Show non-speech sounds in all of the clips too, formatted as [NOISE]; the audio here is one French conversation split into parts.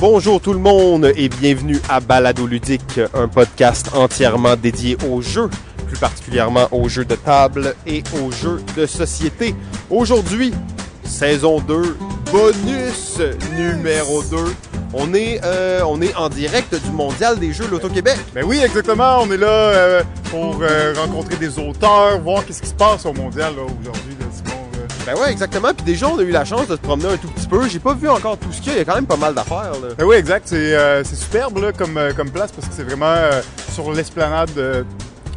Bonjour tout le monde et bienvenue à Balado Ludique, un podcast entièrement dédié aux jeux, plus particulièrement aux jeux de table et aux jeux de société. Aujourd'hui, saison 2, bonus numéro 2. On est, euh, on est en direct du Mondial des Jeux L'Auto-Québec. Ben oui, exactement. On est là euh, pour euh, rencontrer des auteurs, voir qu'est-ce qui se passe au Mondial. Ben ouais, exactement. Puis déjà, on a eu la chance de se promener un tout petit peu. J'ai pas vu encore tout ce qu'il y a. Il y a quand même pas mal d'affaires. Ben oui, exact. C'est euh, c'est superbe là, comme, euh, comme place parce que c'est vraiment euh, sur l'esplanade de,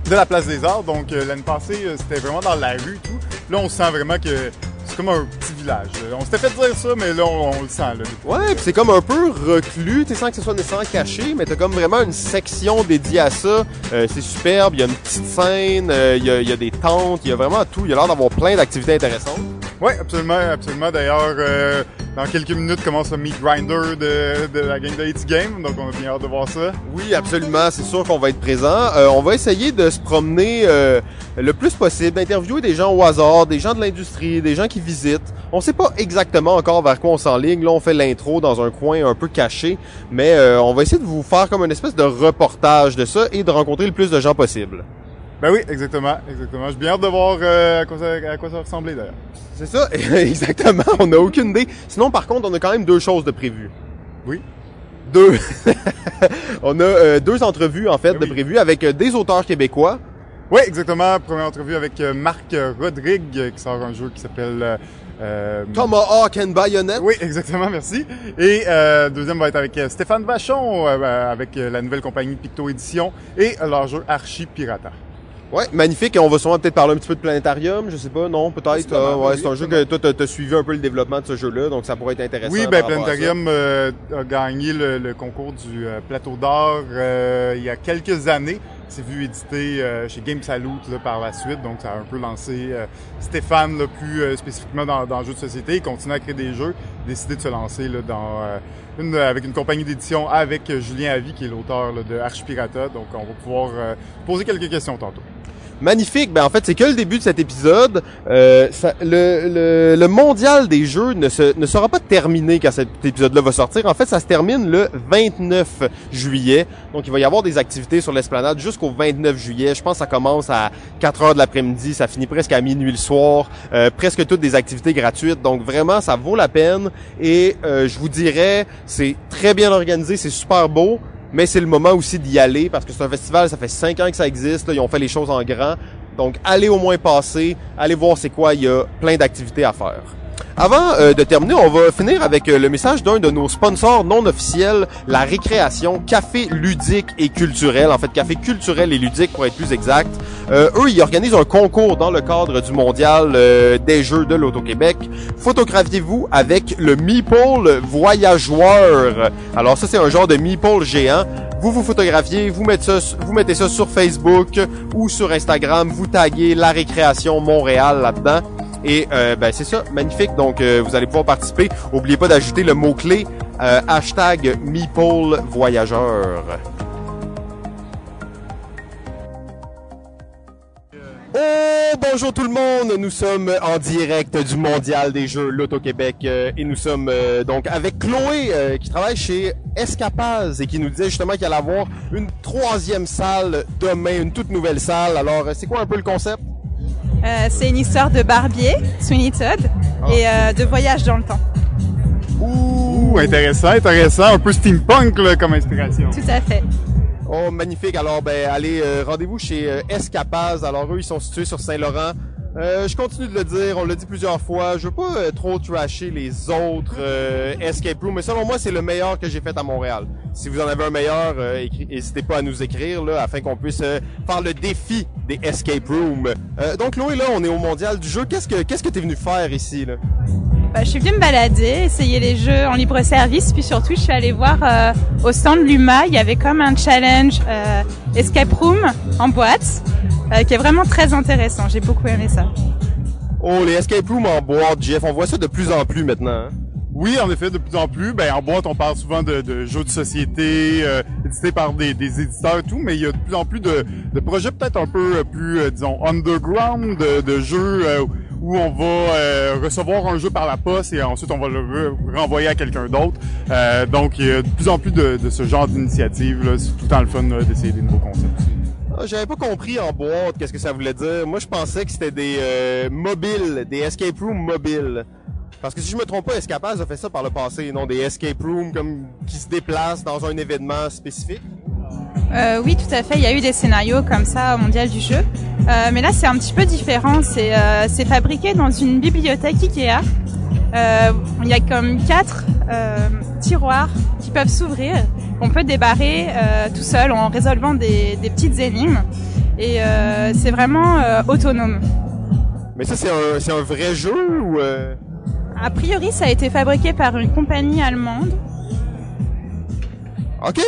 la Place des Arts. Donc l'année passée, c'était vraiment dans la rue tout. Là, on sent vraiment que c'est comme un petit village. On s'était fait dire ça, mais là, on, on le sent. Là. Ouais, puis c'est comme un peu reclus, sans que ce soit nécessairement caché, mais t'as comme vraiment une section dédiée à ça. Euh, c'est superbe, il y a une petite scène, euh, il y, a, il y a des tentes, il y a vraiment tout. Il y a l'air d'avoir plein d'activités intéressantes. Oui, absolument, absolument. D'ailleurs, euh, dans quelques minutes commence le Meat Grinder de, de la game de Game, donc on a bien hâte de voir ça. Oui, absolument, c'est sûr qu'on va être présent. Euh, on va essayer de se promener euh, le plus possible, d'interviewer des gens au hasard, des gens de l'industrie, des gens qui visitent. On sait pas exactement encore vers quoi on s'enligne. Là, on fait l'intro dans un coin un peu caché, mais euh, on va essayer de vous faire comme une espèce de reportage de ça et de rencontrer le plus de gens possible. Ben oui, exactement, exactement. J'ai bien hâte de voir euh, à, quoi ça, à quoi ça va ressembler d'ailleurs. C'est ça, [LAUGHS] exactement. On n'a aucune idée. Sinon, par contre, on a quand même deux choses de prévues. Oui. Deux. [LAUGHS] on a euh, deux entrevues, en fait, Ah de oui. prévues avec euh, des auteurs québécois. Oui, exactement. Première entrevue avec euh, Marc Rodrigue qui sort un jeu qui s'appelle euh, Tomahawk and Bayonet. Oui, exactement, merci. Et euh, deuxième va être avec Stéphane Vachon, euh, avec la nouvelle compagnie Picto Édition et leur jeu Archie Pirata. Ouais, magnifique. On va sûrement peut-être parler un petit peu de Planétarium, je sais pas, non, peut-être? Euh, ouais, c'est un jeu que toi, t'as- t'as suivi un peu le développement de ce jeu-là, donc ça pourrait être intéressant. Oui, ben. Planetarium euh, a gagné le, le concours du euh, plateau d'or euh, il y a quelques années. C'est vu édité euh, chez Game Salute là, par la suite, donc ça a un peu lancé euh, Stéphane là, plus euh, spécifiquement dans, dans le jeu de société. Il continue à créer des jeux, décidé de se lancer là, dans euh, une, avec une compagnie d'édition avec Julien Avi qui est l'auteur là, de Arch Pirata. Donc on va pouvoir euh, poser quelques questions tantôt. Magnifique. Ben en fait, c'est que le début de cet épisode. Euh, le, mondial des jeux ne sera pas terminé quand cet épisode-là va sortir. En fait, ça se termine le 29 juillet. Donc, il va y avoir des activités sur l'esplanade jusqu'au 29 juillet. Je pense que ça commence à 4 heures de l'après-midi. Ça finit presque à minuit le soir. Euh, presque toutes des activités gratuites. Donc, vraiment, ça vaut la peine. Et euh, je vous dirais, c'est très bien organisé. C'est super beau. Mais c'est le moment aussi d'y aller parce que c'est un festival, ça fait cinq ans que ça existe, là, ils ont fait les choses en grand. Donc allez au moins passer, allez voir c'est quoi, il y a plein d'activités à faire. Avant euh, de terminer, on va finir avec euh, le message d'un de nos sponsors non officiels, la récréation Café ludique et culturel. En fait, café culturel et ludique pour être plus exact. Euh, eux, ils organisent un concours dans le cadre du mondial euh, des jeux de l'Auto-Québec. Photographiez-vous avec le Meeple Voyageur. Alors ça, c'est un genre de Meeple géant. Vous vous photographiez, vous mettez ça, sur Facebook ou sur Instagram, vous taguez la récréation Montréal là-dedans. Et euh, ben c'est ça, magnifique. Donc euh, vous allez pouvoir participer. Oubliez pas d'ajouter le mot clé hashtag Meeple Voyageur. Oh, bonjour tout le monde! Nous sommes en direct du Mondial des Jeux L'Auto-Québec euh, et nous sommes euh, donc avec Chloé euh, qui travaille chez Escapaz et qui nous disait justement qu'il allait avoir une troisième salle demain, une toute nouvelle salle. Alors, c'est quoi un peu le concept? Euh, c'est une histoire de barbier, Sweeney Todd, Ah. et euh, de voyage dans le temps. Ouh, intéressant, intéressant. Un peu steampunk là, comme inspiration. Tout à fait. Oh, magnifique. Alors, ben, allez, euh, rendez-vous chez euh, Escapaz. Alors, eux, ils sont situés sur Saint-Laurent. Euh, je continue de le dire, on l'a dit plusieurs fois. Je veux pas euh, trop trasher les autres euh, escape rooms, mais selon moi, c'est le meilleur que j'ai fait à Montréal. Si vous en avez un meilleur, euh, n'hésitez pas à nous écrire là, afin qu'on puisse faire le défi des escape rooms. Donc, Chloé, là, on est au mondial du jeu. Qu'est-ce que qu'est-ce que t'es venu faire ici là? Bah, je suis venue me balader, essayer les jeux en libre service, puis surtout, je suis allée voir euh, au stand Luma, il y avait comme un challenge euh, escape room en boîte, euh, qui est vraiment très intéressant. J'ai beaucoup aimé ça. Oh, les escape rooms en boîte, Jeff, on voit ça de plus en plus maintenant. hein. Oui, en effet, de plus en plus. Ben, en boîte, on parle souvent de, de jeux de société, euh, édités par des, des éditeurs et tout, mais il y a de plus en plus de, de projets peut-être un peu euh, plus, euh, disons, underground, de, de jeux euh, où on va euh, recevoir un jeu par la poste et ensuite on va le renvoyer à quelqu'un d'autre. Euh, donc il y a de plus en plus de, ce genre d'initiatives. C'est tout le temps le fun d'essayer des nouveaux concepts. Ah, j'avais pas compris en boîte qu'est-ce que ça voulait dire. Moi, je pensais que c'était des euh, mobiles, des escape rooms mobiles. Parce que si je me trompe pas, Escapaz a fait ça par le passé, non? Des escape rooms comme qui se déplacent dans un événement spécifique. Euh, oui, tout à fait. Il y a eu des scénarios comme ça au mondial du jeu, euh, mais là c'est un petit peu différent. C'est euh, fabriqué dans une bibliothèque Ikea. Euh, il y a comme quatre euh, tiroirs qui peuvent s'ouvrir. On peut débarrer tout seul en résolvant des, des petites énigmes, et c'est vraiment autonome. Mais ça c'est un c'est un vrai jeu ou a priori, ça a été fabriqué par une compagnie allemande. OK.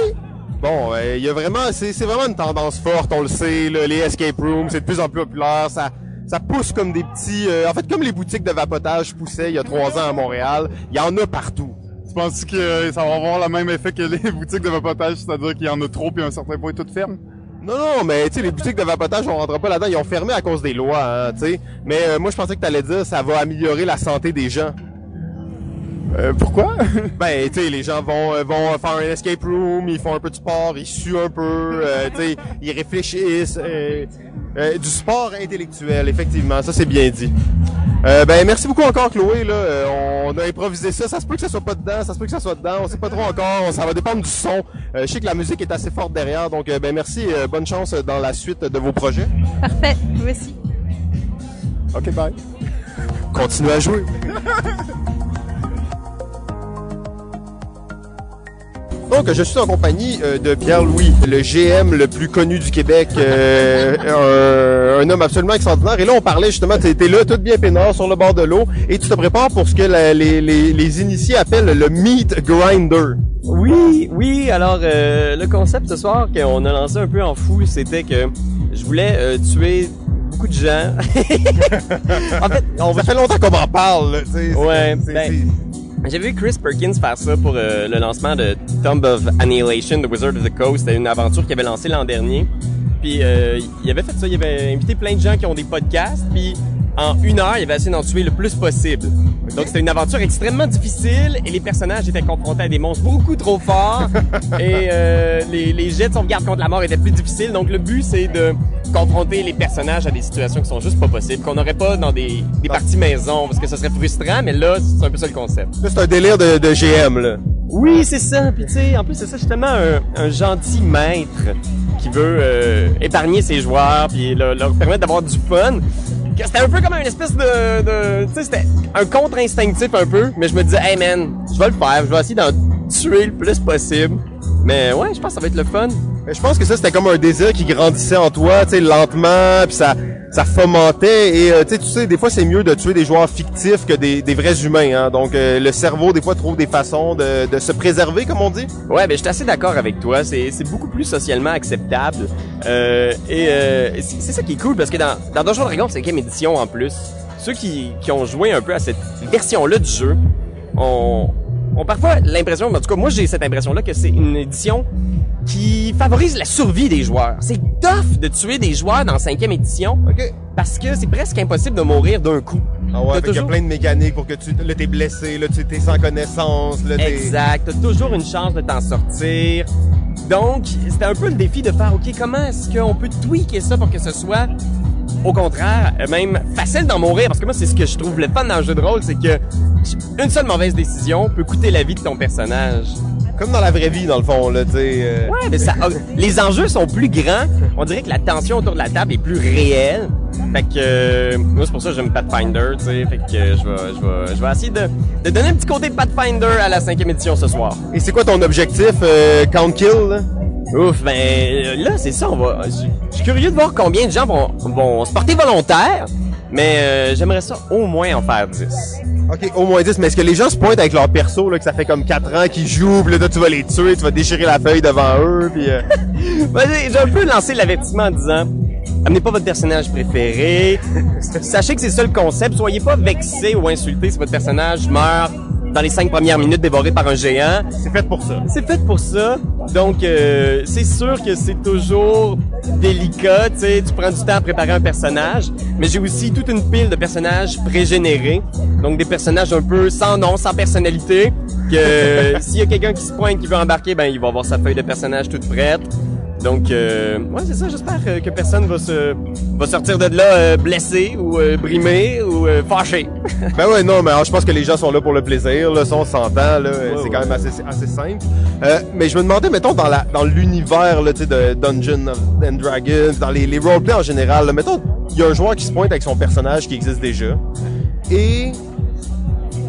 Bon, il y a vraiment, c'est, vraiment une tendance forte, on le sait, les escape rooms, c'est de plus en plus populaire, ça, ça pousse comme des petits, euh, en fait, comme les boutiques de vapotage poussaient il y a trois ans à Montréal, il y en a partout. Tu penses que ça va avoir le même effet que les [LAUGHS] boutiques de vapotage, c'est-à-dire qu'il y en a trop puis à un certain point tout ferme? Non, non, mais tu sais, les boutiques de vapotage, on rentre pas là-dedans. Ils ont fermé à cause des lois, hein, tu sais. Mais euh, moi, je pensais que tu allais dire ça va améliorer la santé des gens. Euh, pourquoi? [LAUGHS] ben, tu sais, les gens vont euh, vont faire un escape room, ils font un peu de sport, ils suent un peu, euh, tu sais, ils réfléchissent. du sport intellectuel, effectivement, ça c'est bien dit. ben, merci beaucoup encore, Chloé. Là, on a improvisé ça. Ça se peut que ça soit pas dedans, ça se peut que ça soit dedans. On sait pas trop encore. Ça va dépendre du son. je sais que la musique est assez forte derrière, donc ben merci. bonne chance dans la suite de vos projets. Parfait. Vous aussi. Ok, bye. Continuez à jouer. [LAUGHS] Donc, je suis en compagnie euh, de Pierre-Louis, le GM le plus connu du Québec, euh, un, homme absolument extraordinaire. Et là, on parlait justement, tu étais là, tout bien peinard sur le bord de l'eau, et tu te prépares pour ce que les, les, initiés appellent le meat grinder. Oui, oui. Alors, euh, le concept ce soir qu'on a lancé un peu en fou, c'était que je voulais tuer beaucoup de gens. [LAUGHS] [LAUGHS] en fait, on ça fait longtemps qu'on en parle. ouais. Ben, j'ai vu Chris Perkins faire ça pour euh, le lancement de Tomb of Annihilation, The Wizard of the Coast. C'était une aventure qu'il avait lancée l'an dernier. Puis euh, il avait fait ça, il avait invité plein de gens qui ont des podcasts. Puis en une heure, il avait essayé d'en tuer le plus possible. Donc c'était une aventure extrêmement difficile et les personnages étaient confrontés à des monstres beaucoup trop forts [LAUGHS] et euh, les, les jets de sauvegarde contre la mort étaient plus difficiles. Donc le but c'est de confronter les personnages à des situations qui sont juste pas possibles, qu'on n'aurait pas dans des, des parties maison parce que ça serait frustrant, mais là c'est un peu ça le concept. c'est un délire de, de GM là. Oui, c'est ça. Puis tu sais, en plus c'est ça, justement un, un gentil maître qui veut euh, épargner ses joueurs puis leur, leur permettre d'avoir du fun c'était un peu comme une espèce de, de tu sais, c'était un contre-instinctif un peu, mais je me disais, hey man, je vais le faire, je vais essayer d'en tuer le plus possible. Mais ouais, je pense que ça va être le fun. Mais je pense que ça c'était comme un désir qui grandissait en toi, tu sais, lentement, puis ça ça fomentait et euh, tu sais des fois c'est mieux de tuer des joueurs fictifs que des, des vrais humains hein. Donc euh, le cerveau des fois trouve des façons de, de se préserver comme on dit. Ouais, ben je suis assez d'accord avec toi, c'est beaucoup plus socialement acceptable. Euh, et euh, c'est ça qui est cool parce que dans dans Donjons Dragons, c'est quelle édition en plus. Ceux qui qui ont joué un peu à cette version là du jeu ont ont parfois l'impression, en tout cas moi j'ai cette impression là que c'est une édition qui favorise la survie des joueurs. C'est tough de tuer des joueurs dans cinquième édition parce que c'est presque impossible de mourir d'un coup. Ah ouais, il y a plein de mécaniques pour que tu là t'es blessé, là tu t'es sans connaissance, là Exact, t'as toujours une chance de t'en sortir. Donc, c'était un peu le défi de faire OK, comment est-ce qu'on peut tweaker ça pour que ce soit au contraire, même facile d'en mourir parce que moi c'est ce que je trouve le fun dans le jeu de rôle, c'est que une seule mauvaise décision peut coûter la vie de ton personnage. Comme dans la vraie vie, dans le fond, là, tu sais. Euh. Ouais, mais ça, les enjeux sont plus grands. On dirait que la tension autour de la table est plus réelle. Fait que, euh, moi, c'est pour ça que j'aime Pathfinder, tu sais. Fait que je vais, je vais, je vais essayer de, de donner un petit côté Pathfinder à la cinquième édition ce soir. Et c'est quoi ton objectif, euh, count kill, là? Ouf, ben là, c'est ça, on va... Je suis curieux de voir combien de gens vont, vont se porter volontaires, mais j'aimerais ça au moins en faire 10. OK, au moins 10. Mais est-ce que les gens se pointent avec leur perso, là, que ça fait comme 4 ans qu'ils jouent, pis là, tu vas les tuer, tu vas déchirer la feuille devant eux, puis... Euh... j'ai un peu lancé l'avertissement en disant... Amenez pas votre personnage préféré. [LAUGHS] Sachez que c'est ça le concept. Soyez pas vexé ou insulté si votre personnage meurt dans les cinq premières minutes dévoré par un géant. C'est fait pour ça. C'est fait pour ça. Donc, euh, c'est sûr que c'est toujours délicat. Tu sais, tu prends du temps à préparer un personnage. Mais j'ai aussi toute une pile de personnages pré-générés. Donc, des personnages un peu sans nom, sans personnalité. Que [LAUGHS] s'il y a quelqu'un qui se pointe, qui veut embarquer, ben, il va avoir sa feuille de personnage toute prête. Donc, euh, ouais, c'est ça. J'espère euh, que personne va se va sortir de là euh, blessé ou euh, brimé ou fâché. [LAUGHS] Ben ouais, non, mais alors, je pense que les gens sont là pour le plaisir, là, ça on s'entend, là, c'est quand même assez, assez simple. Mais je me demandais, mettons, dans la dans l'univers, là, tu sais, de Dungeon and Dragons, dans les, les roleplays en général, là, mettons, il y a un joueur qui se pointe avec son personnage qui existe déjà, et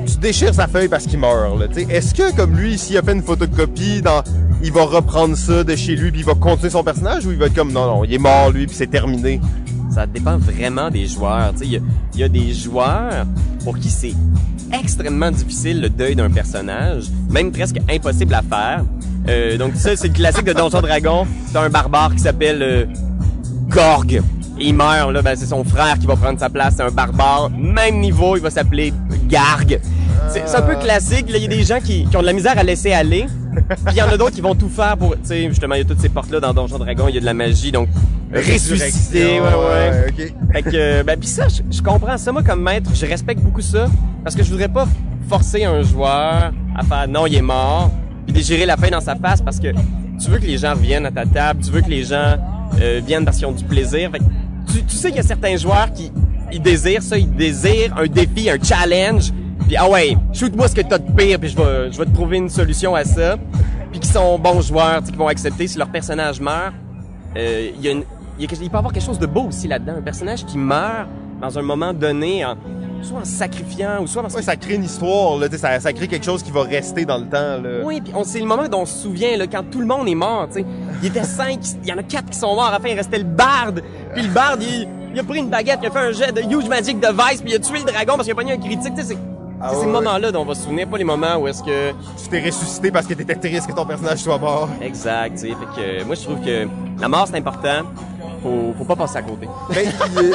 tu déchires sa feuille parce qu'il meurt, là, tu sais. Est-ce que, comme lui, s'il a fait une photocopie, dans, il va reprendre ça de chez lui, puis il va continuer son personnage, ou il va être comme, non, non, il est mort, lui, puis c'est terminé? Ça dépend vraiment des joueurs. Il y a- il y, a des joueurs pour qui c'est extrêmement difficile le deuil d'un personnage, même presque impossible à faire. Euh, donc ça, c'est le classique de Donjon Dragon. T'as un barbare qui s'appelle euh, Gorg. Et il meurt, là, ben, c'est son frère qui va prendre sa place. C'est un barbare. Même niveau, il va s'appeler Garg. C'est un peu classique. là. Il y a des gens qui, qui ont de la misère à laisser aller. Puis il y en a d'autres qui vont tout faire pour... Tu sais, justement, il y a toutes ces portes-là dans Donjon Dragon. Il y a de la magie, donc... Ressusciter, ouais, ouais. ok. Fait que, euh, ben, pis ça, je, je comprends ça. Moi, comme maître, je respecte beaucoup ça. Parce que je voudrais pas forcer un joueur à faire non, il est mort, puis déchirer la fin dans sa face parce que tu veux que les gens reviennent à ta table, tu veux que les gens euh, viennent parce qu'ils ont du plaisir. Fait que tu, tu sais qu'il y a certains joueurs qui ils désirent ça, ils désirent un défi, un challenge. Puis ah ouais, shoot-moi ce que t'as de pire, puis je vais, je vais te trouver une solution à ça. Puis qui sont bons joueurs, tu sais, qui vont accepter si leur personnage meurt. Euh, il y a une, il y a quelque- il peut y avoir quelque chose de beau aussi là-dedans. Un personnage qui meurt dans un moment donné, en, soit en sacrifiant, ou soit parce Ouais, que... ça crée une histoire, là, ça, ça crée quelque chose qui va rester dans le temps, là. Oui, puis on c'est le moment dont on se souvient là, quand tout le monde est mort, tu sais. Il était [LAUGHS] cinq, il y en a quatre qui sont morts. À la fin, il restait le barde. Puis le barde, il, il a pris une baguette, il a fait un jet de huge magic device, puis il a tué le dragon parce qu'il a pogné un critique. Tu sais, c'est Ah c'est ouais, ces moments-là dont on va se souvenir, pas les moments où est-ce que Tu t'es ressuscité parce que t'étais triste que ton personnage soit mort. exact. Tu sais, fait que moi je trouve que la mort c'est important. Faut, faut pas passer à côté. Ben, euh,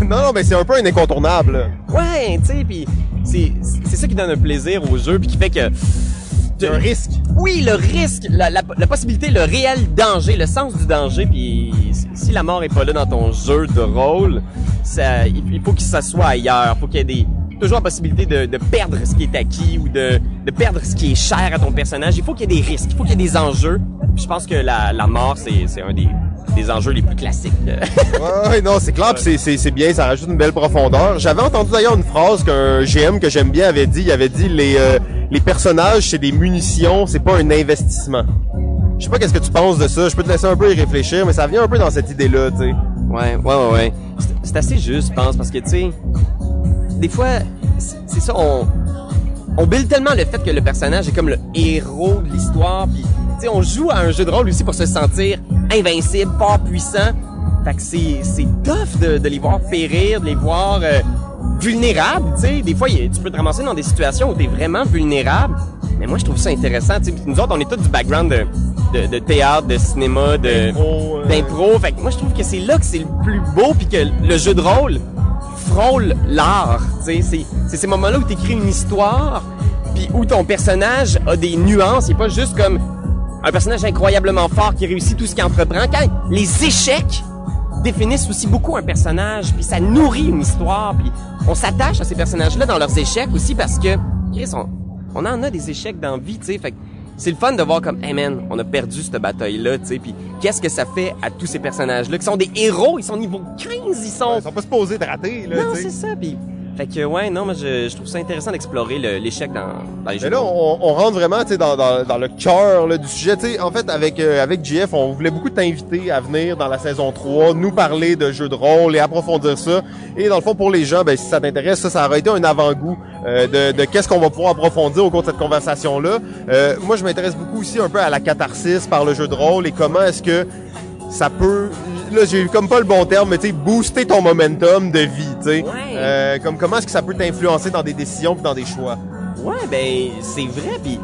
[LAUGHS] non, non, mais c'est un peu un incontournable. Ouais, tu sais, puis c'est c'est ça qui donne un plaisir au jeu, puis qui fait que C'est un risque. Oui, le risque, la, la, la possibilité, le réel danger, le sens du danger, puis si la mort est pas là dans ton jeu de rôle, ça, il, il faut qu'il s'assoie ailleurs, faut qu'il y ait des toujours la possibilité de, de perdre ce qui est acquis ou de, de perdre ce qui est cher à ton personnage. Il faut qu'il y ait des risques, il faut qu'il y ait des enjeux. Puis je pense que la, la mort, c'est c'est un des, des enjeux les plus classiques. là. [LAUGHS] Ouais, ouais, non, c'est clair, pis c'est, c'est, c'est bien, ça rajoute une belle profondeur. J'avais entendu d'ailleurs une phrase qu'un GM que j'aime bien avait dit, il avait dit les, euh, les personnages, c'est des munitions, c'est pas un investissement. Je sais pas qu'est-ce que tu penses de ça, je peux te laisser un peu y réfléchir, mais ça vient un peu dans cette idée-là, tu sais. Ouais, ouais, ouais, ouais. C'est- C'est assez juste, je pense, parce que, tu sais, des fois, c'est ça, on, on build tellement le fait que le personnage est comme le héros de l'histoire, puis, tu sais, on joue à un jeu de rôle aussi pour se sentir invincible, fort, puissant. Fait que c'est, c'est tough de, de les voir périr, de les voir euh, vulnérables, tu sais. Des fois, y tu peux te ramasser dans des situations où t'es vraiment vulnérable. Mais moi, je trouve ça intéressant, tu sais. Nous autres, on est tous du background de, de, de théâtre, de cinéma, de D'impro, euh, d'impro. Fait que moi, je trouve que c'est là que c'est le plus beau, puis que le jeu de rôle l'art. C'est c'est ces moments-là où tu écris une histoire, puis où ton personnage a des nuances. Il est pas juste comme un personnage incroyablement fort qui réussit tout ce qu'il entreprend. Les échecs définissent aussi beaucoup un personnage, puis ça nourrit une histoire, puis on s'attache à ces personnages-là dans leurs échecs aussi parce que, on, en a des échecs dans la vie, tu c'est le fun de voir comme, hey man, on a perdu cette bataille-là, tu sais, puis qu'est-ce que ça fait à tous ces personnages-là qui sont des héros, ils sont niveau 15, ils sont... Ils sont pas supposés te rater, là, non, c'est ça, puis... Fait que, ouais, non, moi, je, je trouve ça intéressant d'explorer le- l'échec dans, dans les jeux Mais là, on, on rentre vraiment tu sais, dans, dans, dans le cœur du sujet. Tu sais, en fait, avec, euh, avec JF, on voulait beaucoup t'inviter à venir dans la saison 3, nous parler de jeux de rôle et approfondir ça. Et dans le fond, pour les gens, ben, si ça t'intéresse, ça, ça aurait été un avant-goût euh, de, de qu'est-ce qu'on va pouvoir approfondir au cours de cette conversation-là. Euh, moi, je m'intéresse beaucoup aussi un peu à la catharsis par le jeu de rôle et comment est-ce que ça peut là j'ai eu comme pas le bon terme mais tu sais booster ton momentum de vie tu sais Ouais. Euh, comme comment est-ce que ça peut t'influencer dans des décisions puis dans des choix? Ouais, ben c'est vrai. Puis,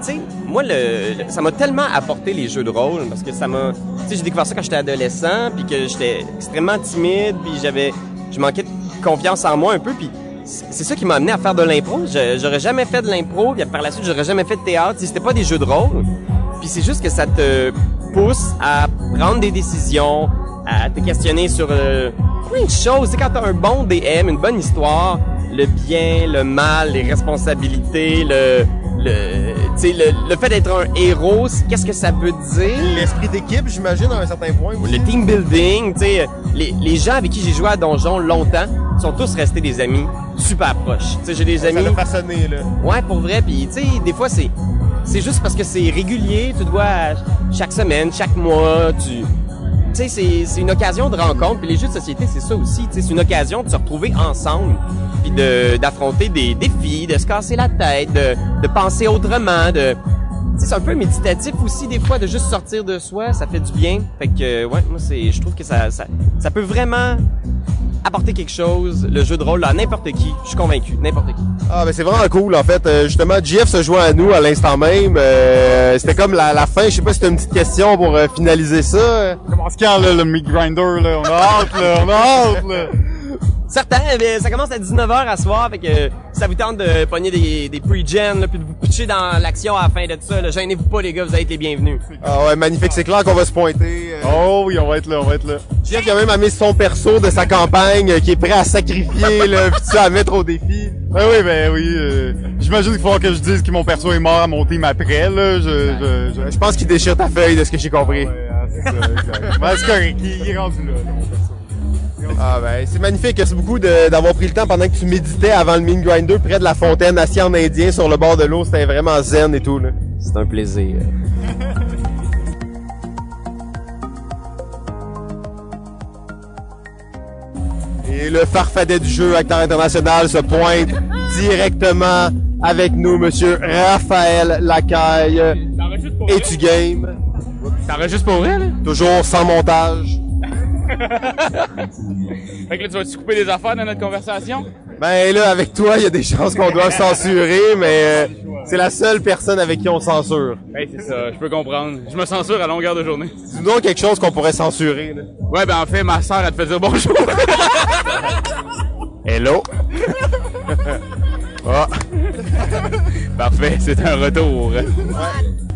tu sais, moi, le, le- ça m'a tellement apporté les jeux de rôle parce que ça m'a. Tu sais, j'ai découvert ça quand j'étais adolescent, puis que j'étais extrêmement timide, puis j'avais, je manquais de confiance en moi un peu, puis c'est ça qui m'a amené à faire de l'impro. J'aurais jamais fait de l'impro, puis par la suite, j'aurais jamais fait de théâtre si c'était pas des jeux de rôle. Puis c'est juste que ça te pousse à prendre des décisions, à te questionner sur euh, plein de choses. C'est quand t'as un bon DM, une bonne histoire, le bien, le mal, les responsabilités, le le tu sais le, le fait d'être un héros, qu'est-ce que ça veut dire? L'esprit d'équipe, j'imagine, à un certain point. aussi. le team building, tu sais, les, les gens avec qui j'ai joué à Donjon longtemps sont tous restés des amis super proches. Tu sais, j'ai des Ça amis. l'a façonné, là. Ouais, pour vrai. Puis tu sais, des fois c'est c'est juste parce que c'est régulier. Tu te vois chaque semaine, chaque mois. Tu tu sais, c'est une occasion de rencontre. Puis les jeux de société, c'est ça aussi. Tu sais, c'est une occasion de se retrouver ensemble, puis de d'affronter des défis, de se casser la tête, de de penser autrement, de c'est un peu méditatif aussi des fois de juste sortir de soi, ça fait du bien. Fait que ouais, moi c'est je trouve que ça ça ça peut vraiment apporter quelque chose le jeu de rôle à n'importe qui, je suis convaincu, n'importe qui. Ah, ben c'est vraiment cool, en fait. Euh, justement, JF se joint à nous à l'instant même. Euh, c'était comme la, la fin. Je sais pas si c'était une petite question pour euh, finaliser ça. Commence quand, là, le meat grinder, là? On a hâte, là, on a hâte, là. Certain, mais ça commence à 19h à soir, fait que ça vous tente de pogner des, des pre-gen, là, puis de vous pitcher dans l'action à la fin de tout ça. là. Gênez-vous pas les gars, vous allez être les bienvenus. Ah ouais, magnifique. C'est clair qu'on va se pointer. Euh, Oh oui, on va être là, on va être là. JF, il a même amené son perso de sa campagne euh, qui est prêt à sacrifier, là, [LAUGHS] pis ça, à mettre au défi. Ben oui, ben oui. euh, J'imagine qu'il faut que je dise que mon perso est mort à mon team après, là. Je, je, je... Je pense qu'il déchire ta feuille de ce que j'ai compris. Ouais, ah, c'est ça, exact. Ben, c'est correct, il, il est rendu là, là, mon perso. Ah ben, c'est magnifique. Merci beaucoup d'avoir pris le temps pendant que tu méditais avant le Mean Grinder près de la fontaine assis en indien sur le bord de l'eau. C'était vraiment zen et tout, là. C'est un plaisir. [LAUGHS] Et le farfadet du jeu, acteur international, se pointe directement avec nous, monsieur Raphaël Lacaille. Et tu game, T'enregistres pour vrai, là? toujours sans montage. [LAUGHS] Fait que là, tu vas-tu couper des affaires dans notre conversation? Ben là, avec toi, il y a des chances qu'on doit censurer, mais euh, c'est la seule personne avec qui on censure. Hey, c'est ça, je peux comprendre. Je me censure à longueur de journée. Dis-nous donc quelque chose qu'on pourrait censurer. Là. Ouais, ben en fait, ma sœur, elle te fait dire bonjour. [LAUGHS] Hello? [LAUGHS] Ah, Parfait, c'est un retour.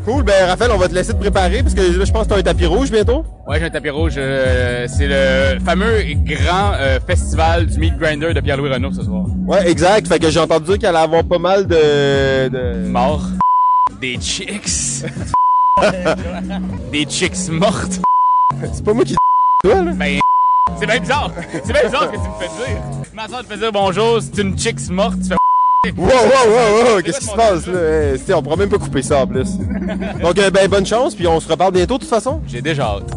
Cool, ben Raphaël, on va te laisser te préparer parce que là, je pense que t'as un tapis rouge bientôt. Ouais, j'ai un tapis rouge. euh, c'est le fameux grand euh, festival du Meat Grinder de Pierre-Louis Renault ce soir. Ouais, exact. Fait que j'ai entendu dire qu'il allait avoir pas mal de... de... Mort. Des chicks. [LAUGHS] Des chicks mortes. C'est pas moi qui toi, là. Ben, c'est bien bizarre. C'est bien bizarre ce que tu me fais dire. Ma soeur te fait dire bonjour, c'est une chicks morte. Tu fais [LAUGHS] Wow, wow, wow, wow, qu'est-ce qui se passe là? Eh, on pourra même pas couper ça en plus. Donc, euh, ben, bonne chance, puis on se reparle bientôt de toute façon. J'ai déjà hâte.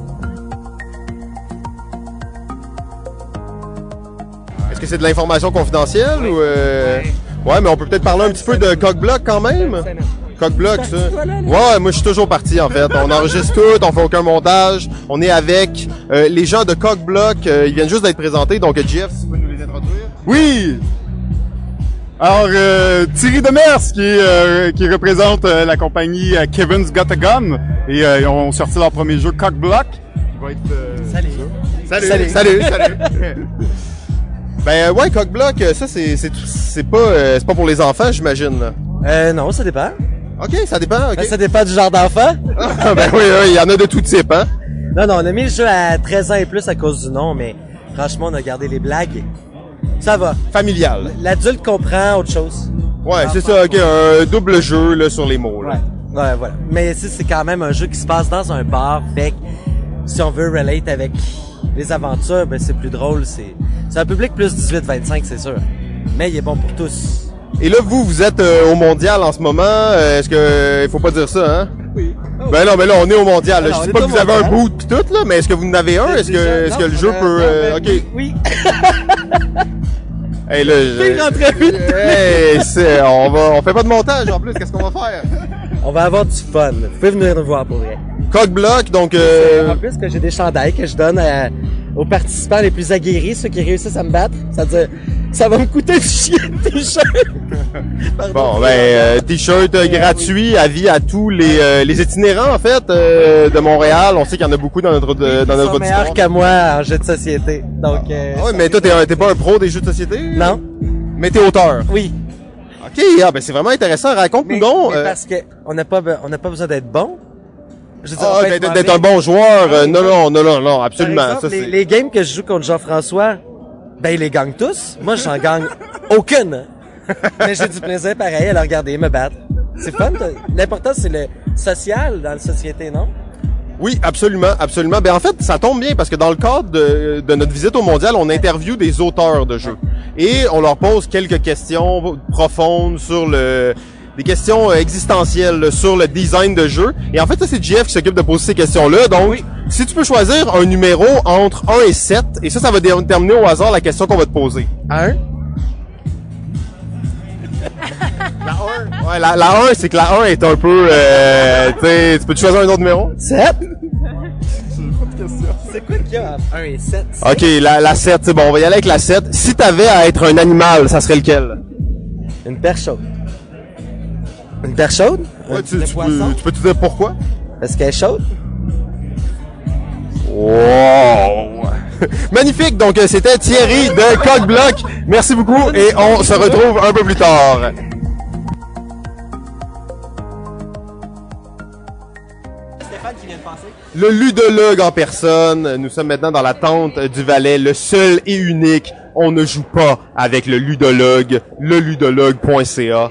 Est-ce que c'est de l'information confidentielle ou... Euh... Ouais, mais on peut peut-être parler un petit peu de Cockblock quand même. Cockblock, ça. Ouais, moi je suis toujours parti en fait. On enregistre tout, on fait aucun montage. On est avec euh, les gens de Cockblock. ils viennent juste d'être présentés, donc Jeff, tu peux nous les introduire? Oui! Alors, euh, Thierry Demers, qui, euh, qui représente euh, la compagnie euh, Kevin's Got a Gun, et euh, ils ont sorti leur premier jeu Cockblock. Qui va être... euh, Salut. Salut. Salut. Salut. [LAUGHS] ben euh, ouais, Cockblock, ça c'est c'est tout- c'est pas euh, c'est pas pour les enfants, j'imagine. là. Euh, non, ça dépend. Ok, ça dépend. ok. Ben, Ça dépend du genre d'enfant. Ah, [LAUGHS] ben oui, oui, il y en a de tout type, hein. Non, non, on a mis le jeu à 13 ans et plus à cause du nom, mais franchement, on a gardé les blagues. Ça va. Familial. L'adulte comprend autre chose. Ouais, c'est ça. Ok, un double jeu là sur les mots. Là. Ouais, voilà. Mais si c'est quand même un jeu qui se passe dans un bar, fait que si on veut relate avec les aventures, ben c'est plus drôle. C'est c'est un public plus 18-25, c'est sûr. Mais il est bon pour tous. Et là, vous, vous êtes euh, au mondial en ce moment. Euh, Est-ce que il faut pas dire ça, hein? Oui. Ben non, mais là, on est au mondial. là. Alors, Je on est pas que vous avez un mondial. boot pis tout là, mais est-ce que vous en avez un? Est-ce que est-ce que le jeu peut euh, Ok. Oui. [LAUGHS] [LAUGHS] Hey, là, je-. Hey, c'est- on va, on fait pas de montage en plus. Qu'est-ce qu'on va faire? On va avoir du fun. Vous pouvez venir nous voir pour vrai. Cockblock, donc. Euh, En plus que j'ai des chandails que je donne à- aux participants les plus aguerris, ceux qui réussissent à me battre. Ça veut dire, ça va me coûter du chien de t-shirt. [LAUGHS] Bon, ben, euh, t-shirt euh, gratuit à vie à tous les, euh, les itinérants, en fait, euh, de Montréal. On sait qu'il y en a beaucoup dans notre, de- dans Ils notre auditoire. qu'à moi en jeu de société. Donc, euh, Ah ouais, mais toi, t'es pas un pro des jeux de société? non. Mais t'es auteur? Oui. OK, ah, ben c'est vraiment intéressant. Raconte-nous donc. mais euh, parce que on n'a pas, on n'a pas besoin d'être bon. Ah, d'être être d'être un bon joueur. euh, Ah, non, non, non, non, non, Par absolument. exemple, ça, les, games que je joue contre Jean-François, ben il les gagne tous. Moi, j'en gagne [LAUGHS] aucune. Mais j'ai du plaisir pareil à le regarder me battre. C'est fun. L'important c'est le social dans la société, non? Oui, absolument, absolument. Ben en fait, ça tombe bien parce que dans le cadre de, de notre visite au mondial, on interviewe des auteurs de jeux et on leur pose quelques questions profondes sur le des questions euh, existentielles sur le design de jeu. Et en fait, ça c'est JF qui s'occupe de poser ces questions-là. Donc, si tu peux choisir un numéro entre 1 et 7 et ça ça va déterminer au hasard la question qu'on va te poser. [LAUGHS] Un? Ouais, la, la 1, c'est que la 1 est un peu euh, tu sais, tu peux te choisir un autre numéro? Sept? C'est quoi qu'il y a entre un et sept? OK, la, la 7, c'est bon, on va y aller avec la 7. Si t'avais à être un animal, ça serait lequel? Une perche chaude. Une perche chaude? Ouais, tu, tu peux, tu peux te dire pourquoi? Parce qu'elle est chaude? Wow! [LAUGHS] Magnifique! Donc, euh, c'était Thierry de Coq-Bloc. Merci beaucoup et on se retrouve un peu plus tard. Stéphane qui vient de passer. Le ludologue en personne. Nous sommes maintenant dans la tente du Valais, le seul et unique. On ne joue pas avec le ludologue, leludologue.ca. Euh,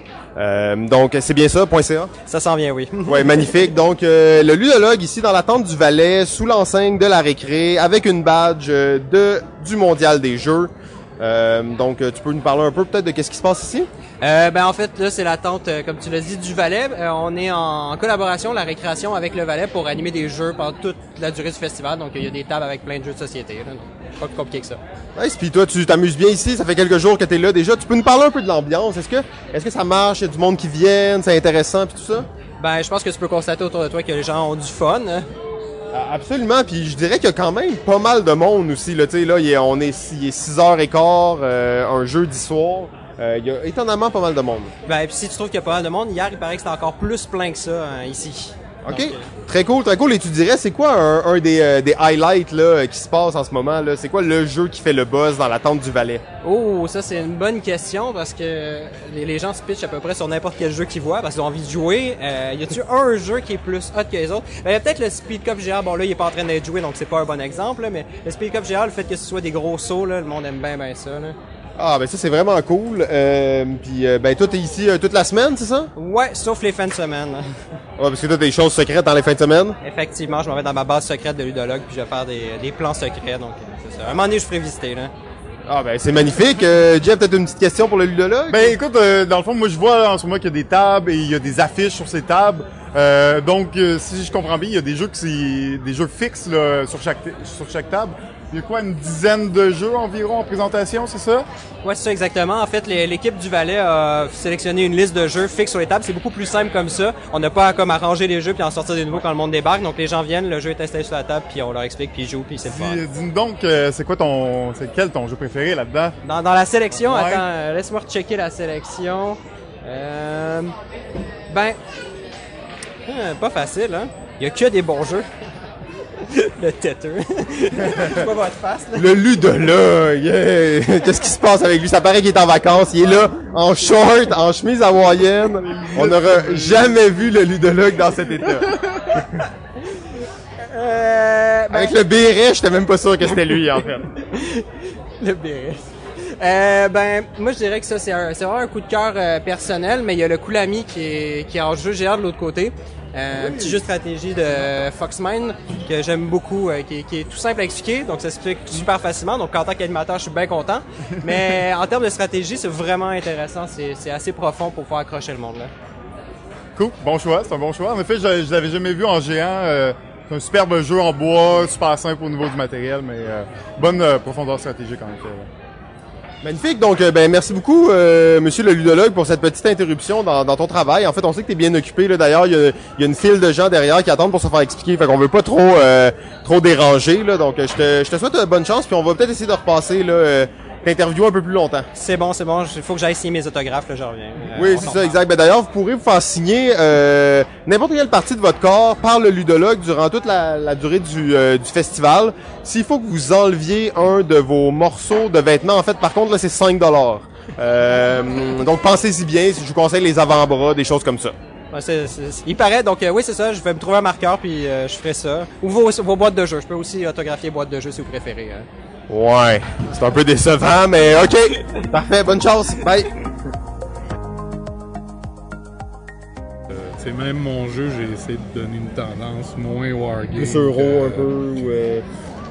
donc, c'est bien ça, .ca? Ça s'en vient, oui. [LAUGHS] Ouais, magnifique. Donc, euh, le ludologue ici dans la tente du Valais, sous l'enseigne de la récré, avec une badge euh, de du mondial des jeux. Euh, donc, euh, tu peux nous parler un peu peut-être de qu'est-ce qui se passe ici? Euh, ben en fait là c'est la tente euh, comme tu l'as dit du Valais. Euh, on est en, en collaboration la récréation avec le Valais pour animer des jeux pendant toute la durée du festival. Donc il y a des tables avec plein de jeux de société. Là. Pas plus compliqué que ça. Ouais, puis toi, tu t'amuses bien ici. Ça fait quelques jours que t'es là déjà. Tu peux nous parler un peu de l'ambiance. Est-ce que, est-ce que ça marche? Il y a du monde qui vient, c'est intéressant puis tout ça? Ben je pense que tu peux constater autour de toi que les gens ont du fun. Ah, Absolument, puis je dirais qu'il y a quand même pas mal de monde aussi. Là, tu sais, là, il est, on est, il est 6h15, euh, un jeudi soir. Euh, il y a étonnamment pas mal de monde. Ben puis si tu trouves qu'il y a pas mal de monde, hier il paraît que c'était encore plus plein que ça hein, ici. OK? Très cool, très cool. Et tu dirais, c'est quoi un, un des, euh, des highlights là, euh, qui se passe en ce moment? là? C'est quoi le jeu qui fait le buzz dans la tente du Valais? Oh, ça c'est une bonne question parce que les, les gens se pitchent à peu près sur n'importe quel jeu qu'ils voient parce qu'ils ont envie de jouer. Euh, y a-tu un jeu qui est plus hot que les autres? Ben, y a peut-être le Speed Cup GR. Bon là, il est pas en train d'être joué donc c'est pas un bon exemple, là, mais le Speed Cup GR, le fait que ce soit des gros sauts, là, le monde aime bien bien ça. Là. Ah, ben ça, c'est vraiment cool. Euh, puis, euh, ben toi, t'es ici euh, toute la semaine, c'est ça? Ouais, sauf les fins de semaine. Ouais, parce que toi, t'as des choses secrètes dans les fins de semaine? Effectivement, je m'en vais dans ma base secrète de ludologue puis je vais faire des, des plans secrets. Donc euh, c'est ça. Un moment donné, je ferai visiter là. Ah, ben c'est magnifique. Euh, Jeff, peut-être une petite question pour le ludologue? Ben écoute, euh, dans le fond, moi je vois en ce moment qu'il y a des tables et il y a des affiches sur ces tables. Euh, donc, euh, si je comprends bien, il y a des jeux qui c'est des jeux fixes là, sur chaque sur chaque table. Il y a quoi, une dizaine de jeux environ en présentation, c'est ça? Ouais, c'est ça exactement. En fait, l'équipe du Valais a sélectionné une liste de jeux fixes sur les tables. C'est beaucoup plus simple comme ça. On n'a pas à comme arranger les jeux puis en sortir des nouveaux quand le monde débarque. Donc les gens viennent, le jeu est installé sur la table puis on leur explique puis ils jouent puis c'est fun. Dis- Dis-nous donc, euh, c'est quoi ton, c'est quel ton jeu préféré là-dedans? Dans, dans la sélection, Ouais. attends, euh, laisse-moi rechecker la sélection. Euh, ben, euh, pas facile, hein. Il y a que des bons jeux. [LAUGHS] le têteux. [LAUGHS] Pas votre face, là. Le ludologue, yeah! Qu'est-ce qui se passe avec lui? Ça paraît qu'il est en vacances. Il est là, en short, en chemise hawaïenne. On n'aura jamais vu le ludologue dans cet état. Euh, ben, Avec le béret, j'étais même pas sûr que c'était lui, en fait. [LAUGHS] Le béret. Euh, ben, moi je dirais que ça c'est un, c'est vraiment un coup de cœur euh, personnel, mais il y a le Koulami qui est, qui est en jeu géant de l'autre côté. Euh, Un petit jeu de stratégie de Foxmine que j'aime beaucoup, euh, qui, est- qui est tout simple à expliquer, donc ça s'explique super facilement. Donc en tant qu'animateur, je suis bien content. [LAUGHS] Mais en termes de stratégie, c'est vraiment intéressant. C'est, assez profond pour pouvoir accrocher le monde là. Cool, bon choix, c'est un bon choix. En effet, je, je l'avais jamais vu en géant. euh, c'est un superbe jeu en bois, super simple au niveau du matériel, mais euh, bonne euh, profondeur stratégique en effet. ouais. Magnifique. Donc, euh, ben, merci beaucoup, euh, monsieur le ludologue, pour cette petite interruption dans, dans ton travail. En fait, on sait que tu es bien occupé. Là. D'ailleurs, il y y a une file de gens derrière qui attendent pour se faire expliquer. Fait qu'on veut pas trop euh, trop déranger. Là. Donc, euh, je te, je te souhaite euh, bonne chance. Puis on va peut-être essayer de repasser là, t'interviewer un peu plus longtemps. C'est bon, c'est bon. Il faut que j'aille signer mes autographes, là, je reviens. Euh, Oui, c'est ça, exact. Ben, D'ailleurs, vous pourrez vous faire signer euh, n'importe quelle partie de votre corps par le ludologue durant toute la, la durée du, euh, du festival. S'il faut que vous enleviez un de vos morceaux de vêtements, en fait, par contre, là, c'est 5 dollars. Euh, donc pensez-y bien, je vous conseille les avant-bras, des choses comme ça. Ouais, c'est- c'est- il paraît, donc euh, oui, c'est ça. Je vais me trouver un marqueur, puis euh, je ferai ça. Ou vos, vos boîtes de jeu. Je peux aussi autographier boîtes de jeu si vous préférez. hein. Ouais, c'est un peu décevant, mais ok. Parfait, bonne chance. Bye. C'est même mon jeu, j'ai essayé de donner une tendance moins wargame. Plus euro que- un peu. ou, euh,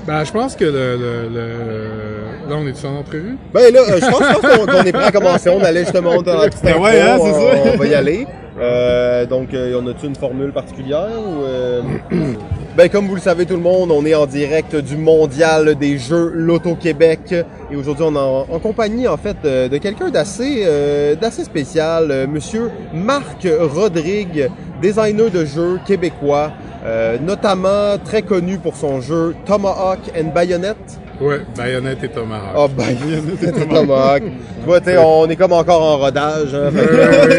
Ben, je pense que le, le, le- Là, on est en entrevue? Ben là, euh, je pense, je pense qu'on qu'on est prêt à commencer. On allait justement [LAUGHS] dans la petite Ben intro, ouais, hein, c'est on, ça. on va y aller. Euh, donc, euh, on a-tu une formule particulière ou euh, [CLEARS THROAT] Ben comme vous le savez tout le monde, on est en direct du mondial des jeux Loto Québec et aujourd'hui on est en, en compagnie en fait euh, de quelqu'un d'assez euh, d'assez spécial, euh, Monsieur Marc Rodrigue, designer de jeux québécois, euh, notamment très connu pour son jeu Tomahawk and Bayonet. Ouais, Bayonette et Tomahawk. Ah ben, c'était Tomahawk. [LAUGHS] Tu vois, t'sais, on est comme encore en rodage, hein,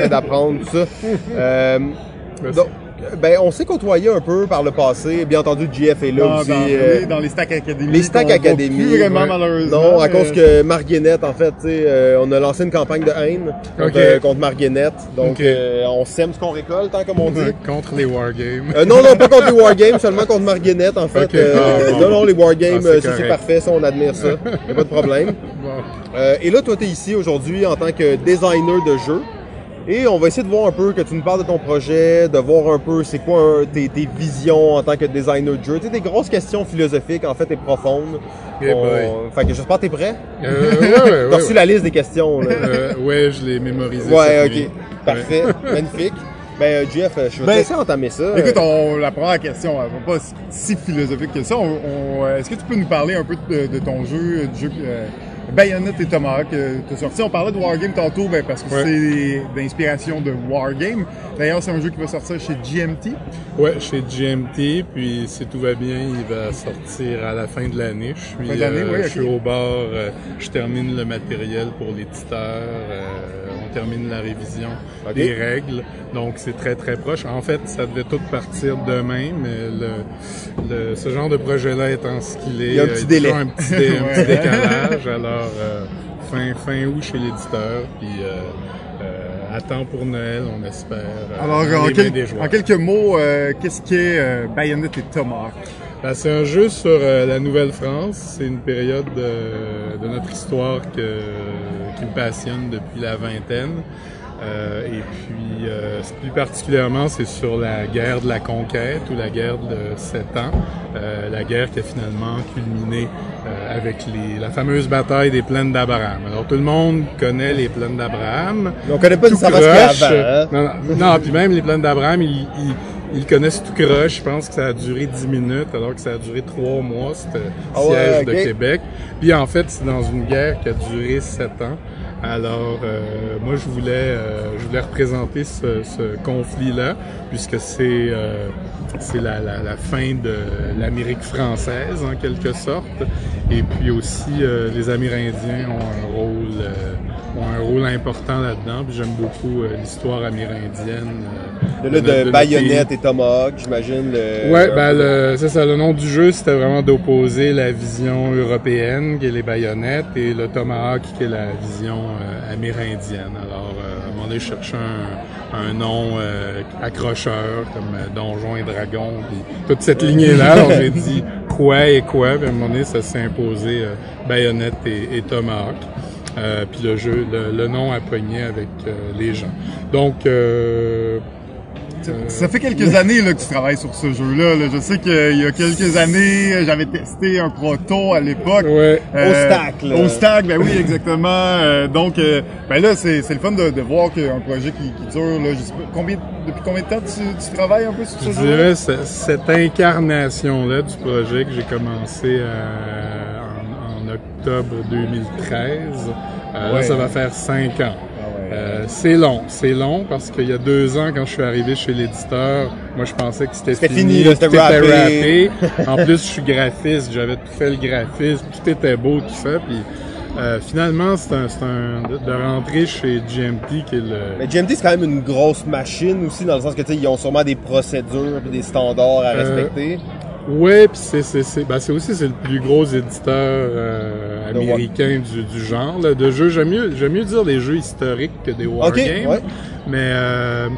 d'apprendre tout ça. Merci. donc, ben, on s'est côtoyé un peu par le passé. Bien entendu, JF est là Ah, aussi. dans, euh, oui, dans les stacks académiques. les Plus vraiment, ouais. malheureusement. non, à cause que Marguenette, en fait, euh, on a lancé une campagne de haine contre, Ok. euh, contre Marguenette. Donc, on sème ce qu'on récolte, hein, comme on dit. [LAUGHS] Contre les wargames. Non, non, pas contre les Wargames, seulement contre Marguenette, en fait. Ah, bon. Non, non, les Wargames, Ah, c'est parfait, ça on admire ça. Y a pas de problème. [LAUGHS] Bon. Et là, toi, tu es ici aujourd'hui en tant que designer de jeux. Et on va essayer de voir un peu, que tu nous parles de ton projet, de voir un peu c'est quoi un- tes, tes visions en tant que designer de jeux. Tu sais, des grosses questions philosophiques, en fait, et profondes. Eh On- boy. Fait que j'espère que t'es prêt. Euh, ouais, ouais, [LAUGHS] T'as reçu ouais. la liste des questions, là. Euh, ouais, je l'ai mémorisé. ouais, ok. nuit. Parfait. [LAUGHS] Magnifique. Ben, euh, Jeff, euh, je vais Ben, te entamer ça. Écoute, on, la première question, elle va pas si philosophique que ça. On, on, Est-ce que tu peux nous parler un peu de, de ton jeu, du jeu euh, Bayonetta et Tomahawk que tu as sorti? On parlait de Wargame tantôt ben, parce que Ouais. c'est d'inspiration de Wargame. D'ailleurs, c'est un jeu qui va sortir chez GMT. Ouais, chez GMT, puis si tout va bien, il va sortir à la fin de l'année. Je suis, euh, oui, je suis au bar, euh, je termine le matériel pour l'éditeur, euh, on termine la révision des règles, donc c'est très très proche. En fait, ça devait tout partir demain, mais le, le- ce genre de projet-là étant ce qu'il est, Il y a un euh, petit délai. un petit, dé- un petit [LAUGHS] décalage. Alors euh, fin fin août chez l'éditeur, puis euh, euh, à temps pour Noël, on espère. Alors, en, quel- des en quelques mots, qu'est-ce qu'est Bayonetta et Tomahawk? Ben, c'est un jeu sur euh, la Nouvelle-France. C'est une période de, de notre histoire que, qui me passionne depuis la vingtaine. Euh, et puis, euh, plus particulièrement, c'est sur la guerre de la conquête ou la guerre de sept ans. Euh, la guerre qui a finalement culminé euh, avec les, la fameuse bataille des plaines d'Abraham. Alors, tout le monde connaît les plaines d'Abraham. On connaît pas Tout nécessairement ce qu'il hein? Non, non, non, puis même les plaines d'Abraham, ils, ils, ils connaissent tout croche. Je pense que ça a duré 10 minutes, alors que ça a duré 3 mois, le Ah ouais, siège de Québec. Puis en fait, c'est dans une guerre qui a duré 7 ans. Alors, euh, moi, je voulais, euh, je voulais représenter ce, conflit-là, puisque c'est euh, c'est la, la, la fin de l'Amérique française, en quelque sorte. Et puis aussi, euh, les Amérindiens ont un rôle, ont un rôle important là-dedans. Puis j'aime beaucoup euh, l'histoire amérindienne. euh, notre- de de notre Bayonette et Tomahawk, j'imagine. Le... Ouais, ben le, c'est ça. Le nom du jeu, c'était vraiment d'opposer la vision européenne, qui est les baïonnettes, et le tomahawk, qui est la vision euh, amérindienne. Alors, à un moment donné, je cherchais un, un nom accrocheur, comme Donjon et Dragon, puis toute cette lignée-là. Alors, j'ai dit quoi et quoi, puis à un moment donné, ça s'est imposé baïonnette et, et tomahawk. Euh, puis le jeu, le, le nom a pogné avec euh, les gens. Donc, euh, Ça, ça fait quelques années là, que tu travailles sur ce jeu-là. là. Je sais qu'il y a quelques années, j'avais testé un proto à l'époque. ouais. Au stack, là. Au stack, ben oui, exactement. Euh, donc, ben là, c'est c'est le fun de, de voir qu'un projet qui, qui dure, là, je sais pas, combien, depuis combien de temps tu, tu travailles un peu sur ce Je jeu dirais ce- cette incarnation-là du projet que j'ai commencé euh, en, octobre 2013. euh, là, ça va faire cinq ans. Ah. Euh, c'est long, c'est long parce qu'il y a deux ans, quand je suis arrivé chez l'éditeur, moi je pensais que c'était C'était fini, fini, c'était rappé. [LAUGHS] En plus, je suis graphiste, j'avais tout fait le graphisme, tout était beau, tout ça. Puis euh, finalement, c'est un, un de, de rentrer chez GMT qui est le Mais GMT, c'est quand même une grosse machine aussi, dans le sens que, tu sais, ils ont sûrement des procédures et des standards à Euh, Ouais, puis c'est c'est c'est ben c'est aussi c'est le plus gros éditeur euh, américain du, du genre là, de jeux. J'aime mieux j'aime mieux dire des jeux historiques que des wargames. ouais. Mais euh,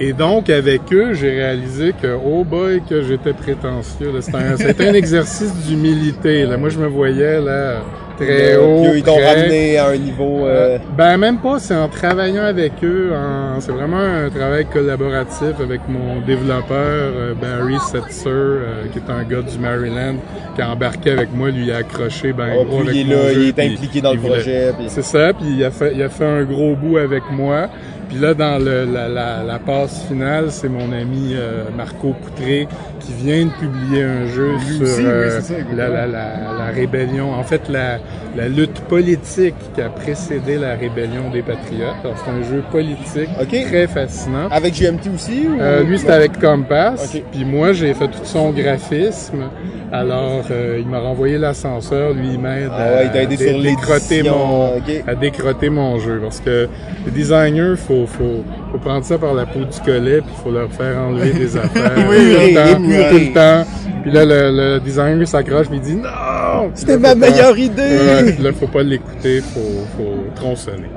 et donc avec eux, j'ai réalisé que oh boy que j'étais prétentieux. là. C'était un, un [LAUGHS] exercice d'humilité. Là, moi je me voyais là très haut. Puis eux, ils t'ont ramené à un niveau... euh, Ben même pas, c'est en travaillant avec eux, en- c'est vraiment un travail collaboratif avec mon développeur euh, Barry Setzer, euh, qui est un gars du Maryland, qui a embarqué avec moi, lui a accroché ben ah, gros puis avec il est là, jeu, il est puis impliqué dans le projet. puis- C'est ça, puis il a fait il a fait un gros bout avec moi. Puis là, dans le, la, la, la passe finale, c'est mon ami euh, Marco Coutré qui vient de publier un jeu Lui sur aussi, euh, ça, la, la, la, la rébellion, en fait la, la lutte politique qui a précédé la rébellion des Patriotes. Alors, C'est un jeu politique très fascinant. Avec GMT aussi? Ou... Euh, lui, c'était avec Compass. Puis moi, j'ai fait tout son graphisme. Alors, euh, il m'a renvoyé l'ascenseur. Lui, il m'aide Ah ouais, il t'a aidé dé- sur décrotter l'édition, mon, à décrotter mon jeu. Parce que les designers, faut, faut, faut prendre ça par la peau du collet, puis faut leur faire enlever des [LAUGHS] affaires Oui, tout, oui, le temps, oui, tout oui. le temps. Puis là, le, le designer s'accroche, puis il dit non. C'était ma meilleure pas- idée! Puis là, faut pas l'écouter, faut, faut tronçonner.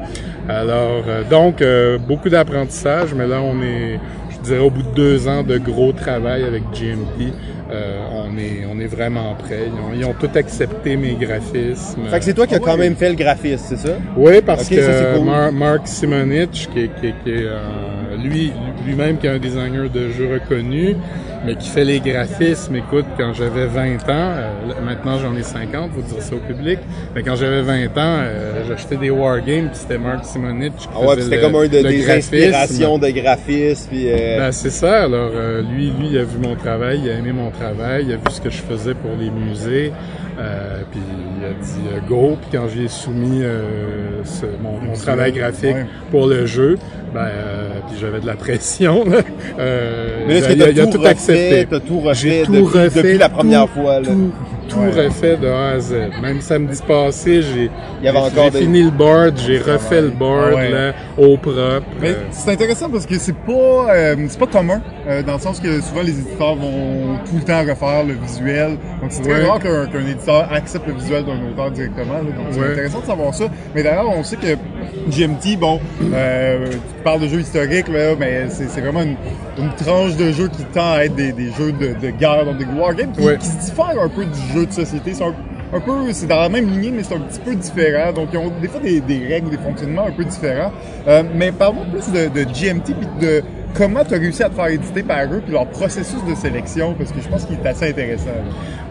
Alors, euh, donc, euh, beaucoup d'apprentissage, mais là, on est, je dirais, au bout de deux ans de gros travail avec GMP, euh, on est, on est vraiment prêts. Ils ont, ils ont tout accepté mes graphismes. Fait que c'est toi qui as quand même fait le graphisme, c'est ça? Oui, parce que ça, c'est cool. Mar- Mark Simonich, qui, est- qui, est- qui est, euh, lui, lui-même qui est un designer de jeux reconnu, mais qui fait les graphismes, écoute, quand j'avais 20 ans, euh, maintenant j'en ai 50, faut dire ça au public, mais quand j'avais 20 ans, euh, j'achetais des wargames, puis c'était Mark Simonich qui Ah ouais, c'était comme un de, des graphisme. inspirations de graphisme. Puis, euh, Ben, c'est ça. Alors, euh, lui, lui, il a vu mon travail, il a aimé mon travail, il a vu ce que je faisais pour les musées, euh, puis il a dit euh, go. Puis quand j'ai soumis euh, ce- mon, mon travail graphique ouais. pour le jeu, ben, euh, puis j'avais de la pression. Là, mais là, il a- t'as il a tout, accepté. tout refait, J'ai tout depuis, refait depuis la première tout, fois. Là? Tout, tout Ouais. refait de A à Z. Même samedi passé, j'ai des- fini le board, j'ai refait le board Ah ouais. là, au propre. Mais euh, c'est intéressant parce que c'est pas euh, c'est pas commun euh, dans le sens que souvent les éditeurs vont tout le temps refaire le visuel. Donc c'est très Ouais. rare qu'un éditeur accepte le visuel d'un auteur directement. là. Donc c'est intéressant de savoir ça. Mais d'ailleurs, on sait que GMT, bon, euh, tu parles de jeux historiques là, mais c'est vraiment une, une tranche de jeux qui tend à être des, des jeux de, de guerre, donc des wargames qui, qui se diffèrent un peu du jeu de société. C'est un, peu, c'est dans la même lignée, mais c'est un petit peu différent. Donc, ils ont des fois des, des règles, des fonctionnements un peu différents. Euh, mais parlons plus de, GMT puis de comment tu as réussi à te faire éditer par eux puis leur processus de sélection parce que je pense qu'il est assez intéressant.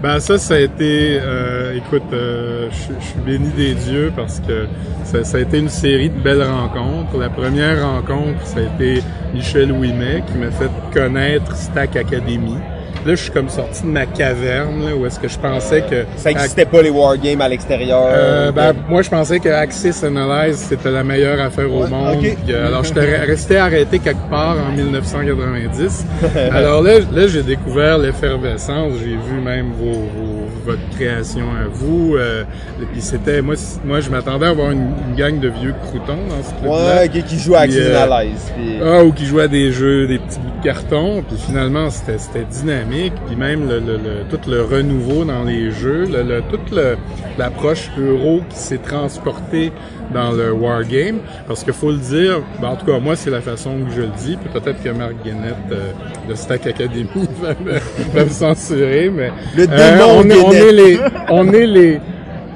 Ben ça, ça a été, euh, écoute, euh, je je suis béni des dieux parce que ça, ça a été une série de belles rencontres. La première rencontre, ça a été Michel Ouimet qui m'a fait connaître Stack Academy. Là, je suis comme sorti de ma caverne là, où est-ce que je pensais que Ça n'existait pas les wargames à l'extérieur. euh, ben, de- moi, je pensais que Axis Analyze, c'était la meilleure affaire au Ouais, monde. Puis, euh, alors, j'étais re- resté arrêté quelque part en 1990. [LAUGHS] alors là, là j'ai découvert l'effervescence. J'ai vu même vos, vos- votre création à vous. Euh, et puis c'était, moi, moi, je m'attendais à avoir une, une gang de vieux croutons dans ce club-là. Ouais, qui, qui à Axis euh, puis- Ah, ou qui jouait à des jeux, des petits bouts de carton, puis finalement c'était c'était dynamique, puis même le, le- le- tout le renouveau dans les jeux, le, le- toute le- l'approche euro qui s'est transportée dans le wargame, parce qu'il faut le dire, ben, en tout cas moi c'est la façon que je le dis, peut-être que Marc Guénette euh, de Stack Academy [LAUGHS] va me, va me censurer, mais Le euh, démon on, est, on est les, on est les,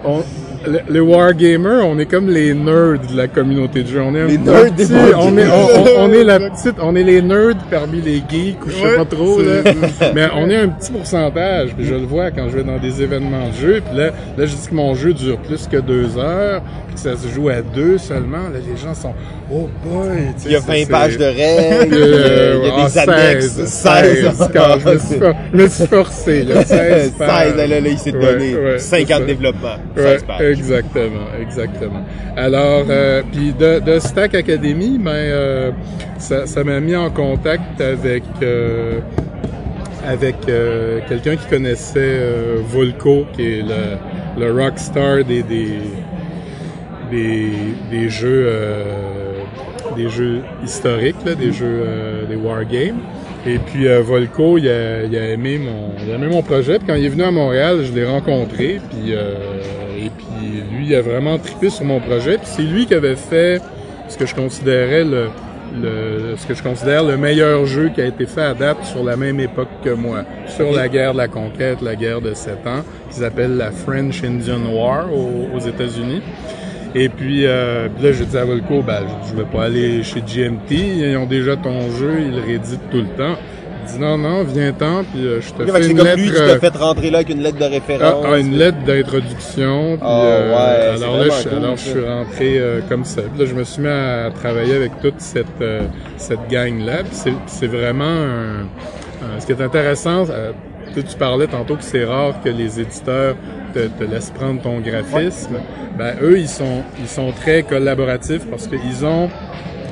on- le, le wargamer, on est comme les nerds de la communauté de jeu. On est un Les petit- nerds des on est, on, est la petite, on est les nerds parmi les geeks ou je sais Ouais, pas trop là. Mais on est un petit pourcentage. Puis je le vois quand je vais dans des événements de jeu. Puis là, là, je dis que mon jeu dure plus que deux heures, puis que ça se joue à deux seulement. Là, les gens sont, oh boy. tu sais, Il y a c'est- 20 c'est- pages de règles, Euh, il y a ah, des annexes. 16, 16. [LAUGHS] quand je me suis, for- je me suis forcé, là, 16 pages. 16, là, là, il s'est Ouais, donné ouais, 50 c'est ça. développements. Ouais, 16 pages. Exactement, exactement. Alors, euh, puis de, Stack Academy, ben, euh, ça m'a mis en contact avec euh, avec quelqu'un qui connaissait Volco, qui est le, le rockstar des des des, des jeux des jeux historiques, là, des jeux des wargames. Et puis euh, Volco, il a, aimé mon, il a aimé mon projet. Puis quand il est venu à Montréal, je l'ai rencontré. Puis lui, a vraiment trippé sur mon projet. C'est lui qui avait fait ce que je considérais le, le, ce que je considère le meilleur jeu qui a été fait à date sur la même époque que moi, sur la guerre de la conquête, la guerre de sept ans, qui s'appelle la French Indian War aux, États-Unis. Et puis, euh, là, j'ai dit à Volco, ben, je, je vais pas aller chez GMT, ils ont déjà ton jeu, ils le rééditent tout le temps. Dit non, non, viens-t'en, puis euh, je te Ok, fait que fais une comme lettre. lui qui euh, t'a fait rentrer là avec une lettre de ah, référence. ah, une lettre d'introduction. Puis, Ah, euh, ouais, alors là, je, cool, alors, je suis rentré euh, comme ça. Puis là, je me suis mis à travailler avec toute cette, euh, cette gang-là. Puis c'est- c'est vraiment un, un- Ce qui est intéressant, euh, tu tu parlais tantôt que c'est rare que les éditeurs te, te laissent prendre ton graphisme. Ben, eux, ils sont, ils sont très collaboratifs parce qu'ils ont,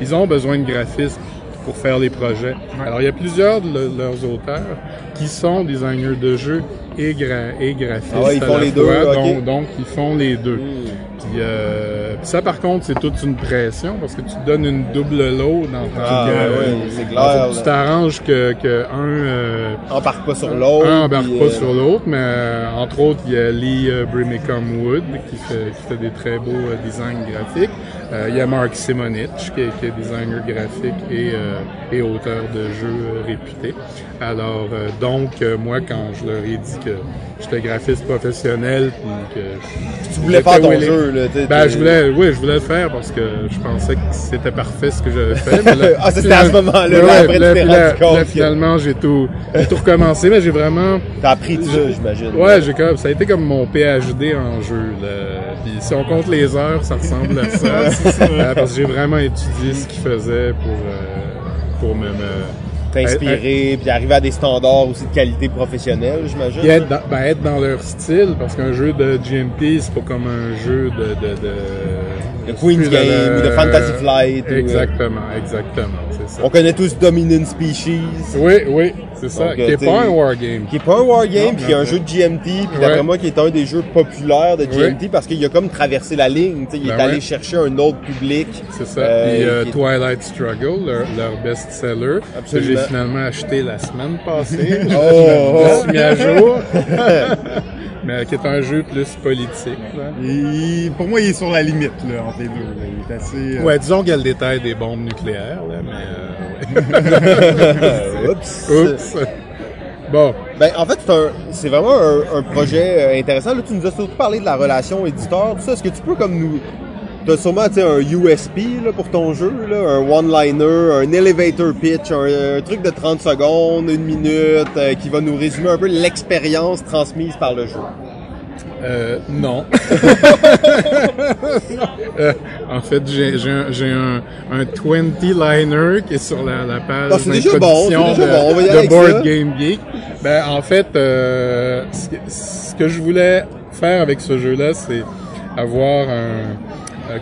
ils ont besoin de graphisme pour faire les projets. Alors, il y a plusieurs de le- leurs auteurs qui sont designers de jeux et, gra- et graphistes. Ah ouais, ils à font la les deux, fois. donc, donc, ils font les deux. Hmm. Puis, euh, puis ça, par contre, c'est toute une pression parce que tu te donnes une double load dans ton Ah, euh, ouais, clair. que là. tu t'arranges que, que un, euh, Embarque pas sur l'autre. un embarque puis, pas euh, sur l'autre, mais euh, entre autres, il y a Lee euh, Brimacombe Wood qui fait, qui fait des très beaux euh, designs graphiques. Euh, il y a Mark Simonich qui est, qui est designer graphique et, euh, et auteur de jeux euh, réputé. Alors, euh, donc, euh, moi, quand je leur ai dit que j'étais graphiste professionnel, puis que je, Tu voulais faire ton j'étais jeu, là. t'es- ben, t'es- je voulais, oui, je voulais le faire parce que je pensais que c'était parfait ce que j'avais fait. mais là, [LAUGHS] Ah, c'était à ce moment-là, Ouais, là, après, puis tu là, là, rendu compte là, finalement, j'ai tout, j'ai tout recommencé, mais j'ai vraiment, T'as appris de ça, j'imagine. ouais, j'ai comme, ça a été comme mon PhD en jeu, là. Puis si on compte les heures, ça ressemble à [LAUGHS] ça. Euh, parce que j'ai vraiment étudié ce qu'il faisait pour, euh, pour me, me, T'inspirer, puis arriver à des standards aussi de qualité professionnelle, j'imagine. Être dans, ben, être dans leur style, parce qu'un jeu de GMP, c'est pas comme un jeu de... De, de, De Queen's Game ou de Fantasy Flight ou, euh, Exactement, exactement, ça. On connaît tous Dominant Species, Oui, oui, c'est ça. Donc, qui euh, est t'sais, pas un wargame. qui est pas un wargame, puis qui est un jeu de GMT, puis Ouais. d'après moi qui est un des jeux populaires de GMT Ouais. parce qu'il a comme traversé la ligne, tu sais, il Ben est allé chercher un autre public. C'est ça. Euh, Puis euh, Twilight Struggle, leur, leur best-seller, que j'ai finalement acheté la semaine passée. [LAUGHS] Oh, je oh. me suis mis à jour. [LAUGHS] Mais qui est un jeu plus politique. Là. Pour moi, il est sur la limite là, entre les deux. là. Il est assez. euh, Ouais, disons qu'il y a le détail des bombes nucléaires, là, mais... Euh, ouais. [LAUGHS] Oups. Oups! Bon, Ben, en fait, c'est un- c'est vraiment un, un projet euh, intéressant. Là, tu nous as surtout parlé de la relation éditeur, tout ça. Est-ce que tu peux comme nous... T'as sûrement, un USP là, pour ton jeu, là, un one-liner, un elevator pitch, un, un truc de 30 secondes, une minute, euh, qui va nous résumer un peu l'expérience transmise par le jeu. Euh, non. [LAUGHS] Euh, en fait, j'ai j'ai un, j'ai un, un 20-liner qui est sur la, la page Ah, c'est déjà bon, c'est déjà bon, on va y de, aller de Board ça. Game Geek. Ben, en fait, euh, ce, que, ce que je voulais faire avec ce jeu-là, c'est avoir un, euh,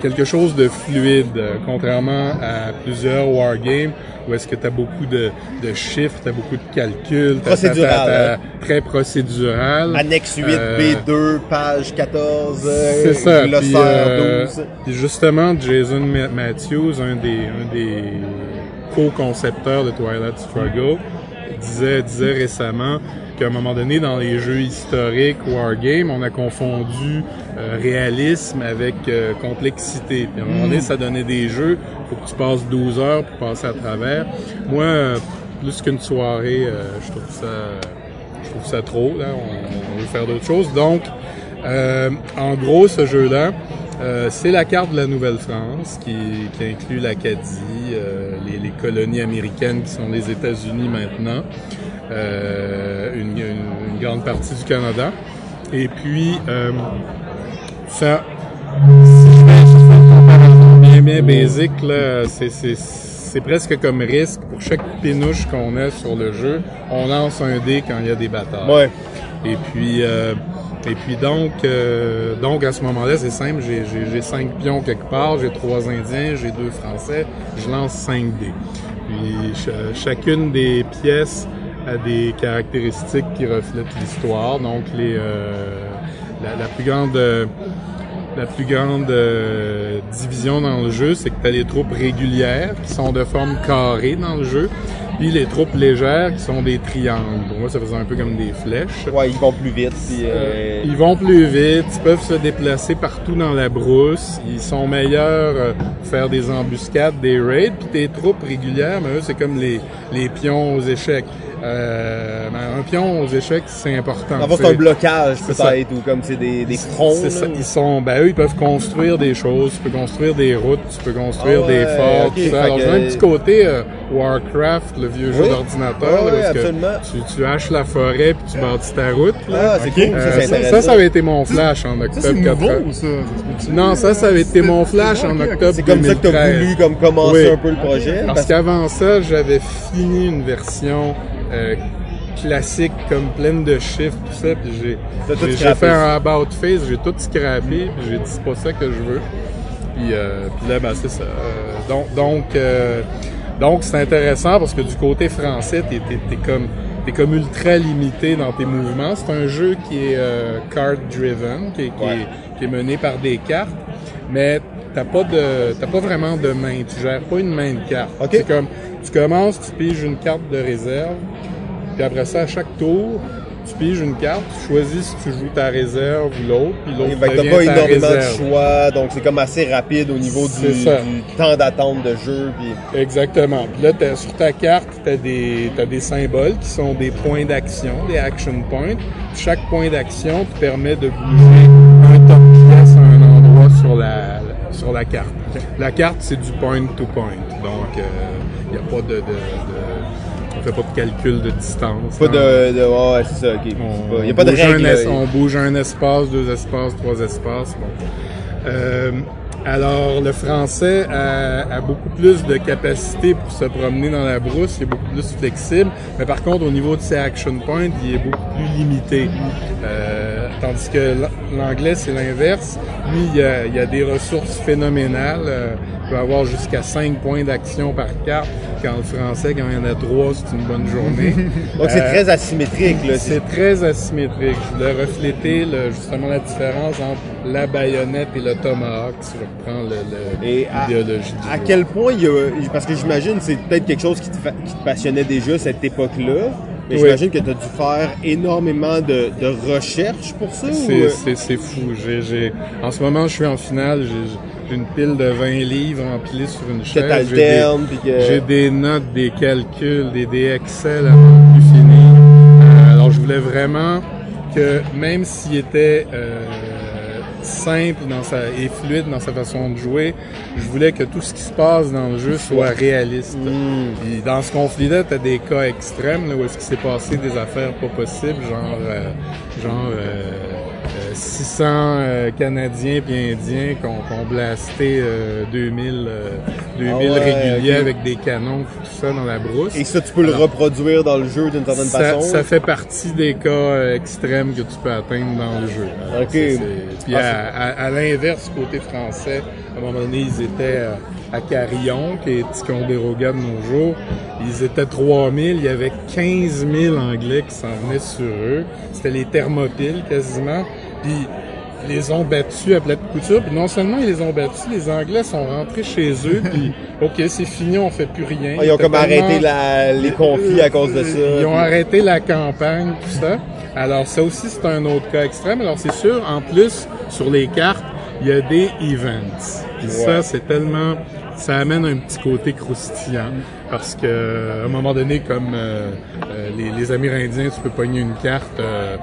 quelque chose de fluide, euh, contrairement à plusieurs wargames où est-ce que tu as beaucoup de, de chiffres, tu as beaucoup de calculs, Procédural, hein. très procédural. Annexe 8, Euh, B2, page 14, euh, C'est ça. glossaire Puis, euh, 12. puis justement, Jason Ma- Matthews, un des, un des co-concepteurs de Twilight Struggle, disait, disait récemment qu'à un moment donné, dans les jeux historiques Wargame, on a confondu euh, réalisme avec euh, complexité. Puis à un moment donné, ça donnait des jeux, faut que tu passes 12 heures pour passer à travers. Moi, euh, plus qu'une soirée, je trouve ça je trouve ça trop. Là. On, on veut faire d'autres choses. Donc, euh, en gros, ce jeu-là, euh, c'est la carte de la Nouvelle-France qui, qui inclut l'Acadie, euh, les, les colonies américaines qui sont les États-Unis maintenant, une, une- une grande partie du Canada. Et puis, euh, ça, bien, là, c'est, c'est, c'est presque comme risque. Pour chaque pénouche qu'on a sur le jeu, on lance un dé quand il y a des batailles. Ouais. Et puis, euh, et puis donc, euh, donc à ce moment-là, c'est simple. J'ai, cinq pions quelque part, j'ai trois Indiens, j'ai deux Français. Je lance cinq dés. Puis ch- chacune des pièces a des caractéristiques qui reflètent l'histoire. Donc les, euh, la, la plus grande euh, la plus grande euh, division dans le jeu, c'est que tu as les troupes régulières qui sont de forme carrée dans le jeu. Puis les troupes légères qui sont des triangles. Pour moi, ça faisait un peu comme des flèches. Ouais, ils vont plus vite. Puis, euh, Ils vont plus vite, ils peuvent se déplacer partout dans la brousse, ils sont meilleurs euh, pour faire des embuscades, des raids, puis tes troupes régulières, mais eux, c'est comme les, les pions aux échecs. Euh, ben, un pion aux échecs, c'est important. En fait, c'est un blocage c'est ça. peut-être, ou comme c'est des, des fronts. c'est ça. Ils sont, ben eux, ils peuvent construire des choses. Tu peux construire des routes, tu peux construire Ah ouais, des forts, ok, tout ça. Alors, que- j'ai un petit côté euh, Warcraft, le vieux jeu Oui. d'ordinateur, que absolument. tu, tu haches la forêt puis tu bâtis ta route. là. Ah, c'est cool, ça, Euh, c'est ça, ça, ça avait été mon flash en Ça, octobre c'est 80. nouveau, ça. Non, ça, ça avait été mon flash en octobre C'est comme ça que t'as 2013. voulu comme commencer Oui. un peu le projet. Parce qu'avant ça, j'avais fini une version euh, classique comme pleine de chiffres tout ça puis j'ai j'ai- fait un about face j'ai tout scrappé puis j'ai dit c'est pas ça que je veux. Puis, euh, puis là ben c'est ça. Euh, donc donc euh, donc c'est intéressant parce que du côté français t'es t'es t'es comme t'es comme ultra limité dans tes mouvements. C'est un jeu qui est euh, card driven qui est, qui, Ouais. est, qui est mené par des cartes. Mais t'as pas de t'as pas vraiment de main tu gères pas une main de carte Ok. c'est comme tu commences tu piges une carte de réserve puis après ça à chaque tour tu piges une carte tu choisis si tu joues ta réserve ou l'autre puis l'autre t'as devient pas ta énormément réserve. de choix, donc c'est comme assez rapide au niveau du, temps d'attente de jeu. Puis... Exactement. Puis là, t'as- sur ta carte, tu as des, t'as des symboles qui sont des points d'action, des action points. Puis chaque point d'action te permet de bouger un top pièce à un endroit sur la, sur la carte. La carte, c'est du point to point. Donc, il n'y a pas de, de, de- On fait pas de calcul de distance. Pas hein. de, de ouais, c'est ça, ok. Il n'y a pas de règle. es- là. on bouge un espace, deux espaces, trois espaces. Bon. Euh, alors, le français a, a beaucoup plus de capacité pour se promener dans la brousse, il est beaucoup plus flexible, mais par contre, au niveau de ses action points, il est beaucoup plus limité. Euh, tandis que l'anglais, c'est l'inverse. Lui, il y, a, il y a des ressources phénoménales. Euh, il peut avoir jusqu'à 5 points d'action par carte, quand le français, quand il y en a 3, c'est une bonne journée. [LAUGHS] Donc c'est Euh, très asymétrique. Là. c'est très asymétrique. Je voulais refléter le- justement la différence entre la baïonnette et le tomahawk, si je reprends à- l'idéologie À jeu. quel point il y a. Parce que j'imagine c'est peut-être quelque chose qui te, qui te passionnait déjà cette époque-là. Mais Oui. j'imagine que tu as dû faire énormément de, de recherches pour ça. ou, C'est, euh, c'est, c'est fou. J'ai, j'ai- en ce moment, je suis en finale. J'ai, j'ai une pile de 20 livres empilés sur une chaise. J'ai des, que. des notes, des calculs, des, des Excel à plus finir. Euh, alors, je voulais vraiment que, même s'il était euh, simple dans sa, et fluide dans sa façon de jouer, je voulais que tout ce qui se passe dans le jeu soit réaliste. Puis dans ce conflit-là, t'as des cas extrêmes là, où est-ce qu'il s'est passé des affaires pas possibles, genre euh, genre euh, 600 euh, Canadiens puis Indiens qui ont, blasté euh, 2000 euh, 2000 Ah ouais, réguliers avec des canons tout ça dans la brousse. Et ça, tu peux le reproduire dans le jeu d'une certaine ça, façon? ça fait partie des cas euh, extrêmes que tu peux atteindre dans le jeu. Alors, c'est- Puis Ah, à, à- à l'inverse, côté français, à un moment donné, ils étaient à Carillon, qui est Ticonderoga de nos jours. Ils étaient 3000, il y avait 15 000 Anglais qui s'en venaient sur eux. C'était les thermopiles quasiment. Puis ils les ont battus à plate couture. Puis non seulement ils les ont battus, les Anglais sont rentrés chez eux. [LAUGHS] Puis OK, c'est fini, on fait plus rien. Ah, ils ont comme tellement- arrêté la, les conflits à cause de ça. ils ont arrêté la campagne, tout ça. Alors ça aussi, c'est un autre cas extrême. Alors c'est sûr, en plus, sur les cartes, il y a des events. Puis Ouais. ça, c'est tellement... Ça amène un petit côté croustillant. Parce que à un moment donné, comme euh, euh, les, les Amérindiens, tu peux pogner une carte... euh,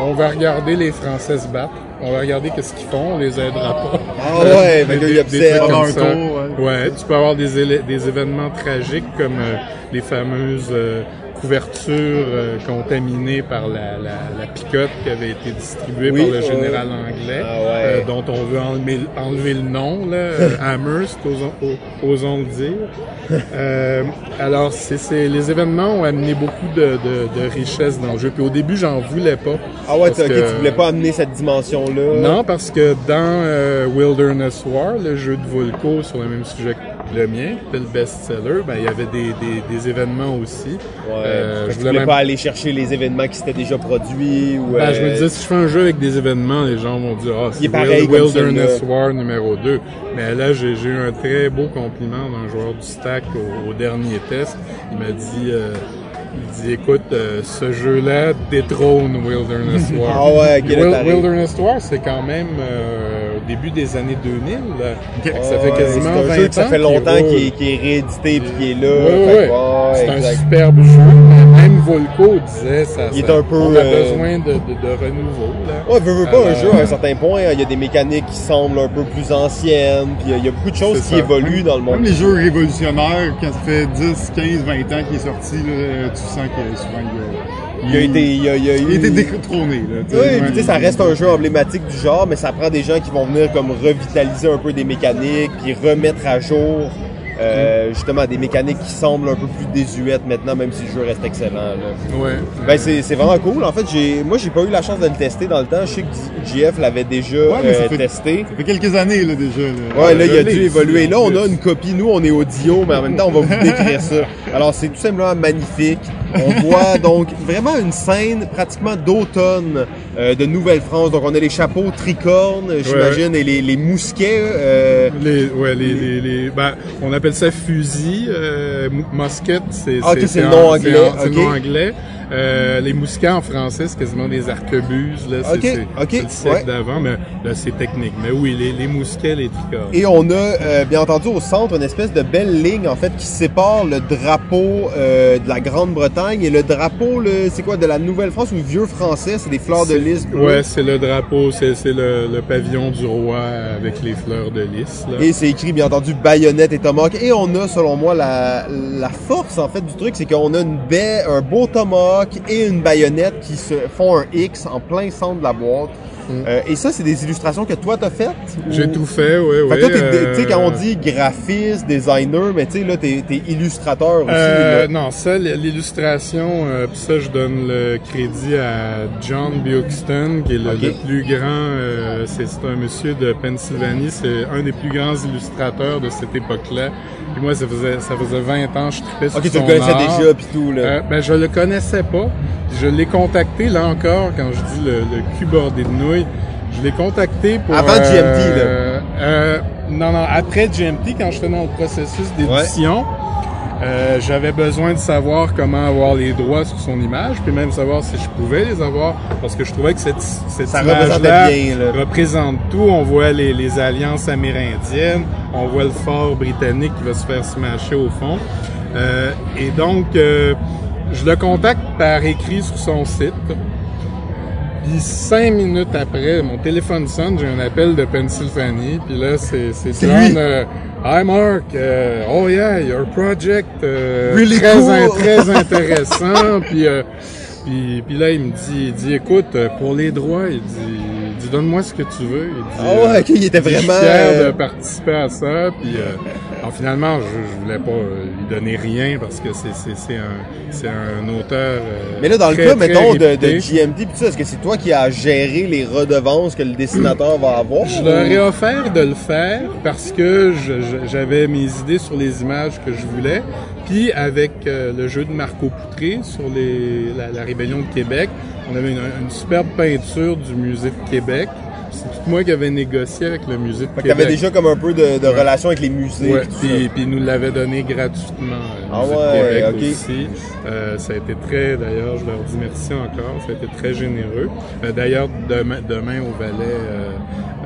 on va regarder les Français se battre. On va regarder qu'est-ce qu'ils font. On les aidera pas. Ah ouais, [LAUGHS] là, il Des- des trucs comme un ça. ouais. Ouais, tu peux avoir des, des événements tragiques comme euh, les fameuses euh, couvertures euh, contaminées par la, la, la picote qui avait été distribuée Oui, par le général anglais, Ah ouais. euh, dont on veut enlever, enlever le nom, là, euh, [LAUGHS] Amherst, osons, os- osons le dire. Alors, c'est, les événements ont amené beaucoup de, de, de richesse dans le jeu. Puis au début, j'en voulais pas. Ah ouais, que- tu voulais pas amener cette dimension-là? non, parce que dans euh, Wilderness War, le jeu de Volco sur le même sujet le mien, c'était le best-seller, ben, il y avait des, des, des événements aussi. Ouais. Euh, je voulais même- pas aller chercher les événements qui s'étaient déjà produits ou. Ben, je me euh, disais, si je fais un jeu avec des événements, les gens vont dire, ah, c'est Wild- Wilderness. War numéro 2. Mais là, j'ai eu un très beau compliment d'un joueur du stack au, au dernier test. Il m'a dit, euh, il dit, écoute, euh, ce jeu-là détrône Wilderness [LAUGHS] War. Ah ouais, Puis quel est Wil- pareil. Wilderness War, c'est quand même euh, début des années 2000. là. ça fait quasiment un 20 jeu que ça ans fait longtemps qu'il est, réédité puis qu'il est là. Que, ouais, c'est un superbe jeu. Même Volco disait ça. Il est ça- un peu, On a euh, besoin de, de, de renouveau. Là. Ouais, veux, veux pas, un Alors, jeu, à un certain point, il y a des mécaniques qui semblent un peu plus anciennes, puis il y a- beaucoup de choses qui ça. évoluent dans le monde. Même les jeux révolutionnaires, quand ça fait 10, 15, 20 ans qu'il est sorti, là, tu sens que souvent il a, Il a été, il a, il a il a eu- été détrôné. Là. Oui, Ouais, puis tu sais, ça reste un jeu emblématique du genre, mais ça prend des gens qui vont venir comme revitaliser un peu des mécaniques, puis remettre à jour euh, justement des mécaniques qui semblent un peu plus désuètes maintenant, même si le jeu reste excellent. Là. Ouais. Ben c'est c'est vraiment cool. En fait, j'ai moi j'ai pas eu la chance de le tester dans le temps. Je sais que JF l'avait déjà Ouais, mais ça euh, fait- testé. Ça fait quelques années là, déjà. Là. Ouais, là, il a dû évoluer. Là, on a une copie. Nous, on est audio, mais en même temps, on va vous décrire ça. Alors, c'est tout simplement magnifique. On voit donc vraiment une scène pratiquement d'automne euh, de Nouvelle-France. Donc, on a les chapeaux tricornes, j'imagine, et les, les mousquets. euh, Les, ouais, les, les, les- ben, on appelle ça fusil, euh, musket, c'est Ah, ok, c'est le nom c'est anglais, C'est le ok. nom anglais. Euh, les mousquets en français, c'est quasiment des arquebuses. Là, c'est, Ok, c'est- ok, c'est le siècle ouais. d'avant, mais là, c'est technique. Mais oui, les, les mousquets, les tricornes. Et on a, euh, bien entendu, au centre, une espèce de belle ligne, en fait, qui sépare le drapeau euh, de la Grande-Bretagne et le drapeau, le- c'est quoi, de la Nouvelle-France ou vieux français? C'est des fleurs de lys. Ouais, c'est le drapeau, c'est, c'est le, le pavillon du roi avec les fleurs de lys. Là. Et c'est écrit, bien entendu, baïonnette et tomahawk. Et on a, selon moi, la, la force, en fait, du truc, c'est qu'on a une baie, un beau tomahawk et une baïonnette qui se font un X en plein centre de la boîte. Euh, et ça, c'est des illustrations que toi, t'as faites? ou- Mm. J'ai tout fait, oui, oui. Fait que toi, t'es- euh, tu sais, quand on dit graphiste, designer, mais tu sais, là, t'es t'es illustrateur aussi. Euh, non, ça, l'illustration, euh, pis ça, je donne le crédit à John Buxton, qui est le, plus grand, c'est un monsieur de Pennsylvanie, c'est un des plus grands illustrateurs de cette époque-là. Puis moi, ça faisait, ça faisait 20 ans, je tripais sur Ok, tu son le connaissais art. déjà, pis tout, là. Ben, je le connaissais pas. Je l'ai contacté, là encore, quand je dis le, le cul bordé de je l'ai contacté pour... Avant GMT, euh, euh, non, non, après GMT, quand j'étais dans le processus d'édition, euh, j'avais besoin de savoir comment avoir les droits sur son image, puis même savoir si je pouvais les avoir, parce que je trouvais que cette, image-là là. représente tout. On voit les, les alliances amérindiennes, on voit le fort britannique qui va se faire smasher au fond. Et donc, je le contacte par écrit sur son site. Puis cinq minutes après, mon téléphone sonne, j'ai un appel de Pennsylvanie. Puis là, c'est c'est euh, Hi Mark, euh, oh yeah, your project, euh, Really très, cool. in- très [LAUGHS] intéressant. puis, euh, puis, puis là, il me dit, il dit, écoute, euh, pour les droits, il dit, il dit donne-moi ce que tu veux. Il dit, Ah ouais, ok, il était vraiment, fier euh, de participer à ça. Puis, euh, alors, finalement, je, je voulais pas euh, lui donner rien parce que c'est un c'est un auteur. euh, Mais là, dans le cas, mettons, de, de pis ça, est-ce que c'est toi qui as géré les redevances que le dessinateur va avoir? Je leur ai offert de le faire parce que j'avais mes idées sur les images que je voulais. Puis avec euh, le jeu de Marco Poutré sur les, la, la rébellion de Québec, on avait une, une superbe peinture du musée de Québec. C'est tout moi qui avais négocié avec le musée de Fait Québec. t'avais déjà comme un peu de, de Ouais. relation avec les musées. Ouais, puis, puis ils nous l'avaient donné gratuitement. euh, Ah Musée de ouais, Québec aussi. Euh, ça a été très, d'ailleurs, je leur dis merci encore, ça a été très généreux. Euh, d'ailleurs, demain, demain au Valais,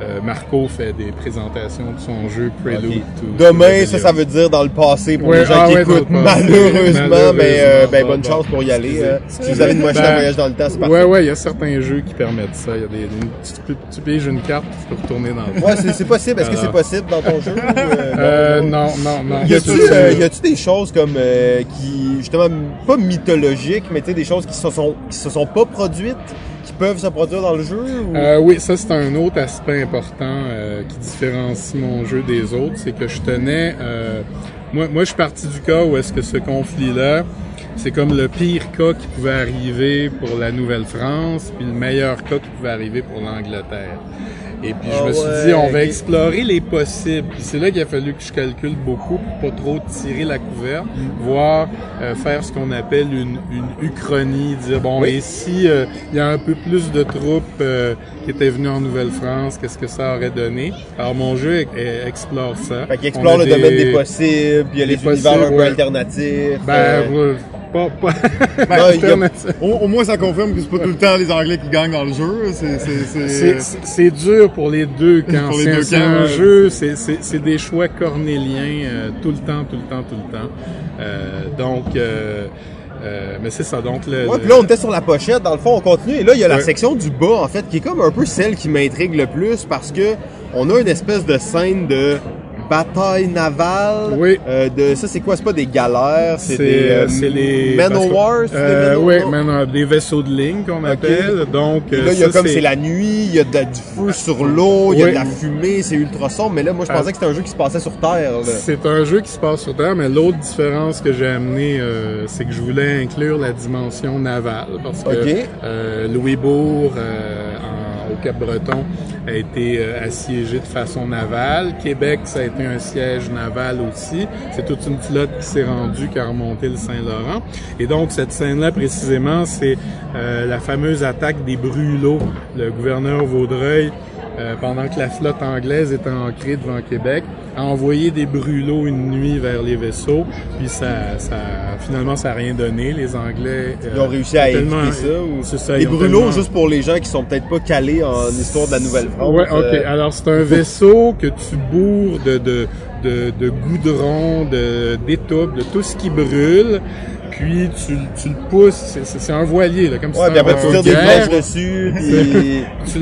euh, Marco fait des présentations de son jeu Prelude Ok. to Demain, ça, ça veut dire dans le passé pour Ouais, les gens ah qui ouais, écoutent. Malheureusement, mais euh, ben, bonne Bon, chance pour y aller. excusez. euh. Si vous avez une machine à Ben, voyage dans le temps, c'est parfait. Ouais, ouais, il y a certains jeux qui permettent ça. Il y a des, tu, tu piges une carte, tu peux retourner dans le Ouais, c'est possible. Est-ce que c'est possible dans ton jeu? ou, euh, Euh, non? non, non? Y a-tu euh, des choses comme euh, qui justement pas mythologiques, mais tu sais des choses qui se sont qui se sont pas produites, Euh, oui, ça c'est un autre aspect important euh, qui différencie mon jeu des autres, c'est que je tenais, euh, moi, moi je suis parti du cas où est-ce que ce conflit-là, c'est comme le pire cas qui pouvait arriver pour la Nouvelle-France, puis le meilleur cas qui pouvait arriver pour l'Angleterre. Et puis Ah je me suis ouais, dit, on va explorer les possibles. Puis c'est là qu'il a fallu que je calcule beaucoup pour pas trop tirer la couverte, voire euh, faire ce qu'on appelle une, une uchronie, dire bon, Oui. et si euh, il y a un peu plus de troupes euh, qui étaient venues en Nouvelle-France, qu'est-ce que ça aurait donné? Alors mon jeu e- explore ça. Fait qu'il explore le domaine des possibles, puis il y a les univers un possibles, peu ouais. alternatifs. Ben, euh, euh, pas, pas [LAUGHS] Ben, a-. Au, au moins, ça confirme que c'est pas tout le temps les Anglais qui gagnent dans le jeu. C'est, c'est, c'est... C'est- C'est c'est dur pour les deux [LAUGHS] les c'est camps, un jeu, c'est- c'est c'est des choix cornéliens euh, tout le temps, tout le temps, tout le temps. Euh, donc, euh, euh, mais c'est ça. Donc, le, Ouais, le- puis là, on était sur la pochette. Dans le fond, on continue. Et là, il y a la section du bas, en fait, qui est comme un peu celle qui m'intrigue le plus parce que on a une espèce de scène de bataille navale. Oui. Euh, de, ça, c'est quoi? C'est pas des galères, c'est des euh, euh, c'est les manowars. c'est des Euh, oui, des vaisseaux de ligne qu'on appelle. Donc, Et euh, là, il y a ça, comme c'est la nuit, il y a de du feu sur l'eau, il y a de la fumée, c'est ultra sombre. Mais là, moi, je Ah. pensais que c'était un jeu qui se passait sur Terre. C'est un jeu qui se passe sur Terre, mais l'autre différence que j'ai amené, euh, c'est que je voulais inclure la dimension navale, parce que Ok. euh, Louisbourg, euh, en- au Cap-Breton, a été euh, assiégé de façon navale. Québec, ça a été un siège naval aussi. C'est toute une flotte qui s'est rendue, qui a remonté le Saint-Laurent. Et donc, cette scène-là, précisément, c'est euh, la fameuse attaque des brûlots. Le gouverneur Vaudreuil euh, pendant que la flotte anglaise était ancrée devant Québec, a envoyé des brûlots une nuit vers les vaisseaux, puis ça, ça finalement ça a rien donné. Les Anglais euh, Ils ont réussi à éviter ça. Ou... Ça, Les brûlots, tellement- juste pour les gens qui sont peut-être pas calés en histoire de la Nouvelle-France. Ouais, ok. euh, Alors c'est un vaisseau que tu bourres de de de, de goudron, de d'étoupe, de tout ce qui brûle. Puis tu, tu le pousses, c'est- un voilier là, comme si Ouais, c'était puis après tu tires de des flèches dessus, [LAUGHS] puis... tu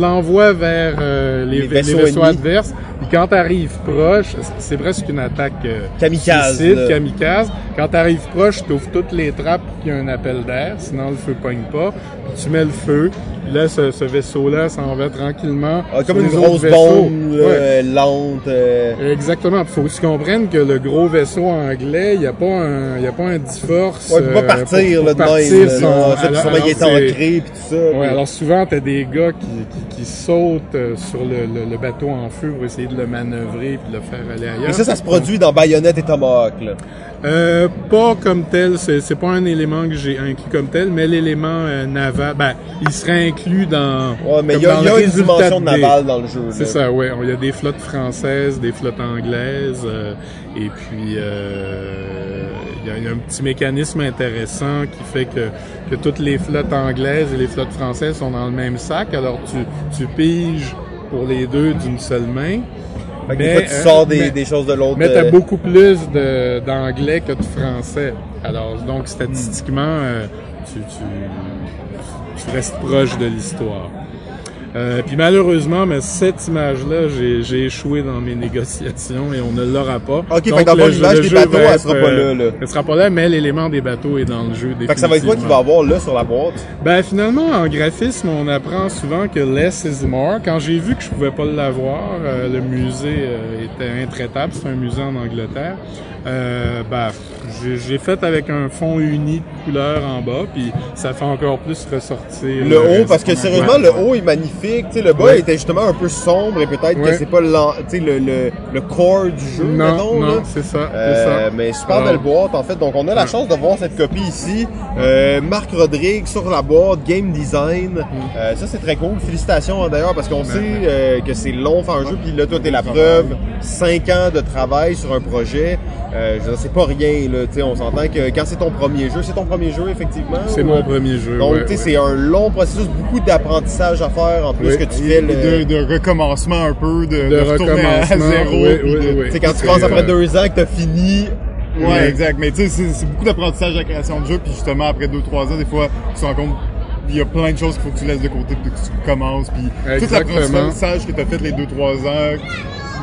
l'envoies vers euh, les, Les les vaisseaux vaisseaux, ennemis. adverses puis quand tu arrives proche c'est presque une attaque euh, Kamikaze, suicide, kamikaze quand tu arrives proche tu ouvres toutes les trappes pour qu'il y ait un appel d'air sinon le feu pogne pas puis tu mets le feu là ce, ce vaisseau là s'en va tranquillement Ah, comme une grosse bombe Ouais. euh, lente. euh, Exactement. Il faut aussi comprendre que le gros vaisseau anglais, il n'y a pas un, il y a pas un divorce. Ouais, il peut pas euh, partir, pour- là, de partir même. sûrement, il est ancré, puis tout ça. Ouais, puis- alors souvent, t'as des gars qui, qui, qui sautent euh, sur le, le, le bateau en feu pour essayer de le manœuvrer puis de le faire aller ailleurs. Et ça, ça se produit dans Bayonetta et Tomahawk, là. Euh, pas comme tel, c'est pas un élément que j'ai inclus comme tel, mais l'élément euh, naval, ben, il serait inclus dans. Ouais, mais il y a, y une dimension des- navale dans le jeu. là. C'est ça, ouais. Il y a des flottes françaises, des flottes anglaises, euh, et puis il y, a- il y a un petit mécanisme intéressant qui fait que, que toutes les flottes anglaises et les flottes françaises sont dans le même sac. Alors tu, tu piges pour les deux d'une seule main. Fait que des Mais, fois, tu euh, sors des, mais- des choses de l'autre. Mais t'as euh, beaucoup plus d'anglais que de français. Alors, donc, statistiquement, euh, tu, tu, tu restes proche de l'histoire. Euh, puis malheureusement, mais cette image-là, j'ai j'ai échoué dans mes négociations et on ne l'aura pas. Ok, fait Donc, que dans le le l'image le des bateaux, elle sera pas euh, là, là. Elle sera pas là, mais l'élément des bateaux est dans le jeu. Fait que ça va être quoi qui va avoir là sur la boîte? Ben finalement, en graphisme, on apprend souvent que less is more. Quand j'ai vu que je pouvais pas l'avoir, euh, le musée euh, était intraitable. C'est un musée en Angleterre. Euh, ben, j'ai- j'ai fait avec un fond uni de couleur en bas, puis ça fait encore plus ressortir Le haut, reste. parce que sérieusement, le haut est magnifique. Le bas Ouais. était justement un peu sombre et peut-être que c'est pas le, le, le core du jeu, Non, mettons, non, c'est ça, Euh, ça. mais super belle boîte en fait. Donc on a la chance de voir cette copie ici. Euh, Marc Rodrigue sur la boîte, game design. Mm. Euh, ça c'est très cool. Félicitations hein, d'ailleurs parce qu'on sait que c'est long faire un jeu. Puis là toi t'es la preuve. Cinq ans de travail sur un projet. C'est pas rien là. Tu sais, on s'entend que quand c'est ton premier jeu, c'est ton premier jeu effectivement. C'est ou- mon premier jeu. Donc ouais. c'est un long processus, beaucoup d'apprentissage à faire en plus Oui. que tu Et fais le. de, de recommencement un peu, de, De de retourner à zéro. oui, oui, de- oui. Tu sais, quand tu commences après deux ans que t'as fini, Ouais, exact. Mais tu sais, c'est- beaucoup d'apprentissage à la création de jeu. Puis justement, après deux, trois ans, des fois, tu te rends compte il y a plein de choses qu'il faut que tu laisses de côté puis que tu commences. Puis tout l'apprentissage que tu as fait les deux, trois ans,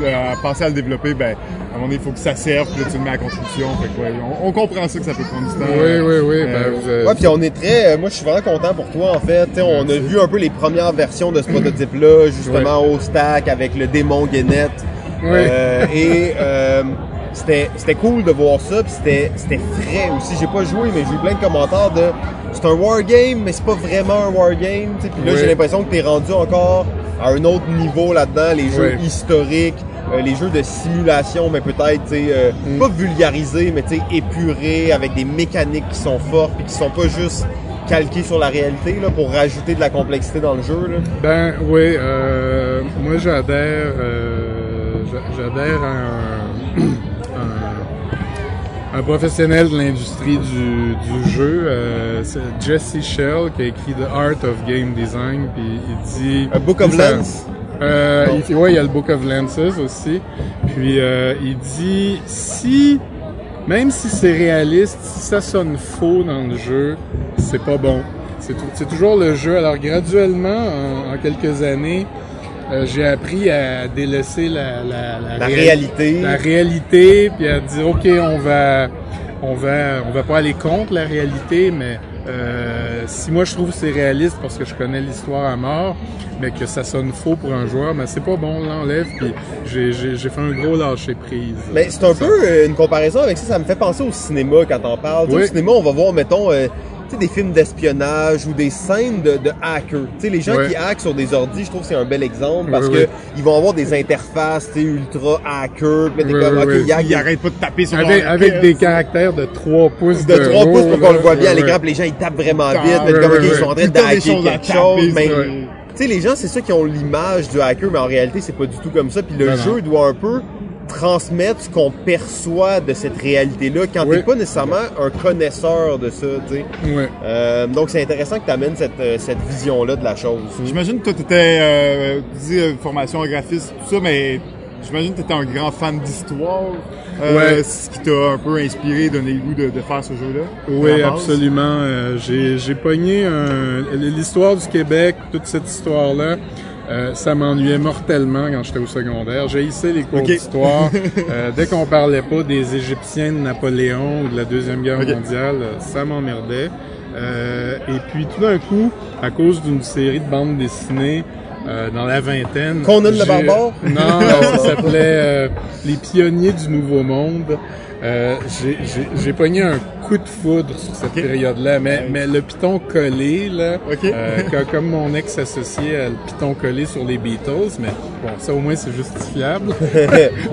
à penser à le développer, ben, à un moment donné, il faut que ça serve, puis là, tu le mets à contribution. Fait que, ouais, on, on comprend ça que ça peut prendre du temps. Oui, oui, oui. Euh, ben, vous avez- Ouais, puis on est très. euh, moi, je suis vraiment content pour toi, en fait. Tu sais, on a vu un peu les premières versions de ce prototype-là, justement au stack avec le démon Guénette. Oui. Euh, et euh, c'était c'était cool de voir ça, puis c'était c'était frais aussi. J'ai pas joué, mais j'ai eu plein de commentaires de c'est un wargame, mais c'est pas vraiment un wargame. tu sais. Puis là, Oui. j'ai l'impression que t'es rendu encore à un autre niveau là-dedans, les jeux Oui. historiques, euh, les jeux de simulation, mais peut-être euh, Mm. pas vulgarisés, mais tu épurés, avec des mécaniques qui sont fortes, puis qui sont pas juste calquées sur la réalité là, pour rajouter de la complexité dans le jeu. Là. Ben oui, euh, moi j'adhère, euh, j'a- j'adhère à un, un, professionnel de l'industrie du, du jeu, euh, c'est Jesse Shell qui a écrit The Art of Game Design, puis il dit... A Book of Lens. Euh, il ouais, il y a le Book of Lenses aussi. Puis euh, il dit si même si c'est réaliste, si ça sonne faux dans le jeu, c'est pas bon. C'est tou- c'est toujours le jeu. Alors graduellement, en, en quelques années, euh, j'ai appris à délaisser la, la, La réal- réalité. la réalité, puis à dire ok, on va, on va, on va pas aller contre la réalité, mais euh, si moi je trouve que c'est réaliste parce que je connais l'histoire à mort, mais que ça sonne faux pour un joueur, mais c'est pas bon, on l'enlève. Puis j'ai, fait un gros lâcher prise. Mais c'est un peu euh, une comparaison avec ça, ça me fait penser au cinéma quand on parle. Oui. Au cinéma, on va voir, mettons, euh, des films d'espionnage ou des scènes de, de hackers. Tu sais, les gens Ouais. qui hackent sur des ordis, je trouve que c'est un bel exemple parce Oui, que ils vont avoir des interfaces, tu sais, ultra hackers. Oui, comme, oui, ok, oui. il hack, Il arrête pas de taper sur avec, leur avec des caractères de 3 pouces de 3 haut, pouces pour qu'on le voit bien à Ouais, l'écran, ouais. les gens ils tapent vraiment Ah, vite, ouais, comme ok, ouais, ils sont en train Tout de le temps des hacker choses à quelque chose, mais ça. tu sais, les gens, c'est ceux qui ont l'image du hacker, mais en réalité, c'est pas du tout comme ça. Puis le Non, jeu non. doit un peu transmettre ce qu'on perçoit de cette réalité-là quand Oui. t'es pas nécessairement un connaisseur de ça, tu sais. Ouais. Euh, donc c'est intéressant que tu amènes cette, euh, cette vision-là de la chose. J'imagine que toi, t'étais, euh, tu dis euh, formation en graphisme, tout ça, mais j'imagine que t'étais un grand fan d'histoire. Euh, Ouais. Ce qui t'a un peu inspiré, donné le goût de, de faire ce jeu-là. Oui, absolument. Euh, j'ai, j'ai pogné l'histoire du Québec, toute cette histoire-là. Euh, ça m'ennuyait mortellement quand j'étais au secondaire. J'ai hissé les cours d'histoire. [LAUGHS] Euh, dès qu'on parlait pas des Égyptiens de Napoléon ou de la Deuxième Guerre mondiale, euh, ça m'emmerdait. Euh, et puis tout d'un coup, à cause d'une série de bandes dessinées euh, dans la vingtaine... Conan le barbare? Non, ça [LAUGHS] s'appelait euh, Les pionniers du Nouveau Monde. Euh, j'ai- pogné un coup de foudre sur cette période-là, mais, mais le piton collé, là, Ok. euh, co- comme mon ex associé a le piton collé sur les Beatles, mais bon, ça au moins c'est justifiable. [LAUGHS]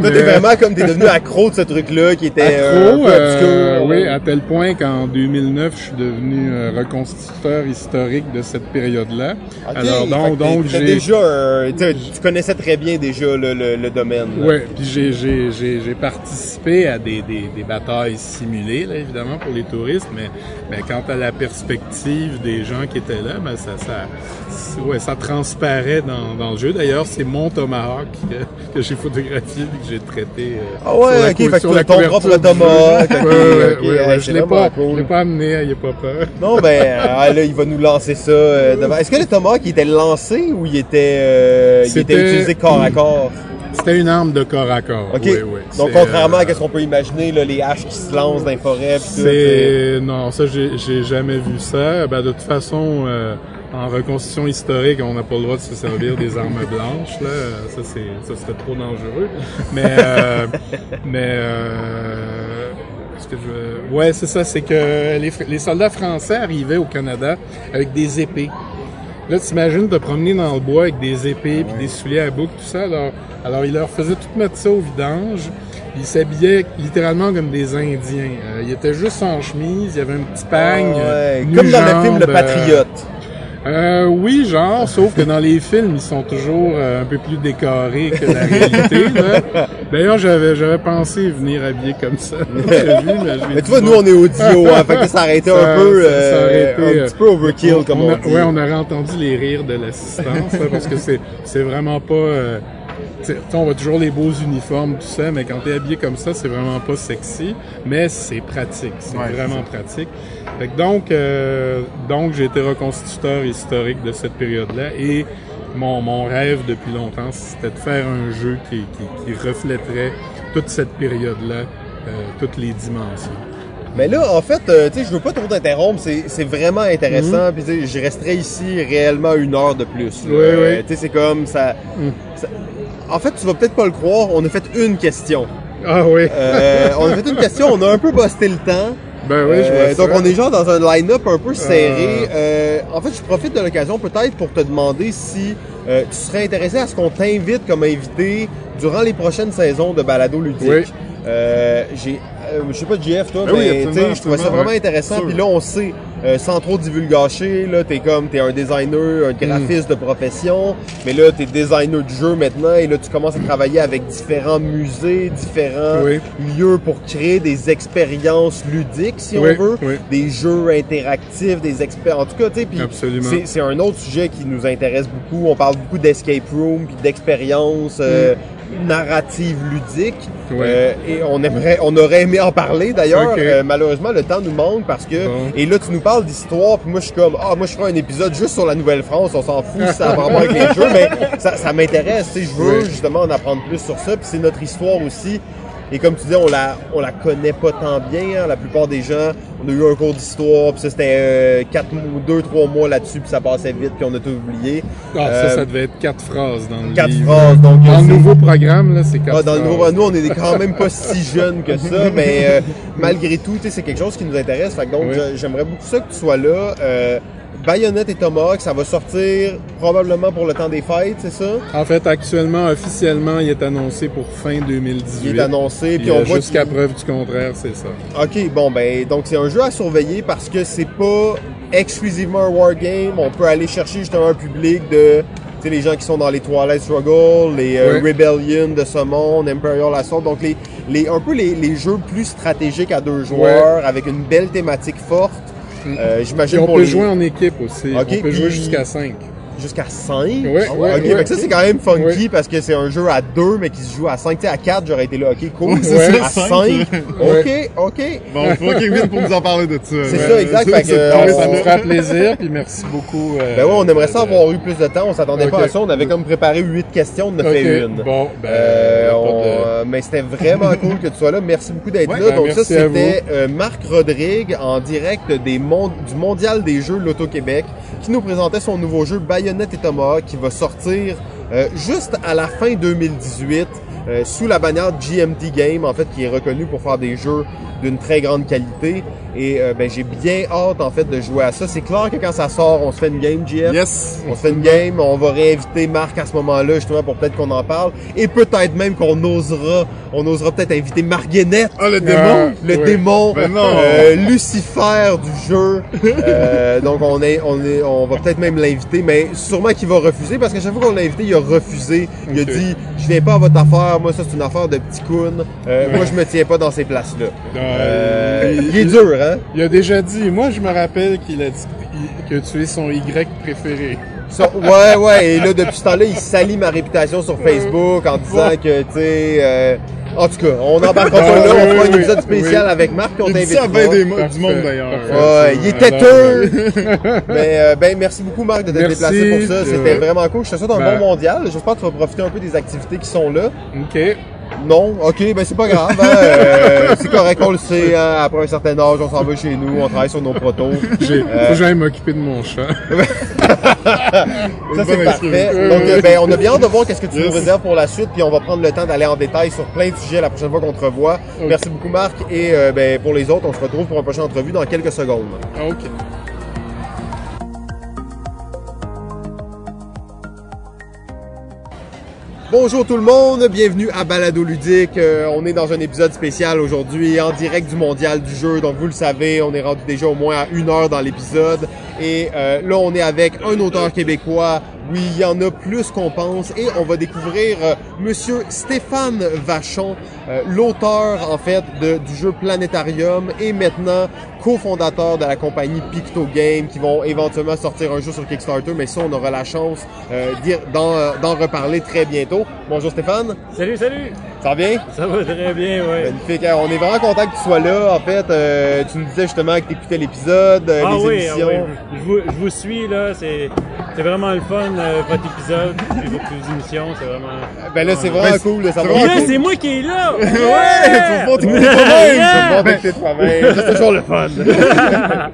Toi, t'es vraiment comme t'es devenu accro de ce truc-là qui était euh, Accro, euh, obscur. oui, à tel point qu'en 2009, je suis devenu euh, reconstituteur historique de cette période-là. Ok, Alors donc, donc j'ai déjà tu connaissais très bien déjà le, le, le domaine. Ouais, puis j'ai j'ai j'ai j'ai participé à des, des des batailles simulées là évidemment pour les touristes, mais mais quant à la perspective des gens qui étaient là, ben ça ça ouais ça transparaît dans dans le jeu. D'ailleurs, c'est mon tomahawk que, que j'ai photographié et que j'ai traité. euh, Ah ouais, sur la fait sur la ton propre tomahawk, [LAUGHS] ok, Ouais, ouais, ok, ouais, ouais, je l'ai pas, cool. pas amené, il a pas peur. Non, ben, [LAUGHS] ah, là, il va nous lancer ça euh, devant. Est-ce que le tomahawk il était lancé ou il était, euh, il était utilisé corps à corps? C'était une arme de corps à corps. OK. oui, oui. Donc, C'est, contrairement euh, à ce qu'on peut imaginer, là, les haches qui se lancent dans les forêts pis tout. euh, C'est non, ça j'ai jamais vu ça. Ben, de toute façon, euh, en reconstitution historique, on n'a pas le droit de se servir des armes blanches. Là, ça c'est ça serait trop dangereux. Mais euh, [LAUGHS] mais euh, ce que je ouais c'est ça, c'est que les, les soldats français arrivaient au Canada avec des épées. Là, t'imagines te promener dans le bois avec des épées puis des souliers à boucle, tout ça. Alors, alors ils leur faisaient tout mettre ça au vidange. Puis Ils s'habillaient littéralement comme des Indiens. Euh, ils étaient juste en chemise, il y avait un petit pagne. Ah ouais, Comme dans le film Le euh, Patriote. euh, oui, genre, sauf que dans les films, ils sont toujours euh, un peu plus décorés que la réalité. [LAUGHS] D'ailleurs, j'avais j'avais pensé venir habillé comme ça. [LAUGHS] mais, tu vois, nous, on est audio, hein, fait que ça aurait été [LAUGHS] un peu, ça- ça aurait euh, été, un petit peu overkill, comme on, a- dit. Ouais, on aurait entendu les rires de l'assistance, là, parce que c'est c'est vraiment pas... euh, tu sais, on voit toujours les beaux uniformes, tout ça, mais quand t'es habillé comme ça, c'est vraiment pas sexy, mais c'est pratique, c'est Ouais, vraiment pratique. Fait que donc, euh, donc j'ai été reconstituteur historique de cette période-là, et mon, mon rêve depuis longtemps, c'était de faire un jeu qui, qui, qui reflèterait toute cette période-là, euh, toutes les dimensions. Mais là, en fait, euh, tu sais, je veux pas trop t'interrompre, c'est, c'est vraiment intéressant, puis tu sais, je resterai ici réellement une heure de plus. là. Mhm. Oui, Euh, oui. Tu sais, c'est comme ça, Mm. ça- En fait, tu vas peut-être pas le croire, on a fait une question. Ah oui. Euh, on a fait une question, on a un peu busté le temps. Ben oui, je Euh, vois ça. donc on est genre dans un line-up un peu serré. Euh, en fait, je profite de l'occasion peut-être pour te demander si euh, tu serais intéressé à ce qu'on t'invite comme invité durant les prochaines saisons de balado ludique. Oui. Euh, j'ai, euh, je sais pas JF toi, Ben mais je trouvais ça vraiment ouais. intéressant. Puis là, on sait, euh, sans trop divulgacher, là, t'es comme, t'es un designer, un Mm. graphiste de profession, mais là, t'es designer de jeu maintenant, et là, tu commences à travailler avec différents musées, différents Oui. lieux pour créer des expériences ludiques, si Oui, on veut, oui. des jeux interactifs, des experts. En tout cas, tu sais, c'est- un autre sujet qui nous intéresse beaucoup. On parle beaucoup d'escape room, puis d'expériences euh, narratives Mm. Ouais. Euh, et on aimerait, on aurait aimé en parler d'ailleurs. Ok. Euh, malheureusement, le temps nous manque parce que. Bon. Et là, tu nous parles d'histoire, puis moi, je suis comme, ah, moi, je ferai un épisode juste sur la Nouvelle-France. On s'en fout si ça a rapport avec les [LAUGHS] jeux, mais ça, ça m'intéresse. Tu sais, je veux Oui. justement en apprendre plus sur ça. Puis c'est notre histoire aussi. Et comme tu dis, on la, on la connaît pas tant bien. hein. La plupart des gens, on a eu un cours d'histoire, puis ça c'était euh, quatre, deux, trois mois là-dessus, puis ça passait vite, puis on a tout oublié. Ah, Euh, ça, ça devait être quatre phrases dans le Quatre livre. phrases, donc Dans euh, le nouveau programme, là, c'est quatre ah, dans le nouveau nous, on est quand même pas si [LAUGHS] jeunes que ça, mais euh, malgré tout, c'est quelque chose qui nous intéresse. Fait que donc, Oui. j'aimerais beaucoup ça que tu sois là. Bayonette et Tomahawk, ça va sortir probablement pour le temps des fêtes, c'est ça? En fait, actuellement, officiellement, il est annoncé pour fin 2018. Il est annoncé, puis Puis, on voit Jusqu'à preuve du contraire, c'est ça. Ok, bon ben donc c'est un jeu à surveiller parce que c'est pas exclusivement un wargame. On peut aller chercher justement un public de tu sais, les gens qui sont dans les Twilight Struggle, les euh. Rebellion de ce monde, Imperial Assault, donc les, les un peu les, les jeux plus stratégiques à deux joueurs avec une belle thématique forte. Euh, J'imagine on peut les- jouer en équipe aussi. On peut puis- jouer jusqu'à 5. Jusqu'à 5. Ouais, Ah ouais, ok, fait que ça c'est quand même funky Ouais. parce que c'est un jeu à 2 mais qui se joue à 5. Tu sais, à 4, j'aurais été là, ok, cool. Ouais, c'est ça, à cinq. 5, Ouais. ok, ok. Bon, il faut qu'il vienne pour nous en parler de ça. C'est Ouais. ça, exact, fait que, euh, ça me fera plaisir, puis merci beaucoup. euh, Ben ouais, on aimerait ça de- avoir eu plus de temps. On s'attendait pas à ça. On avait comme préparé huit questions, on en a fait une. Bon, ben, Euh, pas on- de- euh, mais c'était vraiment cool que tu sois là. Merci beaucoup d'être Ouais, là. ben, Donc ça, c'était Marc Rodrigue en direct des mon- du Mondial des Jeux Loto-Québec qui nous présentait son nouveau jeu Bayonette et Tomahawk qui va sortir euh, juste à la fin 2018 euh, sous la bannière GMT Game en fait qui est reconnu pour faire des jeux d'une très grande qualité et euh, ben j'ai bien hâte en fait de jouer à ça. C'est clair que quand ça sort, on se fait une game GF. Yes. On se fait une game, on va réinviter Marc à ce moment-là, justement, pour peut-être qu'on en parle. Et peut-être même qu'on osera, on osera peut-être inviter Marguenette, Ah, le démon? le ouais. démon, Ben non. euh, Lucifer du jeu. Euh, donc on est, on est, on va peut-être même l'inviter, mais sûrement qu'il va refuser, parce qu'à chaque fois qu'on l'a invité, il a refusé. Il a dit, je viens pas à votre affaire, moi ça c'est une affaire de petit coon. Euh, Moi je me tiens pas dans ces places-là. Euh, il est dur, hein? Il a déjà dit, moi je me rappelle qu'il a dit que tu es son Y préféré. Ouais, ouais, et là, depuis ce temps-là, il salit ma réputation sur Facebook en disant que, tu sais... en tout cas, on n'embarquera pas [LAUGHS] là, on fera un épisode spécial avec Marc, puis on t'invitera. ça bien des du monde d'ailleurs. Ouais, il est Alors, têteux! [LAUGHS] Mais euh, ben merci beaucoup Marc de Merci, déplacé pour ça. euh, C'était vraiment cool. Je te souhaite un ben- bon mondial. J'espère que tu vas profiter un peu des activités qui sont là. Ok. Non, ok, ben c'est pas grave. hein. Euh, c'est correct, on le sait. hein. Après un certain âge, on s'en va chez nous, on travaille sur nos protos. J'ai, Euh, faut que j'aille m'occuper de mon chat. Ça, c'est parfait. Donc, euh, ben, on a bien hâte de voir qu'est-ce que tu Yes. nous réserves pour la suite, puis on va prendre le temps d'aller en détail sur plein de sujets la prochaine fois qu'on te revoit. Merci beaucoup, Marc. Et euh, ben, pour les autres, on se retrouve pour une prochaine entrevue dans quelques secondes. Ok. Bonjour tout le monde, bienvenue à Balado Ludique. Euh, on est dans un épisode spécial aujourd'hui en direct du mondial du jeu. Donc vous le savez, on est rendu déjà au moins à une heure dans l'épisode. Et euh, là, on est avec un auteur québécois. Oui, il y en a plus qu'on pense. Et on va découvrir euh, Monsieur Stéphane Vachon, euh, l'auteur en fait de- du jeu Planétarium et maintenant cofondateur de la compagnie Picto Game qui vont éventuellement sortir un jeu sur Kickstarter. Mais ça, on aura la chance euh, d'en euh, d'en reparler très bientôt. Bonjour Stéphane, Salut, salut! ça va bien? Ça va très bien, ouais. Magnifique. On est vraiment content que tu sois là. En fait, euh, tu nous disais justement que tu écoutais l'épisode, euh, ah les oui, ah oui, je vous, je vous suis, là, c'est c'est vraiment le fun, euh, votre épisode, puis vos vos émissions, c'est vraiment... Ben là, c'est vraiment Ben, cool de c'est savoir. Et là, c'est moi qui est là! [LAUGHS] Ouais, tu vas pas t'écouter toi-même. Yeah! Bon, ben, c'est toi-même. C'est toujours le fun. [LAUGHS]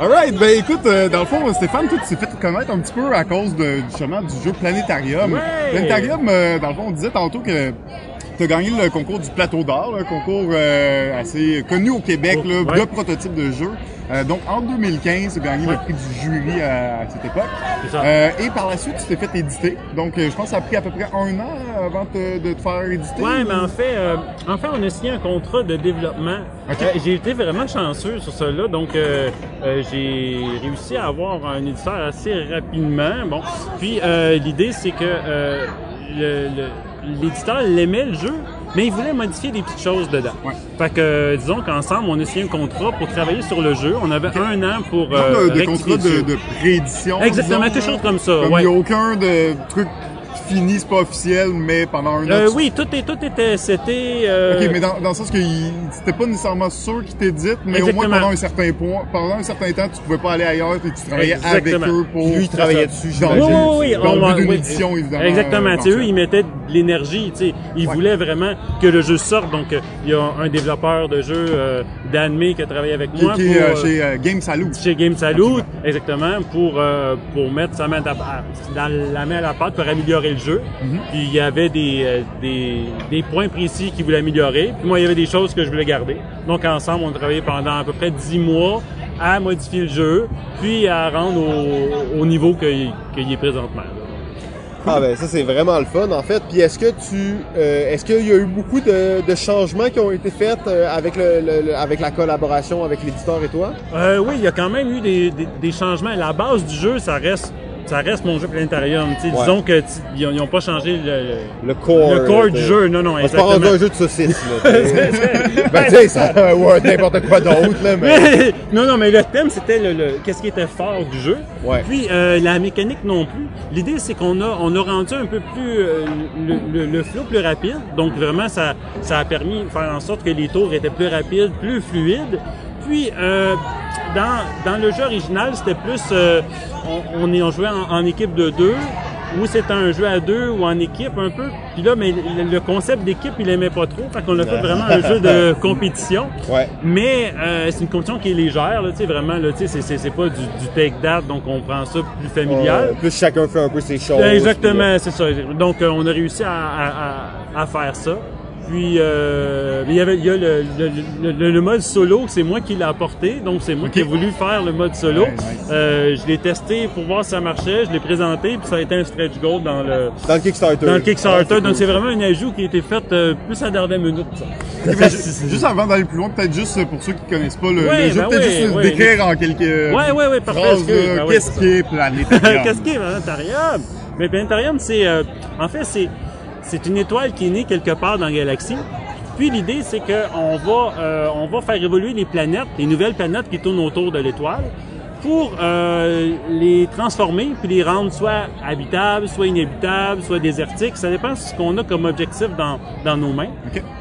Alright, ben écoute, euh, dans le fond, Stéphane, toi, tu t'es fait connaître un petit peu à cause de, justement du jeu Planétarium. Ouais. Planétarium, euh, dans le fond, on disait tantôt que tu as gagné le concours du Plateau d'Or, un concours euh, assez connu au Québec là, Ouais. de prototype de jeu. Euh, donc en 2015, tu as gagné le prix du jury à, à cette époque. Ça. Euh, et par la suite, tu t'es fait éditer. Donc euh, je pense que ça a pris à peu près un an avant de, de te faire éditer. Ouais, mais en fait, euh, en fait, on a signé un contrat de développement. Ok. Euh, j'ai été vraiment chanceux sur cela, donc euh, euh, j'ai réussi à avoir un éditeur assez rapidement. Bon, puis euh, l'idée c'est que euh, le- le- l'éditeur l'aimait le jeu, mais il voulait modifier des petites choses dedans. Ouais. Fait que euh, disons qu'ensemble, on a signé un contrat pour travailler sur le jeu. On avait un an pour euh, de, de rectifier contrat le de, de préédition. Exactement, quelque chose comme ça. Comme il n'y a aucun de truc fini, c'est pas officiel, mais pendant un an. Euh, tu- oui, tout, est, tout était, c'était. euh, Ok, mais dans, dans le sens que c'était pas nécessairement sûr qu'ils t'éditent, mais au moins pendant un certain point, pendant un certain temps, tu pouvais pas aller ailleurs et tu travaillais Exactement. avec eux pour. Lui, il travaillait dessus, j'imagine. oui, oui, dans on le but oui, édition, évidemment. Exactement. euh, Tu sais, eux, ils mettaient de l'énergie. tu sais. Ils Ouais. voulaient vraiment que le jeu sorte. Donc, il y a un développeur de jeu, euh, Dan May, qui a travaillé avec Qui, moi. qui est pour, euh, chez euh, Game chez Game Salute, exactement, pour pour, pour mettre sa main à, dans la main à la pâte pour améliorer le jeu. Mhm. Puis il y avait des, euh, des, des points précis qu'il voulait améliorer. Puis moi, il y avait des choses que je voulais garder. Donc ensemble, on a travaillé pendant à peu près 10 mois à modifier le jeu, puis à rendre au, au niveau qu'il est présentement. là. Ah ben ça c'est vraiment le fun en fait. Puis est-ce que tu, euh, est-ce qu'il y a eu beaucoup de, de changements qui ont été faits euh, avec le, le- le- avec la collaboration avec l'éditeur et toi? Euh, oui, il y a quand même eu des, des, des changements. La base du jeu, ça reste, ça reste mon jeu planétarium. Ouais. Disons que ils n'ont pas changé le, Le core. le corps du jeu. Non, non, On se pas rendu exactement. un jeu de saucisse là. [LAUGHS] ben tu sais, ça, ouais, n'importe quoi d'autre là, mais. Mais- [LAUGHS] non, non, mais le thème, c'était le, le- qu'est-ce qui était fort du jeu. Ouais. Puis euh, la mécanique non plus. L'idée, c'est qu'on a, on a rendu un peu plus euh, le, le, le flow plus rapide. Donc vraiment, ça, ça a permis de faire en sorte que les tours étaient plus rapides, plus fluides. Puis euh, dans, dans le jeu original, c'était plus, euh, on, on, est, on jouait en, en équipe de deux. Ou c'était un jeu à deux ou en équipe un peu. Puis là, mais le, le concept d'équipe, il aimait pas trop. Fait qu'on a fait vraiment un jeu de [LAUGHS] compétition. Ouais. Mais euh, c'est une compétition qui est légère, là, tu sais, vraiment, là, tu sais, c'est- pas du, du take that, donc on prend ça plus familial. Euh, plus chacun fait un peu ses choses. Exactement, c'est ça. Donc euh, on a réussi à, à, à, à faire ça. Puis euh, il y avait il y a le, le, le, le- mode solo, c'est moi qui l'ai apporté, donc c'est moi qui ai voulu faire le mode solo. Ouais, nice. Euh, je l'ai testé pour voir si ça marchait, je l'ai présenté, puis ça a été un stretch goal dans le Dans le Kickstarter. dans le Kickstarter. Ah, c'est donc cool. c'est vraiment un ajout qui a été fait euh, plus à la dernière minute. juste avant d'aller plus loin, peut-être juste pour ceux qui connaissent pas le, Ouais, jeu, ben peut-être ouais, juste décrire en quelques Ouais, ouais, ouais, parfait, phrases. ben [LAUGHS] Qu'est-ce qui est Planétarium? Qu'est-ce qu'est Planétarium? Mais Planétarium, c'est, euh, en fait, c'est, c'est une étoile qui est née quelque part dans la galaxie. Puis l'idée, c'est qu'on va, euh, on va faire évoluer les planètes, les nouvelles planètes qui tournent autour de l'étoile, pour euh, les transformer puis les rendre soit habitables, soit inhabitables, soit désertiques. Ça dépend de ce qu'on a comme objectif dans, dans nos mains.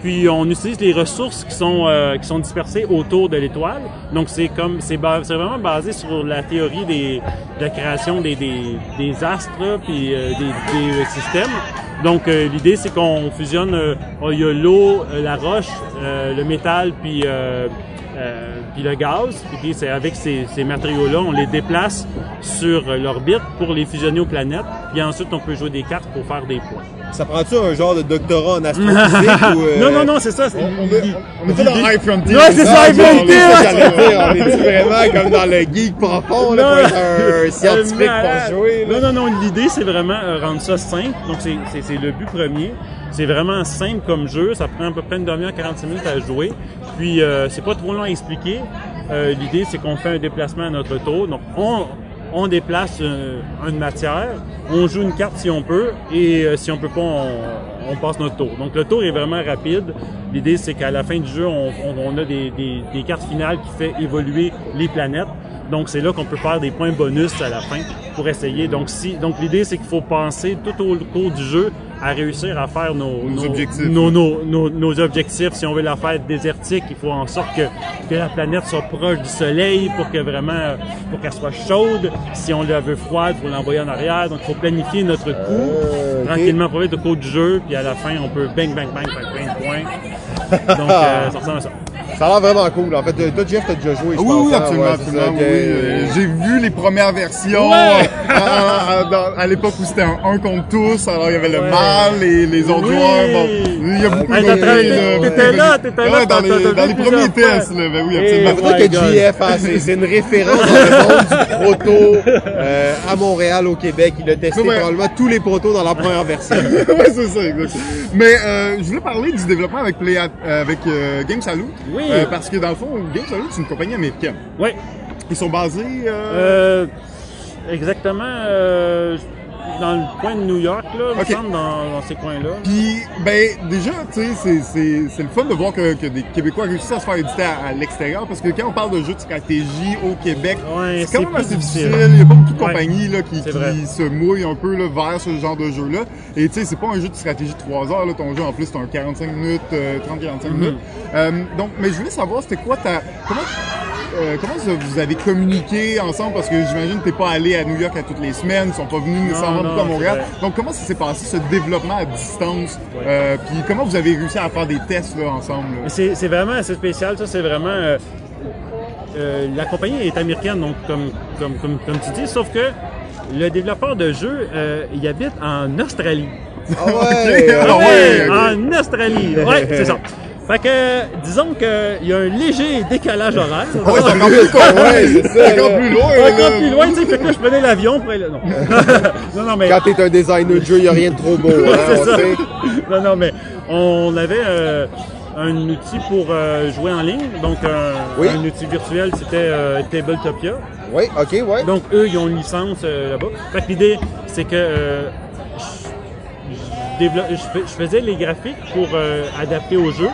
Puis on utilise les ressources qui sont euh, qui sont dispersées autour de l'étoile. Donc c'est comme c'est vraiment basé sur la théorie des de la création des des, des astres puis euh, des, des euh, systèmes. Donc euh, l'idée c'est qu'on fusionne euh, il y a l'eau, euh, la roche, euh, le métal puis euh, euh, puis le gaz. Puis c'est avec ces, ces matériaux-là, on les déplace sur l'orbite pour les fusionner aux planètes. Puis ensuite, on peut jouer des cartes pour faire des points. Ça prend-tu un genre de doctorat en [LAUGHS] astrophysique ou euh, Non, non, non, c'est ça. On, on, est- on est pas dans High Frontier. Ouais, c'est ça, High Frontier, on est vraiment comme dans le geek profond, là, Non. pour être un scientifique pour jouer, là. Non, non, non. L'idée, c'est vraiment euh, rendre ça simple. Donc, c'est- le but premier. C'est vraiment simple comme jeu. Ça prend à peu près une demi-heure, 45 minutes à jouer. Puis, euh, c'est pas trop long à expliquer. Euh, L'idée, c'est qu'on fait un déplacement à notre tour. Donc, on, on déplace euh, une matière, on joue une carte si on peut, et euh, si on peut pas, on, passe notre tour. Donc, le tour est vraiment rapide. L'idée, c'est qu'à la fin du jeu, on a des, des- des cartes finales qui fait évoluer les planètes. Donc c'est là qu'on peut faire des points bonus à la fin pour essayer. Donc si donc l'idée c'est qu'il faut penser tout au cours du jeu à réussir à faire nos, Nos objectifs. nos, nos, nos- objectifs. Si on veut la faire désertique, il faut en sorte que, que la planète soit proche du soleil pour que vraiment pour qu'elle soit chaude. Si on la veut froide, il faut l'envoyer en arrière. Donc il faut planifier notre coup Euh, ok. tranquillement pour être au cours du jeu. Puis à la fin, on peut bang bang bang faire plein de points. [LAUGHS] Donc euh, ça ressemble à ça. Ça a l'air vraiment cool. En fait, toi, Jeff, t'as déjà joué, je Oui, pense. oui, hein? absolument, Ouais, c'est absolument. ça, oui, que- oui. Euh, J'ai vu les premières versions Ouais. euh, à, à- dans- à l'époque où c'était un 1 contre tous. Alors, il y avait le Ouais. mâle et les autres Oui. joueurs. Bon, il y a beaucoup Hey, de... de- t'étais là, t'étais là Ouais, dans les, dans les premiers fois. tests, là. Ben oui, Et absolument. My que. JF, hein, c'est une référence dans le monde du proto euh, à Montréal, au Québec. Il a testé Ouais. probablement tous les protos dans la première version. [LAUGHS] c'est ça, exactement. Mais euh, je voulais parler du développement avec Play euh, avec euh, Game Salute. Oui. Euh, parce que dans le fond, Game Salute, c'est une compagnie américaine. Ouais. Ils sont basés. Euh... Euh, exactement euh, dans le coin de New York, là, il me semble, dans, dans ces coins-là. Puis, ben, déjà, tu sais, c'est, c'est, c'est le fun de voir que, que des Québécois réussissent à se faire éditer à, à l'extérieur, parce que quand on parle de jeux de stratégie au Québec, Ouais, c'est quand c'est même assez difficile. difficile. Il y a pas beaucoup de Ouais. compagnies là, qui, qui se mouillent un peu là, vers ce genre de jeu-là. Et tu sais, c'est pas un jeu de stratégie de 3 heures. Là, ton jeu, en plus, c'est un 45 minutes, euh, 30-45 Mhm. minutes. Euh, donc, mais je voulais savoir, c'était quoi ta... Comment, euh, comment ça, vous avez communiqué ensemble? Parce que j'imagine que t'es pas allé à New York à toutes les semaines, ils sont pas venus nécessairement non, à Montréal. Donc, comment ça s'est passé, ce développement à distance? Euh, puis comment vous avez réussi à faire des tests là, ensemble? C'est vraiment assez spécial, ça, c'est vraiment... euh, euh, la compagnie est américaine, donc comme, comme, comme, comme tu dis, sauf que le développeur de jeu, euh, il habite en Australie. Ah ouais! Ah [LAUGHS] Ah ouais, ouais, ok. en Australie. Ouais, c'est ça. Fait que, disons qu'il y a un léger décalage horaire. [LAUGHS] Ouais, c'est encore plus con, Ouais, c'est ça, encore plus loin. Encore plus loin, tu sais, fait que là, je prenais l'avion pour aller. Non. [LAUGHS] non, non, mais. Quand t'es un designer de jeu, il a rien de trop beau. Hein, c'est ça. sait. [LAUGHS] Non, non, mais on avait euh, un outil pour euh, jouer en ligne. Donc, un, Oui. un outil virtuel, c'était euh, Tabletopia. Oui, ok, ouais. Donc, eux, ils ont une licence euh, là-bas. Fait que l'idée, c'est que euh, je, faisais les graphiques pour euh, adapter au jeu.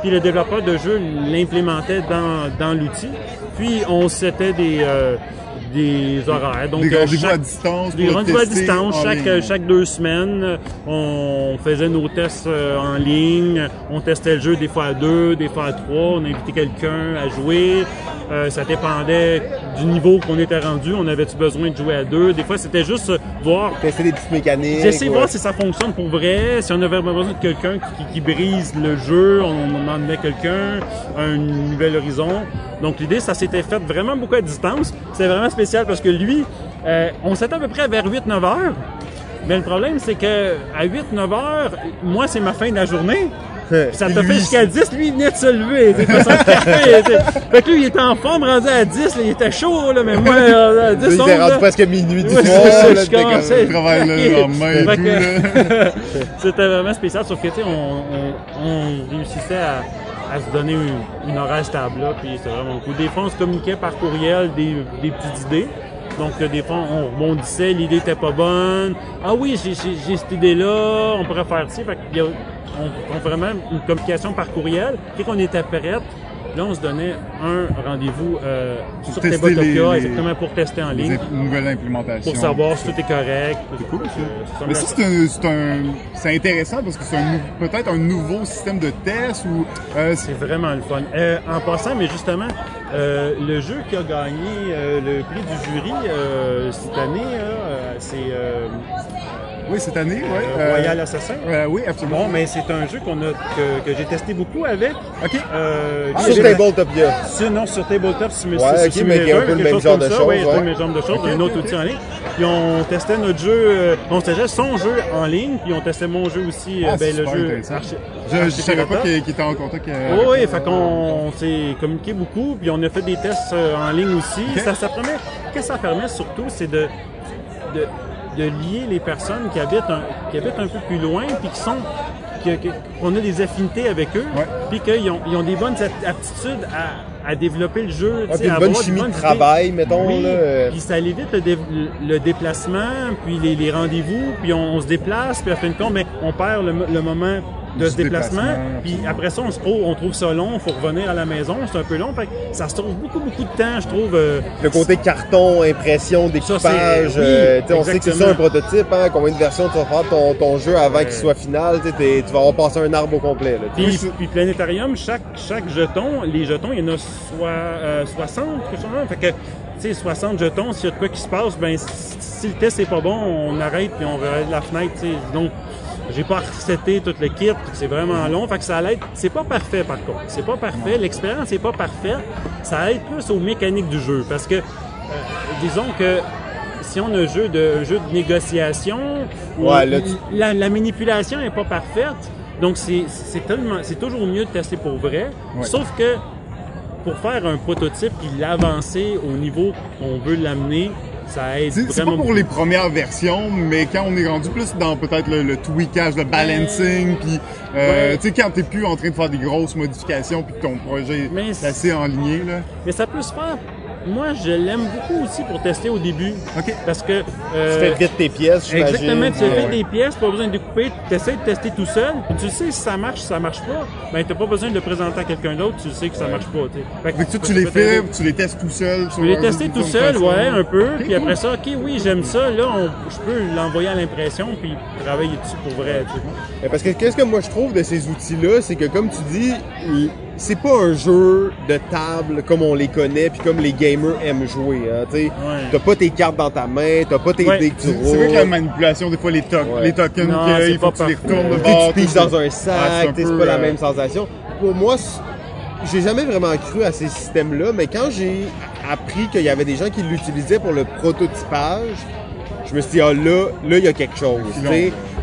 Puis le développeur de jeu l'implémentait dans, dans l'outil. Puis on s'était des, euh, des horaires. Donc, Des euh, rendez-vous chaque- à distance. des rendez-vous à tester distance, chaque, euh, chaque deux semaines, on faisait nos tests euh, en ligne, on testait le jeu des fois à deux, des fois à trois, on invitait quelqu'un à jouer, Euh, ça dépendait du niveau qu'on était rendu, on avait-tu besoin de jouer à deux, des fois c'était juste voir, Tester des petites mécaniques. j'essayais de ouais. voir si ça fonctionne pour vrai, si on avait besoin de quelqu'un qui, qui brise le jeu, on, on emmenait quelqu'un, un nouvel horizon. Donc l'idée, ça s'était fait vraiment beaucoup à distance. C'est vraiment spécial parce que lui, euh, on s'était à peu près vers 8-9 heures. Mais le problème, c'est que à 8-9 heures, moi, c'est ma fin de la journée. Ça t'a fait jusqu'à 10, lui, il venait de se lever, [LAUGHS] café. Fait que lui, il était en forme, rendu à 10, là, il était chaud, là, mais moi, euh, à 10, Il était 11, rendu presque minuit du Ouais, là, comme-. Je travaille le lendemain et tout. [LAUGHS] C'était vraiment spécial, sauf que, tu sais, on, on, on réussissait à, à se donner une, une horaire stable, là, puis c'était vraiment cool. Des fois, on se communiquait par courriel des, des petites idées. Donc, euh, des fois, on rebondissait, l'idée était pas bonne. Ah oui, j'ai, cette idée-là, on pourrait faire ci. Fait a, on, on vraiment une communication par courriel. Dès qu'on était prête, là, on se donnait un rendez-vous euh, sur les- exactement pour tester en ligne, Une nouvelle implémentation. pour savoir si tout est correct. C'est cool, ça. ça. Mais ça, c'est un, c'est intéressant parce que c'est peut-être un nouveau système de test ou, euh, c'est- vraiment le fun. Euh, en passant, mais justement, euh, le jeu qui a gagné euh, le prix du jury euh, cette année, euh, c'est euh, oui, cette année, ouais. euh, Royal Assassin. euh, oui, absolument. Bon, mais c'est un jeu qu'on a que, que j'ai testé beaucoup avec. Ok. Euh, Ah, Sur est- Tabletopia. sur- non, sur Tabletop Simu- Ouais, ok, Simulator, mais un peu le même genre de choses, ouais. le même genre de choses, un autre outil en ligne. Puis on testait notre jeu, euh, on testait son jeu en ligne, puis on testait mon jeu aussi, Ah, euh, ben, le jeu Je, Archi savais pas qu'il était en contact. euh, Oui, oui, fait qu'on on s'est communiqué beaucoup, puis on a fait des tests euh, en ligne aussi. Ça, ça permet, qu'est-ce que ça permet surtout, c'est de, de, de lier les personnes qui habitent un, qui habitent un peu plus loin, puis qui sont qu'on a des affinités avec eux, puis qu'ils ont, ils ont des bonnes ap- aptitudes à, à développer le jeu. tu Ah, sais, puis une à bonne avoir chimie de travail, mettons. Oui, là, euh. puis ça évite le, dé- le déplacement, puis les, les rendez-vous, puis on, on se déplace, puis à fin de compte, mais on perd le, mo- le moment de ce déplacement, déplacement, puis après ça, on, se, oh, on trouve ça long, il faut revenir à la maison, c'est un peu long, fait que ça se trouve beaucoup, beaucoup de temps, je trouve. euh, Le côté carton, impression, Ça, c'est- d'équipage. oui, euh, tu sais, on sait que c'est ça un prototype. Hein, combien de versions tu vas faire ton, ton jeu avant qu'il soit final. Tu sais, t'es- tu vas avoir passé un arbre au complet. Là, Puis, puis Planétarium, chaque, chaque jeton, les jetons, il y en a euh, 60, quelque chose comme ça. Fait que, tu sais, 60 jetons, s'il y a de quoi qui se passe, ben, si, si le test est pas bon, on arrête puis on regarde la fenêtre, tu sais. Donc, j'ai pas reseté tout le kit, c'est vraiment long, fait que ça aide. C'est pas parfait par contre, c'est pas parfait, l'expérience est pas parfaite, ça aide plus aux mécaniques du jeu, parce que, euh, disons que si on a un jeu de, un jeu de négociation, où Ouais, là, tu- la, la manipulation est pas parfaite, donc c'est c'est tellement, c'est toujours mieux de tester pour vrai, Ouais. sauf que pour faire un prototype puis l'avancer au niveau qu'on veut l'amener, ça aide C'est c'est pas vraiment pour les premières versions, mais quand on est rendu plus dans peut-être le, le tweakage, le balancing, puis euh, Ouais. tu sais quand t'es plus en train de faire des grosses modifications, puis que ton projet Mais est assez enligné là. Mais ça peut se faire. Moi, je l'aime beaucoup aussi pour tester au début. Ok. Parce que. Tu euh, fais vite tes pièces, j'imagine. Exactement, tu fais des pièces, pas besoin de découper, tu essaies de tester tout seul, tu sais si ça marche, si ça marche pas, ben t'as pas besoin de le présenter à quelqu'un d'autre, tu sais que ça marche pas. t'sais. Fait que Fait que tu les fais, tu les testes tout seul. Peux les tester tout seul, ouais, un peu, puis après ça, ok, oui, j'aime ça, là, on- je peux l'envoyer à l'impression, puis travailler dessus pour vrai. t'sais. Parce que qu'est-ce que moi je trouve de ces outils-là, c'est que comme tu dis, c'est pas un jeu de table comme on les connaît puis comme les gamers aiment jouer. Hein, t'sais. T'as pas tes cartes dans ta main, t'as pas tes Ouais. dés que tu C'est vrai que la roules. manipulation, des fois, les, to- Ouais. les tokens, Non, que, il faut pas que tu les retournes de bord. tu piges dans un Ah, sac, c'est pas la euh, même sensation. Pour moi, j'ai jamais vraiment cru à ces systèmes-là, mais quand j'ai appris qu'il y avait des gens qui l'utilisaient pour le prototypage, je me suis dit, ah là, là, il y a quelque chose.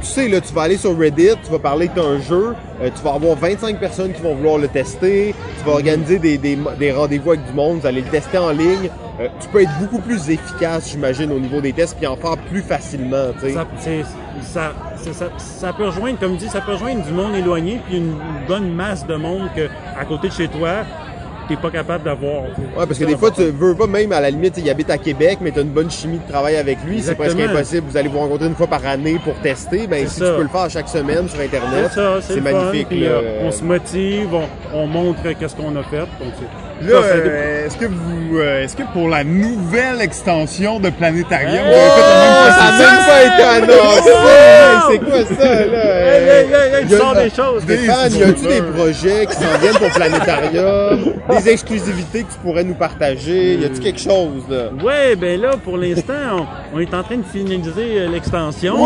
Tu sais. Là, tu vas aller sur Reddit, tu vas parler que tu un jeu, euh, tu vas avoir 25 personnes qui vont vouloir le tester, tu vas organiser des, des, des rendez-vous avec du monde, vous allez le tester en ligne. Euh, tu peux être beaucoup plus efficace, j'imagine, au niveau des tests, puis en faire plus facilement, tu sais. Ça, ça, ça, ça peut rejoindre, comme dit, ça peut rejoindre du monde éloigné, puis une, une bonne masse de monde que à côté de chez toi, t'es pas capable d'avoir. Ouais, parce que des fois, tu veux pas même à la limite, il habite à Québec, mais tu as une bonne chimie de travail avec lui, c'est presque impossible. Vous allez vous rencontrer une fois par année pour tester. Ben, si ça. tu peux le faire chaque semaine sur Internet, C'est fun, magnifique. puis, là. euh, on se motive, on, on montre qu'est-ce qu'on a fait. Donc Là, euh, est-ce que vous, euh, est-ce que pour la nouvelle extension de Planétarium, Hey! fait le même ça pas été annoncé! C'est quoi ça, là? Hey, hey, tu sors des choses. Stéphane, y a-tu des projets qui s'en viennent pour Planétarium? Des exclusivités que tu pourrais nous partager? Y a-tu quelque chose, là? Ouais, ben là, pour l'instant, on, on est en train de finaliser euh, l'extension. [LAUGHS]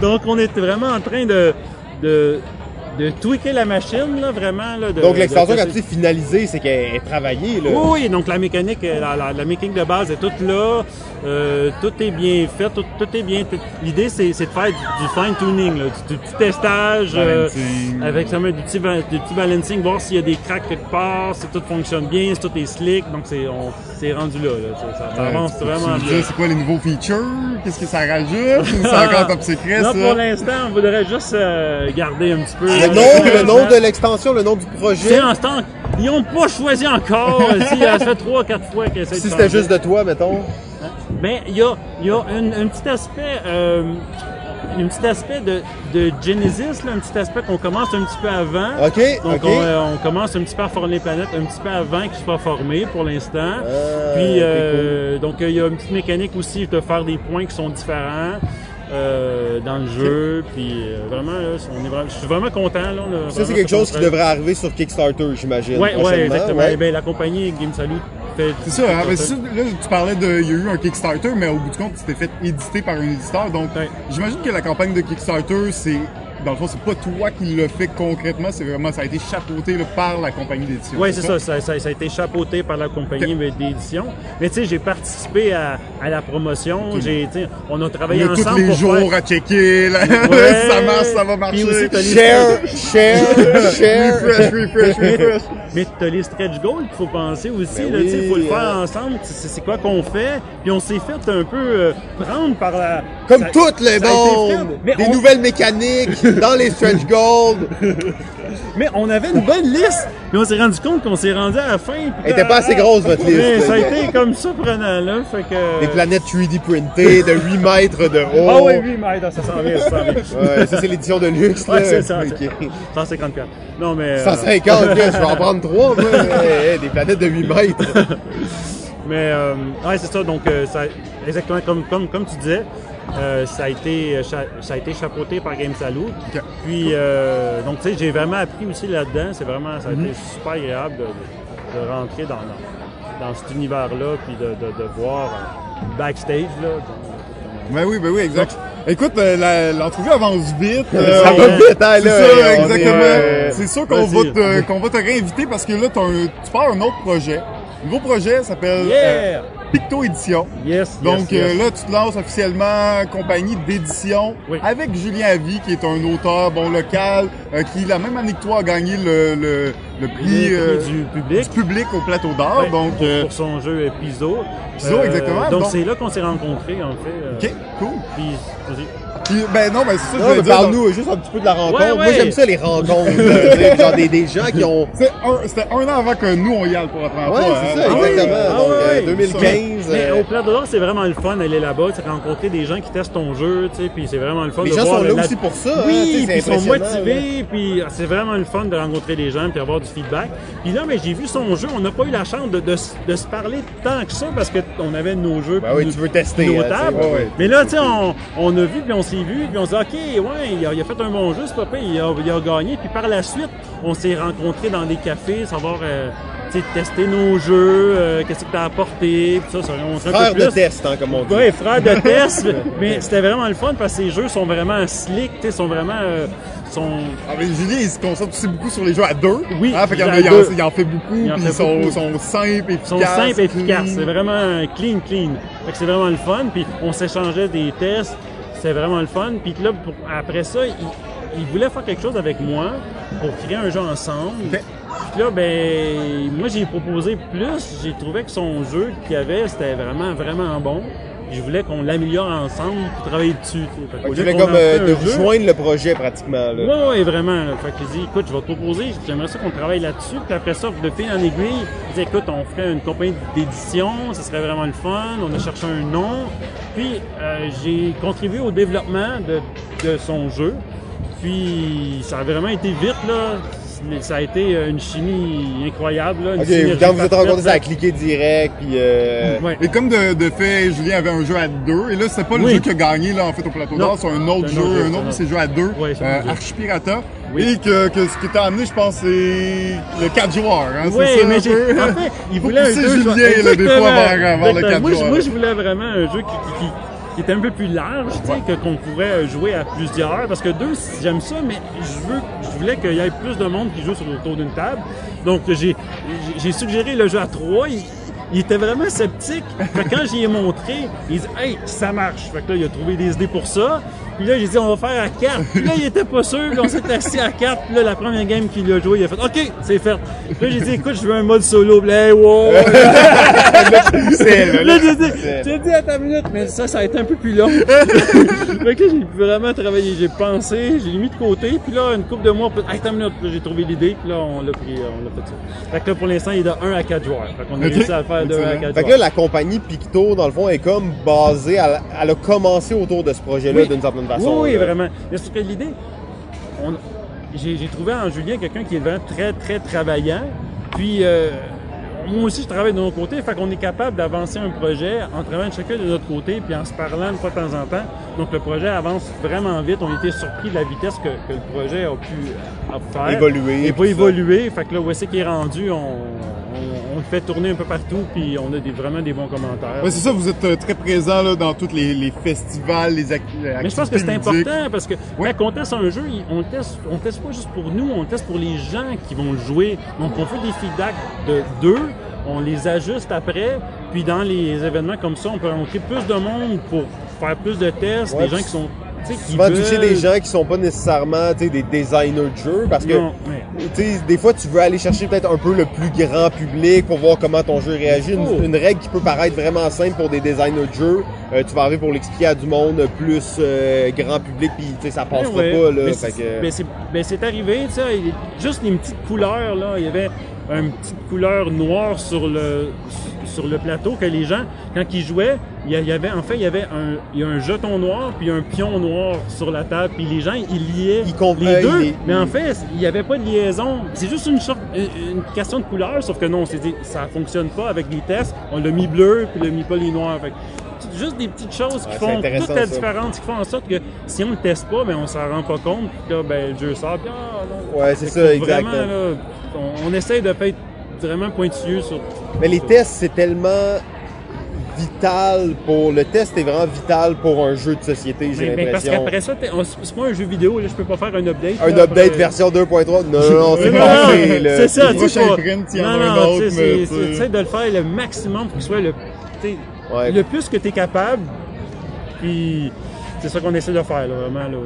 Donc, on est vraiment en train de, de, de tweaker la machine, là, vraiment. Là, de, Donc, l'extension, quand tu dis finalisée, c'est qu'elle est travaillée, là. Oui, oui, donc la mécanique, euh, la, la, la mécanique de base est toute là, euh, tout est bien fait, tout, tout est bien. L'idée, c'est, c'est de faire du, du fine-tuning, là, du, du petit testage, euh, avec ça, du petit, du petit balancing, voir s'il y a des cracks quelque part, si tout fonctionne bien, si tout est slick. Donc, c'est, on, c'est rendu là, là. Ça, Ouais, avance vraiment me bien. C'est quoi les nouveaux features? Qu'est-ce que ça rajoute? Ou [LAUGHS] c'est encore top secret, Non, ça? pour l'instant, on voudrait juste euh, garder un petit peu. Le euh, nom, le nom de l'extension, le nom du projet. C'est en ce temps, ils n'ont pas choisi encore. [LAUGHS] si, ça fait trois, quatre fois qu'ils essaient Si c'était juste de toi, mettons. Ben, il y a, y a un, un petit aspect, euh, un petit aspect de, de Genesis, là, un petit aspect qu'on commence un petit peu avant. OK, Donc, on, euh, on commence un petit peu à former les planètes, un petit peu avant qu'ils soient formés pour l'instant. Ah, Puis, euh, donc, il y a une petite mécanique aussi de faire des points qui sont différents. euh, dans le jeu, puis euh, vraiment, là, on est vraiment, je suis vraiment content. Là, Ça, c'est quelque chose qui devrait arriver sur Kickstarter, j'imagine. Ouais, ouais, exactement. ouais. Ben, la compagnie Game Salute C'est ça, hein? Ça, là, tu parlais de, il y a eu un Kickstarter, mais au bout du compte, c'était fait éditer par un éditeur. Donc, Ouais. j'imagine que la campagne de Kickstarter, c'est, dans le fond, c'est pas toi qui l'as fait concrètement, c'est vraiment, ça a été chapeauté, là, par la compagnie d'édition. Oui, c'est ça? Ça, ça. ça a été chapeauté par la compagnie d'édition. Mais tu sais, j'ai participé à, à la promotion. J'ai, on a travaillé On a tous ensemble les pour jours faire- à checker, là. [LAUGHS] Ouais. ça marche, ça va marcher. Aussi, les- Share, share, [LAUGHS] share. refresh, refresh, refresh. Mais t'as les stretch goals qu'il faut penser aussi. Ben là, tu sais, oui, faut le faire hein. ensemble. C'est quoi qu'on fait? Puis on s'est fait un peu euh, prendre par la... Comme ça- tout le ça a été monde. fait. Mais Des on- nouvelles mécaniques [LAUGHS] dans les stretch gold. Mais on avait une bonne liste. Puis on s'est rendu compte qu'on s'est rendu à la fin. Elle était pas assez grosse, votre Mais liste. ça a été comme surprenant, là. Fait que... Des planètes 3D printées de 8 mètres de haut. Ah oui, oui, mais attends, ça s'en vient, ça s'en vient. Ouais, ça, c'est l'édition de luxe. Ouais, c'est ça. Ok. 150 piastres. Non, mais... euh, 150, ok, je vais en prendre 3, moi. Hey, [LAUGHS] hey, des planètes de 8 mètres. Mais euh, ouais, c'est ça. Donc, euh, ça, exactement comme, comme, comme tu disais, euh, ça, a été, euh, ça a été chapeauté par Game Salute. Ok. Puis, euh, donc, tu sais, j'ai vraiment appris aussi là-dedans. C'est vraiment, ça a Mhm. été super agréable de, de- de rentrer dans, dans, dans cet univers-là, puis de, de, de voir euh, backstage, là. Ben oui, ben oui, exact. Écoute, l'entrevue avance vite. Ça va vite, hein, C'est ça, exactement. C'est sûr qu'on va, te, qu'on va te réinviter parce que là, un, tu pars un autre projet. Nouveau projet s'appelle euh! Picto Édition. Yes, Donc yes, euh, là, tu te lances officiellement compagnie d'édition Oui. avec Julien Avy, qui est un auteur bon local, euh, qui la même année que toi a gagné le, le, le prix, du public. du public au plateau d'or. Ouais, donc, pour, pour son jeu Piso. Piso, exactement. Donc c'est là qu'on s'est rencontrés en fait. ok, cool. Puis, vas-y. Puis, ben non, ben c'est ça que je parle-nous juste un petit peu de la rencontre. Ouais, Moi, j'aime ça, les rencontres. [LAUGHS] euh, genre des, des gens qui ont... Un- C'était un, an avant que nous, on y aille pour en Ouais, c'est ça, Ah exactement. Ah Donc, oui, euh, oui. 2015... Mais euh, au Plat d'Or, c'est vraiment le fun d'aller là-bas, tu sais, rencontrer des gens qui testent ton jeu, tu sais, puis c'est vraiment le fun Les de gens voir sont là la- aussi pour ça, hein, Oui, c'est puis ils sont motivés, puis c'est vraiment le fun de rencontrer des gens puis avoir du feedback. Puis là, mais j'ai vu son jeu, on n'a pas eu la chance de, de, de se parler tant que ça parce qu'on avait nos jeux Ben oui, tu veux tester, nos hein, tables. Mais là, tu sais, on, on a vu puis on s'est vu puis on s'est dit, ok, ouais, il a, il a fait un bon jeu, pas pire, il a, il a gagné. Puis par la suite, on s'est rencontrés dans des cafés, savoir, euh, tester nos jeux, euh, qu'est-ce que t'as apporté, puis ça, on sait un peu Frère de plus. test, hein, comme on dit. Oui, frère de [LAUGHS] test, mais c'était vraiment le fun parce que ces jeux sont vraiment slick, tu sais, sont vraiment, euh, sont, Ah, mais Julien, il se concentre aussi beaucoup sur les jeux à deux. Oui, Hein, fait il en- deux. il en fait beaucoup, Il puis ils sont, sont simples, efficaces. sont simples et efficaces. C'est vraiment clean, clean. Fait que c'est vraiment le fun. Puis on s'échangeait des tests. C'est vraiment le fun. Puis là, pour- après ça, il, il voulait faire quelque chose avec moi pour créer un jeu ensemble. Ok. Puis là, ben, moi, j'ai proposé plus. J'ai trouvé que son jeu qu'il avait, c'était vraiment, vraiment bon. Je voulais qu'on l'améliore ensemble pour travailler dessus. tu. Fait voulais comme euh, de jeu- rejoindre le projet, pratiquement. Ouais, ouais, vraiment. là. Fait que j'ai dit, écoute, je vais te proposer, j'aimerais ça qu'on travaille là-dessus. Puis après ça, de fil en aiguille, j'ai dit, écoute, on ferait une compagnie d'édition, ça serait vraiment le fun. On a cherché un nom. Puis euh, j'ai contribué au développement de, de son jeu. Puis ça a vraiment été vite, là. Ça a été euh, une chimie incroyable. Là, une quand vous êtes rencontrés, ça a cliqué direct, puis... Euh... Ouais. Et comme de, de fait, Julien avait un jeu à deux, et là, c'est pas le Oui. jeu qui a gagné, là, en fait, au plateau d'or, c'est un autre jeu, un autre jeu, un autre jeux à deux, Ouais, euh, jeu. Archipirata. Oui. Et que, que ce qui t'a amené, je pense, c'est le 4 joueurs, hein, Oui, ça, mais j'ai. En fait, il Faut voulait [LAUGHS] un pousser jeu. Julien, là, des fois, vers, vers le Exactement. 4 moi, je- joueurs. moi, je voulais vraiment un jeu qui, qui, qui- qui était un peu plus large, tu sais, que qu'on pourrait jouer à plusieurs. Parce que deux, j'aime ça, mais je veux, je voulais qu'il y ait plus de monde qui joue sur autour d'une table. Donc, j'ai, suggéré le jeu à trois. Il, était vraiment sceptique. Quand j'y ai montré, il dit Hey, ça marche. Fait que là, il a trouvé des idées pour ça. Puis là, j'ai dit, on va faire à 4. Puis là, il était pas sûr. Puis on s'est assis à 4. Puis là, la première game qu'il a joué, il a fait OK, c'est fait. Puis là, j'ai dit, écoute, je veux un mode solo. Puis là, hey, wow. [LAUGHS] C'est, Là, j'ai dit, j'ai dit, attends une minute, mais ça, ça a été un peu plus long. [LAUGHS] fait que là, j'ai vraiment travaillé, j'ai pensé, j'ai mis de côté, puis là, une couple de mois, hey, attends une minute, j'ai trouvé l'idée, puis là, on l'a pris, on l'a fait ça. Fait que là, pour l'instant, il est de 1 à 4 joueurs. Fait qu'on a réussi à le faire de 1 à Excellent. 4 Fait que joueurs. là, la compagnie Picto, dans le fond, est comme basée, à la- elle a commencé autour de ce projet-là Oui. d'une certaine façon. Oui, vraiment. Mais c'est l'idée, on- j'ai trouvé en Julien quelqu'un qui est vraiment très, très travaillant. Puis, euh, moi aussi, je travaille de mon côté. Fait qu'on est capable d'avancer un projet en travaillant chacun de notre côté, puis en se parlant fois de temps en temps. Donc, le projet avance vraiment vite. On était surpris de la vitesse que, que le projet a pu euh, faire. Évoluer, va ça. évoluer. Fait que là, où est-ce qu'il est rendu, on, fait tourner un peu partout, puis on a des, vraiment des bons commentaires. Ouais, c'est ça, vous êtes euh, très présent là, dans tous les, les festivals, les ac- activités Mais je pense que c'est important parce que Ouais. quand on teste un jeu, on le teste, on le teste pas juste pour nous, on le teste pour les gens qui vont le jouer. Donc on fait des feedbacks de deux, on les ajuste après, puis dans les événements comme ça, on peut rencontrer plus de monde pour faire plus de tests, Ouais, des gens qui sont, Souvent toucher veulent- des gens qui sont pas nécessairement des designers de jeux parce que Non, mais des fois tu veux aller chercher peut-être un peu le plus grand public pour voir comment ton jeu réagit. Une, Oh. une règle qui peut paraître vraiment simple pour des designers de jeux, euh, tu vas arriver pour l'expliquer à du monde plus euh, grand public puis ça passera Ouais, ouais. pas là. Mais c'est- que- ben, c'est ben, arrivé, juste les petites couleurs là, il y avait une petite couleur noire sur le sur le plateau que les gens quand ils jouaient, il y avait en fait il y avait un il y a un jeton noir puis un pion noir sur la table puis les gens ils liaient Ils les deux, mais en fait il n'y avait pas de liaison. C'est juste une sorte une une question de couleur, sauf que non, on s'est dit ça fonctionne pas avec des tests. On l'a mis bleu puis on l'a mis pas les noirs. Fait juste des petites choses qui font toute la différence, qui font en sorte que si on le teste pas, ben on s'en rend pas compte. Puis là, ben le jeu sort. Puis ah non. Ouais, c'est ça, que exact. Vraiment, là, on, on essaye de être vraiment pointilleux sur. Mais les tests, c'est tellement vital pour le test est vraiment vital pour un jeu de société, j'ai Mais- mais parce l'impression. qu'après ça, c'est pas un jeu vidéo, là, je peux pas faire un update. Un là, update après- version 2.3, non, non, non, c'est [LAUGHS] passé, là. C'est ça, Le tu sais. non, non, tu sais, de le faire le maximum pour qu'il soit le, Ouais. le plus que tu es capable. Puis c'est ça qu'on essaie de faire, là, vraiment. Là.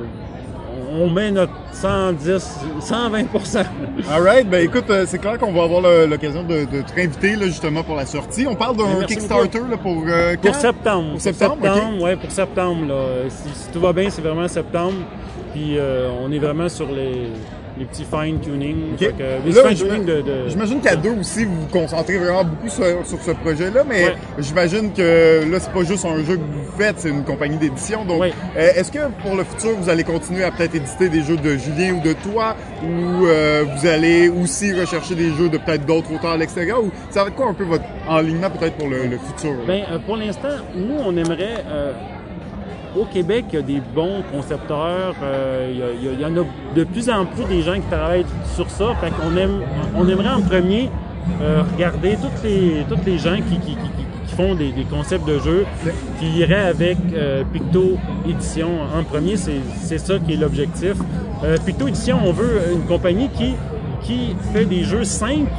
On, met notre 110, 120% Alright, ben écoute, euh, c'est clair qu'on va avoir l'occasion de, de te réinviter là, justement pour la sortie. On parle d'un Kickstarter là, pour euh, Pour septembre. Pour septembre, ok. ouais, pour septembre. Là. Si, si tout va bien, c'est vraiment septembre. Puis euh, on est vraiment sur les, les petits fine-tuning. Ok. Fait que- les Là, fine-tuning de, de- J'imagine qu'à deux aussi, vous vous concentrez vraiment beaucoup sur, sur ce projet-là, mais Ouais. j'imagine que là, c'est pas juste un jeu que vous faites, c'est une compagnie d'édition. Donc, Ouais. euh, est-ce que pour le futur, vous allez continuer à peut-être éditer des jeux de Julien ou de toi, ou euh, vous allez aussi rechercher des jeux de peut-être d'autres auteurs à l'extérieur, ou ça va être quoi un peu votre enlignement peut-être pour le, le futur? là? Ben, euh, pour l'instant, nous, on aimerait. euh, au Québec, il y a des bons concepteurs. euh, il, y en a de plus en plus des gens qui travaillent sur ça. Fait qu'on aime, on aimerait en premier euh, regarder toutes les, toutes les gens qui, qui, qui- qui- font des, des concepts de jeux, qui iraient avec euh, Picto Édition en premier. C'est c'est ça qui est l'objectif. Euh, Picto Édition, on veut une compagnie qui, qui fait des jeux simples,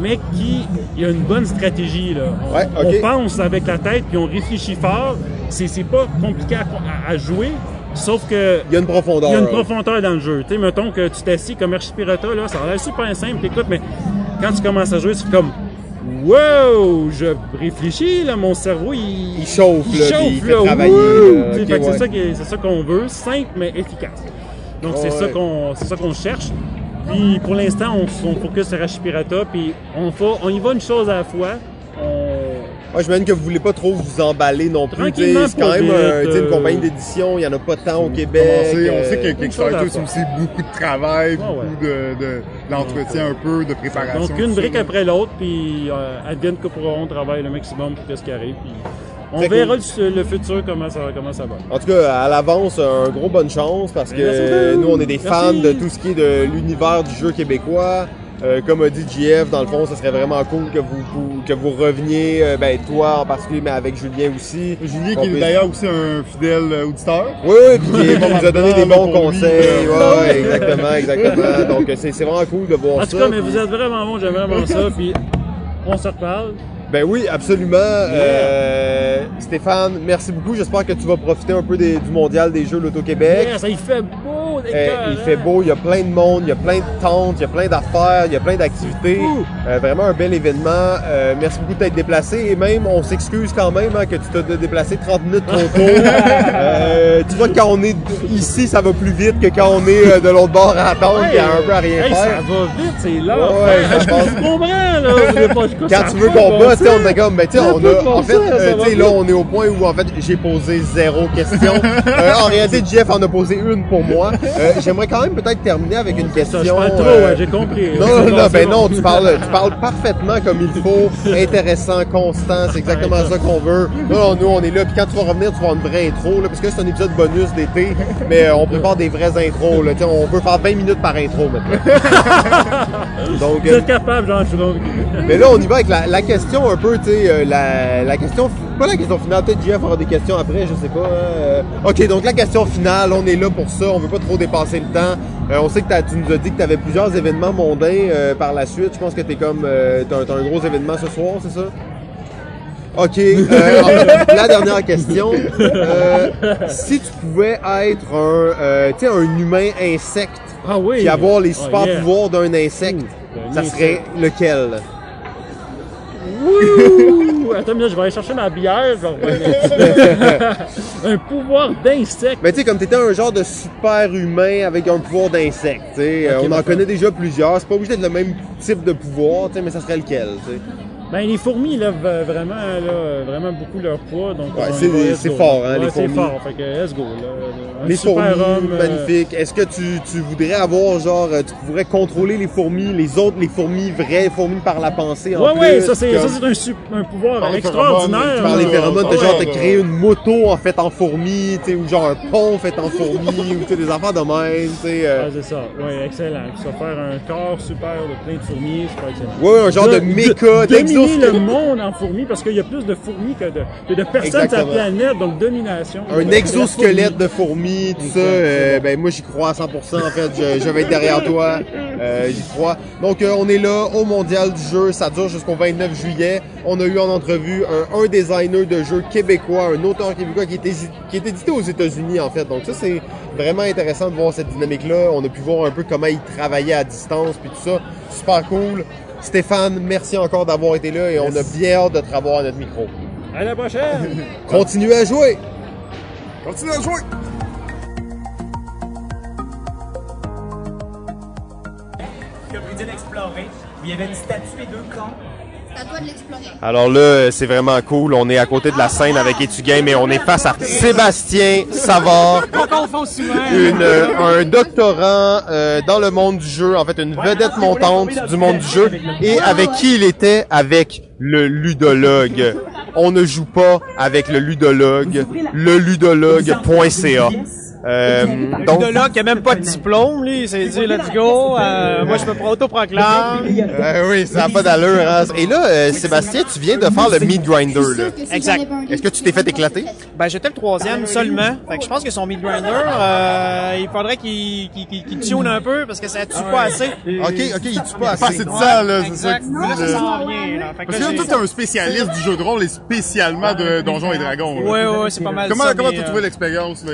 mais qui il y a une bonne stratégie. Là. On, Ouais, ok. on pense avec la tête, puis on réfléchit fort. C'est c'est pas compliqué à, à- à jouer, sauf que Il y a une profondeur. il y a une profondeur dans le jeu. Tu sais, mettons que tu t'assis comme Archipirata, là, ça a l'air super simple, écoute, mais quand tu commences à jouer, c'est comme Wow! Je réfléchis, là, mon cerveau, il, Il chauffe, il là, chauffe, là, travailler, ouais. c'est ça qui est- c'est ça qu'on veut, simple mais efficace. Donc c'est ça qu'on c'est ça qu'on cherche. Puis pour l'instant, on, on focus sur Archipirata, puis on, on y va une chose à la fois. On- Ouais, j'imagine que vous voulez pas trop vous emballer non plus. tu sais, Tranquillement, C'est quand même euh, une euh, compagnie d'édition, il y en a pas tant au Québec. Commencer, on euh, sait que à Kickstarter, c'est aussi beaucoup de travail, Ah beaucoup de, un peu, de préparation. Donc une brique après l'autre, puis euh, advienne que pourra, on travaille le maximum pour ce qui arrive. Puis on verra le, futur comment ça, comment ça va. En tout cas, à l'avance, un gros bonne chance parce que Merci euh, nous, on est des fans Merci. de tout ce qui est de l'univers du jeu québécois. Euh, comme a dit JF, dans le fond, ce serait vraiment cool que vous que vous reveniez, euh, ben toi en particulier, mais avec Julien aussi. Julien, qui est d'ailleurs aussi un fidèle auditeur. Oui, oui, puis qui nous a donné des bons [LAUGHS] lui, conseils. Ouais, ouais, exactement, exactement. Donc c'est c'est vraiment cool de voir En ça. tout cas, mais vous êtes vraiment bon, j'aime vraiment ça, puis on se reparle. Ben oui, absolument. Euh, Stéphane, merci beaucoup. J'espère que tu vas profiter un peu des- du mondial des jeux l'Auto-Québec. Yeah, ça, il fait beau, des Euh, il fait beau, il y a plein de monde, il y a plein de tentes, il y a plein d'affaires, il y a plein d'activités. Euh, vraiment un bel événement. Euh, merci beaucoup de t'être déplacé et même on s'excuse quand même hein, que tu t'as déplacé 30 minutes trop tôt. [LAUGHS] Euh, tu vois que quand on est ici, ça va plus vite que quand on est de l'autre bord à attendre, y a un peu à rien hey, faire. Ça va vite, c'est là. Ouais, je comprends, là. Je veux pas- je- Quand ça tu veux qu'on bosse, tu sais, ça. on était comme, ben, tu sais, Ça on a, en fait, euh, tu sais, là, on est au point où, en fait, j'ai posé zéro question. [LAUGHS] Euh, en réalité, Jeff en a posé une pour moi. Euh, J'aimerais quand même peut-être terminer avec une question. Ça, je parle trop, euh, ouais, j'ai compris. Non, non, non, ben non, tu parles, tu parles parfaitement comme il faut, intéressant, constant, c'est exactement ça qu'on veut. Non, nous, on est là, puis quand tu vas revenir, tu vas avoir une vraie intro, là, parce que c'est un épisode bonus d'été, mais euh, on prépare des vraies intros, là, tu on veut faire 20 minutes par intro maintenant. [LAUGHS] Donc, Vous êtes capable, Jean Chouron. mais là, on y va avec la, la question un peu, tu sais, euh, la, la question, pas la question finale, peut-être Jeff aura des questions après, je sais pas. euh. ok, donc la question finale, on est là pour ça, on veut pas trop dépasser le temps. Euh, on sait que t'as- tu nous as dit que tu avais plusieurs événements mondains euh, par la suite. Je pense que t'es comme, euh, t'as, t'as un gros événement ce soir, c'est ça? Ok, euh, [LAUGHS] en la dernière question. Euh, si tu pouvais être un, euh, tu sais, un humain insecte, Ah oui. puis avoir les Ah, super yeah. pouvoirs d'un insecte, Un ça serait lequel? Wouh! Attends, mais là, je vais aller chercher ma bière. [LAUGHS] un pouvoir d'insecte. Mais tu sais, comme t'étais un genre de super humain avec un pouvoir d'insecte, tu sais, on en connaît déjà plusieurs. C'est pas obligé d'être le même type de pouvoir, tu sais, mais ça serait lequel, tu sais? Ben, les fourmis, ils lèvent vraiment, là, vraiment beaucoup leur poids. Donc, Ouais, c'est- c'est fort, hein, Ouais, les c'est fourmis. fort. Fait que, let's go. Là. Un Les super fourmis, homme, euh, magnifique. Est-ce que tu, tu voudrais avoir, genre, euh, tu pourrais contrôler les fourmis, les autres, les fourmis vraies, fourmis par la pensée en Ouais, plus? ouais, ça c'est comme- ça, c'est un, sup- un pouvoir Par extraordinaire. phéromones, par les là. phéromones, Ah t'as genre ouais. de créer une moto en fait en fourmi, tu sais, ou genre un pont fait en fourmi, [LAUGHS] ou tu sais, des affaires de même, tu sais. euh, Ah, c'est ça. Ouais, excellent. Ça faire un corps super de plein de fourmis, c'est pas excellent. Ouais, un genre de, De- méca, dominer le monde en fourmis parce qu'il y a plus de fourmis que de, que de personnes sur la planète, donc domination. Un exosquelette de fourmis, tout ça, euh, ben moi j'y crois à 100% en fait, je, je vais être derrière toi, euh, j'y crois. Donc euh, on est là au mondial du jeu, ça dure jusqu'au 29 juillet. On a eu en entrevue un, un designer de jeu québécois, un auteur québécois qui est, qui est édité aux États-Unis en fait. Donc ça c'est vraiment intéressant de voir cette dynamique-là. On a pu voir un peu comment il travaillait à distance puis tout ça, super cool. Stéphane, merci encore d'avoir été là et on a bien hâte de te revoir à notre micro. À la prochaine! [LAUGHS] Continuez à jouer! Continue à jouer! que vous dites explorer, où il y avait une statue et deux camps. C'est à toi de l'explorer. Alors là, euh, c'est vraiment cool. On est à côté de la scène avec Etugame et on est face à Sébastien Savard, une, euh, un doctorant euh, dans le monde du jeu, en fait une vedette montante du monde du jeu. Et avec qui il était? Avec le ludologue. On ne joue pas avec le ludologue. Le ludologue.ca. Euh, donc, ludologue qui a même pas de diplôme, lui, il s'est dit let's go, euh, moi je me auto-proclame. euh, oui, ça n'a pas d'allure. hein. Et là, euh, Sébastien, tu viens de faire le Meat Grinder. Là. Exact. Est-ce que tu t'es fait éclater? Ben j'étais le troisième seulement, fait que je pense que son mid grinder, euh, il faudrait qu'il qu'il qu'il- qu'il tune un peu parce que ça tue pas assez. Ok, ok, il tue pas Pas assez de ça, là, c'est ça Exact. que tu Là, dis, ça là. s'en vient, là. Fait que Parce là, que là, toi, t'es un spécialiste du jeu de rôle et spécialement de Donjons et Dragons. là. Ouais, ouais, c'est pas mal Comment, t'as trouvé l'expérience, là?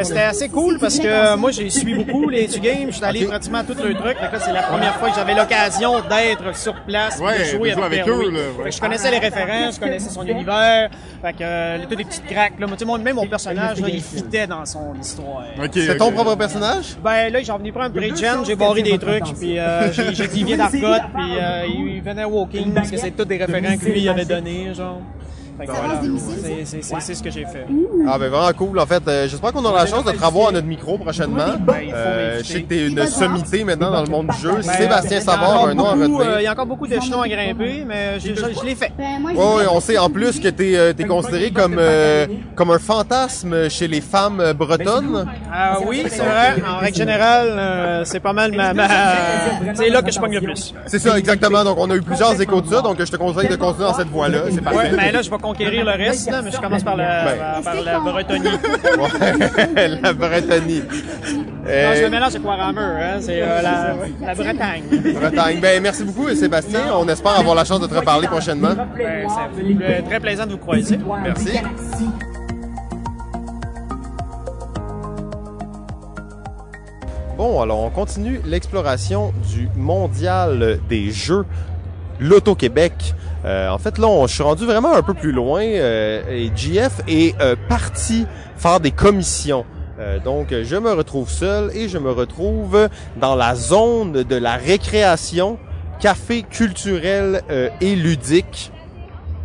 Euh, ben, c'était assez cool parce que moi j'ai suivi beaucoup les tu games, je suis allé pratiquement tous les trucs. Fait que là, c'est la première fois que j'avais l'occasion d'être sur place, et Ouais, de jouer avec, eux, là, ouais. Je connaissais les références, je connaissais son univers. Fait que euh, tous des petites craques là, Moi, même mon personnage là, il fitait dans son histoire. C'est ton propre personnage? Ben là, j'ai venu prendre un pre-gen, j'ai barré des trucs, puis euh, j'ai j'ai dit il vient d'Argot, puis euh, il venait walking parce que c'est tous des référents que lui il avait donné, genre. Voilà, c'est- ce que j'ai fait. Ah ben vraiment cool. En fait, euh, j'espère qu'on aura la chance de te revoir à notre micro prochainement. Euh, je sais que t'es une sommité maintenant dans le monde du jeu. Ben, Sébastien a Savard, un nom à retenir. euh, Il y a encore beaucoup d'échelons à grimper, mais je, je- je l'ai fait. Ouais, on sait en plus que t'es euh, t'es considéré comme euh, comme un fantasme chez les femmes bretonnes. Ah oui, c'est vrai. En règle générale, euh, c'est pas mal ma, ma- c'est là que je pogne le plus. C'est ça exactement. Donc on a eu plusieurs échos de ça. Donc je te conseille de continuer dans cette voie-là. C'est parfait. Ouais, ben là, je vais conquérir le reste, là, mais je commence par la, Ben. par, par la Bretonie. Ouais, [LAUGHS] la Bretagne. Non, Euh, je le mélange avec Warhammer, hein, c'est euh, la, la Bretagne. Bretagne. Ben merci beaucoup Sébastien. On espère avoir la chance de te reparler prochainement. Ben, c'est très plaisant de vous croiser. Merci. Bon, alors on continue l'exploration du mondial des jeux Loto-Québec. Euh, en fait, là, on- je suis rendu vraiment un peu plus loin euh, et JF est euh, parti faire des commissions. Euh, donc, je me retrouve seul et je me retrouve dans la zone de la récréation, café culturel euh, et ludique.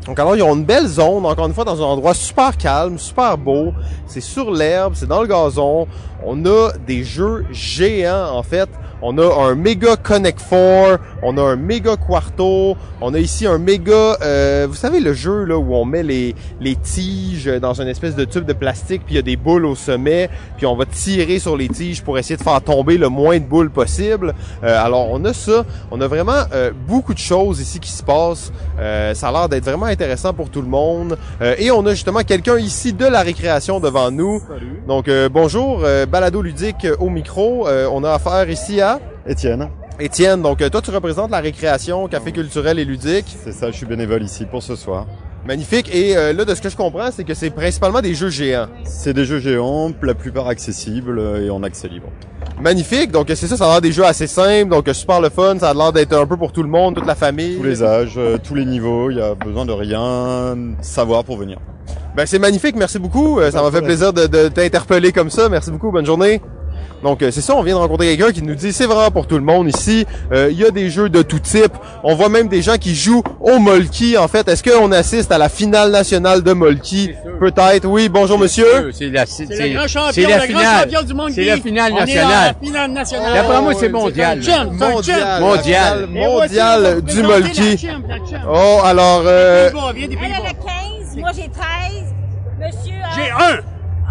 Donc alors, ils ont une belle zone, encore une fois, dans un endroit super calme, super beau. C'est sur l'herbe, c'est dans le gazon. On a des jeux géants, en fait. On a un méga Connect 4, on a un méga Quarto, on a ici un méga, euh, vous savez le jeu là où on met les, les tiges dans une espèce de tube de plastique, puis il y a des boules au sommet, puis on va tirer sur les tiges pour essayer de faire tomber le moins de boules possible. Euh, alors on a ça, on a vraiment euh, beaucoup de choses ici qui se passent. Euh, ça a l'air d'être vraiment intéressant pour tout le monde. Euh, et on a justement quelqu'un ici de la récréation devant nous. Donc euh, bonjour, euh, balado ludique au micro. Euh, on a affaire ici à Étienne. Étienne, donc euh, toi tu représentes la récréation, café culturel et ludique. C'est ça, je suis bénévole ici pour ce soir. Magnifique. Et euh, là, de ce que je comprends, c'est que c'est principalement des jeux géants. C'est des jeux géants, la plupart accessibles et en accès libre. Magnifique. Donc c'est ça, ça a l'air des jeux assez simples, donc super le fun. Ça a l'air d'être un peu pour tout le monde, toute la famille. Tous les âges, euh, tous les niveaux, il y a besoin de rien savoir pour venir. Ben c'est magnifique, merci beaucoup. Euh, ça m'a fait plaisir de, de t'interpeller comme ça. Merci beaucoup, bonne journée. Donc euh, c'est ça, on vient de rencontrer quelqu'un qui nous dit c'est vraiment pour tout le monde ici. Euh, Il y a des jeux de tout type. On voit même des gens qui jouent au Molki. En fait, est-ce qu'on assiste à la finale nationale de Molki? Peut-être. Oui. Bonjour monsieur. C'est la, C'est le grand champion, c'est la le grand finale. champion du monde C'est la finale On est nationale. la finale nationale. D'après moi, c'est mondial. un champ, c'est un Mondial. Mondial. Va du Molki. Oh alors. Euh, Elle a le 15, moi j'ai 13. Monsieur. a- J'ai un.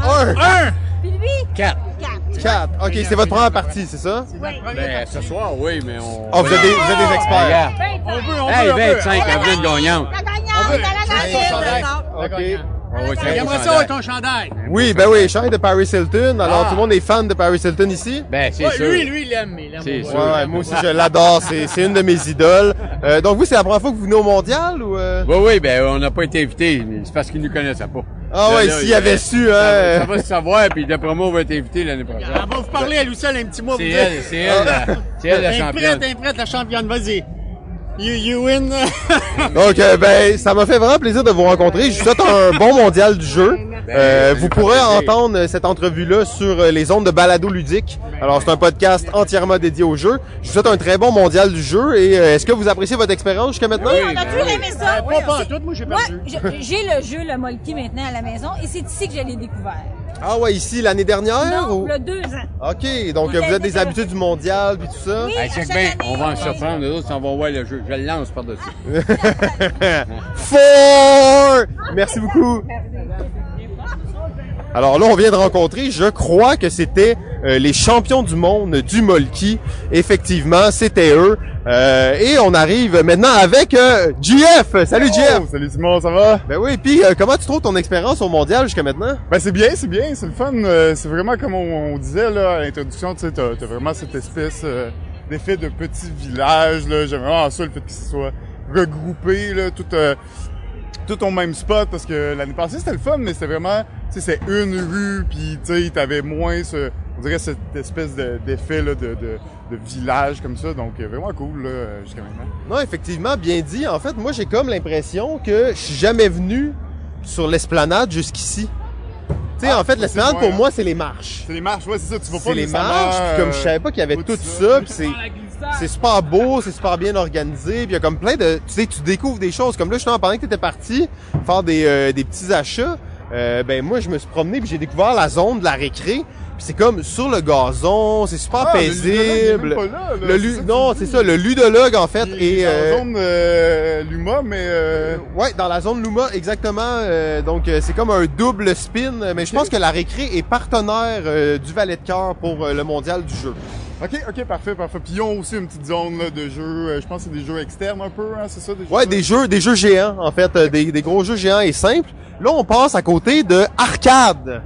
un. Un. Puis lui? Quatre. 4. 4. Ok, c'est votre première partie, c'est ça? Ben, ce soir, oui, mais on... Ah, vous êtes des, vous êtes des experts. On veut, on Hey, veut, on veut. 25, elle vient de gagnante. Ok. Oh, oui, J'aimerais ça avec ton chandail. Oui, ben oui, change de Paris Hilton. Alors, Ah. tout le monde est fan de Paris Hilton ici? Ben, c'est Ouais, sûr. lui, lui, il aime, il aime. C'est sûr. boy. Ouais, ouais, moi aussi, je l'adore. C'est, c'est une de mes idoles. Euh, donc, vous, c'est la première fois que vous venez au mondial ou, euh? Oui, oui, ben, on n'a pas été invités. mais C'est parce qu'ils nous connaissaient pas. Ah ouais, s'il avait su, hein. ça va se savoir, puis d'après moi, on va être invités l'année prochaine. Elle va vous parler à Lucille un petit mot. C'est elle, c'est elle, c'est elle la T'es championne. prête, t'es prête, la championne, vas-y. You, you win. [LAUGHS] Donc, euh, ben, ça m'a fait vraiment plaisir de vous rencontrer. Je vous souhaite un bon mondial du jeu. Euh, vous pourrez entendre cette entrevue-là sur euh, les ondes de balado ludique. Alors, c'est un podcast entièrement dédié au jeu. Je vous souhaite un très bon mondial du jeu. Et euh, est-ce que vous appréciez votre expérience jusqu'à maintenant? Oui, on a toujours aimé ça. Pas, pas, en tout, moi, j'ai Moi, perdu. je- j'ai le jeu, le Molki maintenant à la maison et c'est ici que je l'ai découvert. Ah ouais, ici, l'année dernière? Non, ou- le deux ans. OK, donc vous êtes des habitués du mondial puis tout ça? Oui, Hey, à check chaque bien, année, on va en surprendre, nous autres, on va voir le jeu. Je le lance par-dessus. [LAUGHS] Four! Merci beaucoup. Alors là, on vient de rencontrer, je crois que c'était euh, les champions du monde du Molki. Effectivement, c'était eux. Euh, et on arrive maintenant avec euh, GF. Salut GF. Oh, salut Simon, ça va? Ben oui, puis euh, comment tu trouves ton expérience au mondial jusqu'à maintenant? Ben c'est bien, c'est bien, c'est le fun. euh, c'est vraiment comme on, on disait là à l'introduction, tu sais, t'as, t'as vraiment cette espèce euh, d'effet de petit village. Là, j'aime vraiment ça, le fait que ce soit regroupé, là, tout, euh, tout au même spot, parce que l'année passée c'était le fun, mais c'était vraiment, c'est une rue, puis tu sais, t'avais moins ce, on dirait cette espèce de, d'effet là de, de, de village comme ça, donc euh, vraiment cool là euh, jusqu'à maintenant. Non, effectivement, bien dit. En fait, moi, j'ai comme l'impression que je suis jamais venu sur l'esplanade jusqu'ici. Tu sais, Ah, en fait, l'esplanade, pour moi, c'est les marches. C'est les marches, ouais, c'est ça, tu vas pas C'est les marches, puis comme je euh, savais pas qu'il y avait au-dessus tout de ça, puis c'est c'est super beau, c'est super bien organisé, puis il y a comme plein de tu sais tu découvres des choses comme là justement pendant que tu étais parti faire des euh, des petits achats, euh, ben moi je me suis promené puis j'ai découvert la zone de la récré, c'est comme sur le gazon, c'est super Ah, paisible. là, là, le lu- non, c'est ça, le ludologue en fait est dans la euh, zone euh, Luma, mais euh, Ouais, dans la zone Luma, exactement. Euh, donc, euh, c'est comme un double spin. Mais je pense que la récré est partenaire euh, du Valet de cœur pour le mondial du jeu. ok, ok, parfait, parfait. Puis ils ont aussi une petite zone là, de jeux. euh, je pense que c'est des jeux externes un peu, hein, c'est ça, des jeux. Ouais, des jeux, des jeux géants, en fait, euh, des, des gros jeux géants et simples. Là, on passe à côté de arcade.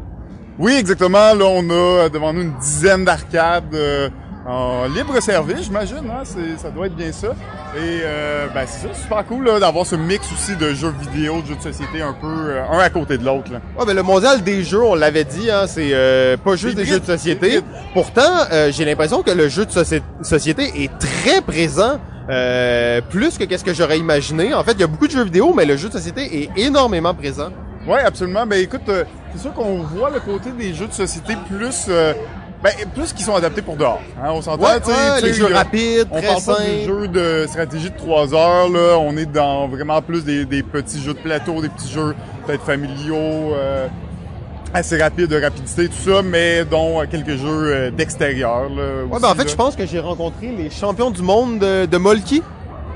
Oui, exactement. Là, on a euh, devant nous une dizaine d'arcades euh, en libre service, j'imagine. Hein? Ça doit être bien ça. Et euh, ben c'est ça, super cool là, d'avoir ce mix aussi de jeux vidéo, de jeux de société un peu euh, un à côté de l'autre. Ouais, ben le mondial des jeux, on l'avait dit, hein, c'est euh, pas juste des jeux de société. Pourtant, euh, j'ai l'impression que le jeu de soci- société est très présent, euh, plus que qu'est-ce que j'aurais imaginé. En fait, il y a beaucoup de jeux vidéo, mais le jeu de société est énormément présent. Ouais, absolument. Ben écoute, euh, c'est sûr qu'on voit le côté des jeux de société plus euh, ben, plus qui sont adaptés pour dehors. Hein, on s'entend, Ouais, tu sais, les jeux rapides, on très parle pas des jeux de stratégie de 3 heures, là. On est dans vraiment plus des, des petits jeux de plateau, des petits jeux peut-être familiaux, euh, assez rapides, de rapidité, tout ça, mais dont quelques jeux d'extérieur, là. Ouais, aussi, ben en fait, là. je pense que j'ai rencontré les champions du monde de, de Molki.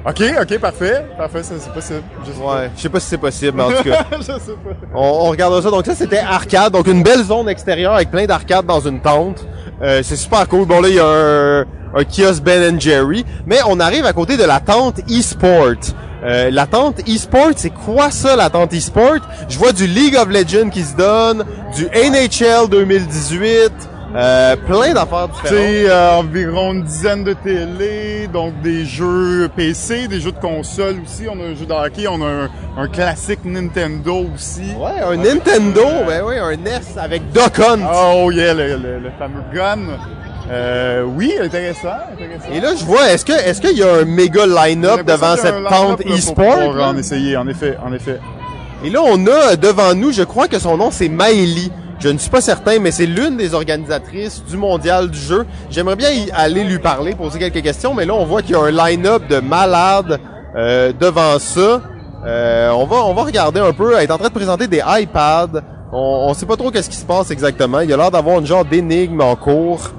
Ok, ok, parfait. Parfait, c'est possible. Je sais Ouais, je sais pas si c'est possible, mais en tout cas. [LAUGHS] je sais pas. On, on regardera ça. Donc ça, c'était arcade. Donc une belle zone extérieure avec plein d'arcades dans une tente. Euh, c'est super cool. Bon là, il y a un, un kiosque Ben Jerry. Mais on arrive à côté de la tente e-sport. Euh, la tente e-sport, c'est quoi ça, la tente e-sport? Je vois du League of Legends qui se donne, du NHL 2018, euh, plein d'affaires différentes. C'est euh, environ une dizaine de télé, donc des jeux PC, des jeux de console aussi. On a un jeu de hockey, on a un, un classique Nintendo aussi. Ouais, un Nintendo, ben oui, un NES avec Duck Hunt. Oh yeah, le, le- le fameux gun. Euh, oui, intéressant, intéressant. Et là, je vois, est-ce que est-ce qu'il y a un méga line-up devant cette tente e-sport? Pour là? en essayer, en effet, en effet. Et là, on a devant nous, je crois que son nom c'est Maëlie. Je ne suis pas certain, mais c'est l'une des organisatrices du mondial du jeu. J'aimerais bien y aller lui parler, poser quelques questions, mais là, on voit qu'il y a un line-up de malades euh, devant ça. Euh, on va on va regarder un peu. Elle est en train de présenter des iPads. On, on sait pas trop qu'est-ce qui se passe exactement. Il y a l'air d'avoir une genre d'énigme en cours.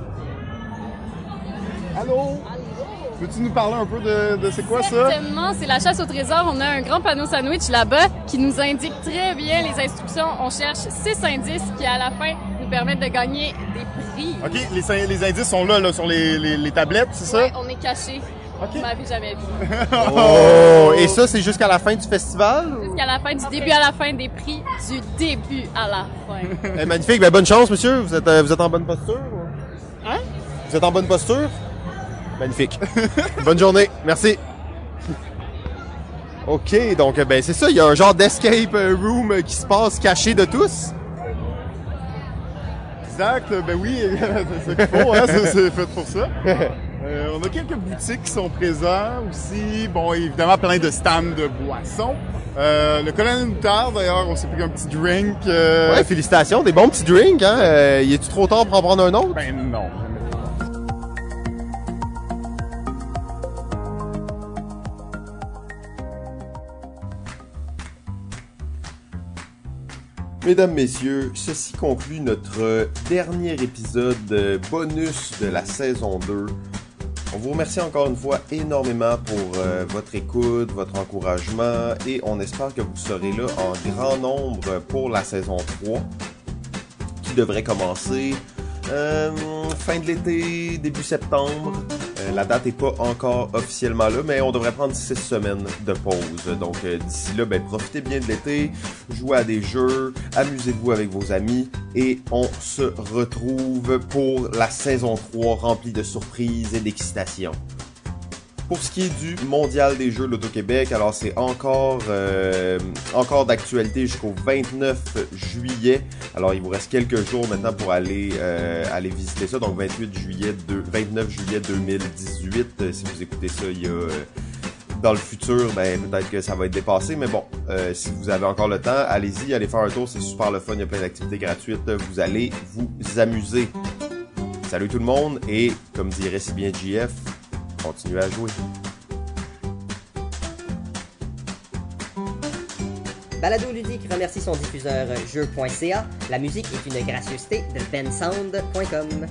Peux-tu nous parler un peu de, de c'est quoi ça? Certainement, c'est la chasse au trésor. On a un grand panneau sandwich là-bas qui nous indique très bien les instructions. On cherche six indices qui, à la fin, nous permettre de gagner des prix. OK, les, les indices sont là, là sur les, les- les tablettes, c'est ça? Ouais, on est caché. Vous m'avez jamais vu. [LAUGHS] Oh! Et ça, c'est jusqu'à la fin du festival? Jusqu'à la fin, du début à la fin des prix, du début à la fin. Eh, magnifique. Ben, bonne chance, monsieur. Vous êtes, euh, vous êtes en bonne posture? Hein? Vous êtes en bonne posture? Magnifique. [LAUGHS] bonne journée. Merci. OK, donc ben c'est ça, il y a un genre d'escape euh, room euh, qui se passe caché de tous. Exact, ben oui, [LAUGHS] c'est ça qu'il faut, hein, c'est fait pour ça. [LAUGHS] Euh, on a quelques boutiques qui sont présents aussi. Bon, évidemment, plein de stands de boissons. Euh, le colonel Moutarde, d'ailleurs, on s'est pris un petit drink. euh, Ouais, félicitations, des bons petits drinks, hein. Euh, y est-tu trop tard pour en prendre un autre? Ben non. Mesdames, Messieurs, ceci conclut notre dernier épisode euh, bonus de la saison 2. On vous remercie encore une fois énormément pour euh, votre écoute, votre encouragement et on espère que vous serez là en grand nombre pour la saison 3 qui devrait commencer euh, fin de l'été, début septembre. Euh, la date n'est pas encore officiellement là, mais on devrait prendre six semaines de pause. Donc euh, d'ici là, ben, profitez bien de l'été, jouez à des jeux, amusez-vous avec vos amis et on se retrouve pour la saison 3 remplie de surprises et d'excitation. Pour ce qui est du mondial des jeux l'Auto-Québec, alors c'est encore euh, encore d'actualité jusqu'au 29 juillet. Alors il vous reste quelques jours maintenant pour aller euh, aller visiter ça. Donc 28 juillet, de, 29 juillet 2018. Euh, si vous écoutez ça, il y a dans le futur, ben peut-être que ça va être dépassé, mais bon, si vous avez encore le temps, allez-y, allez faire un tour, c'est super le fun, il y a plein d'activités gratuites, vous allez vous amuser. Salut tout le monde et comme dirait si bien JF, continuez à jouer. Balado Ludique remercie son diffuseur jeu.ca. La musique est une gracieuseté de bensound.com.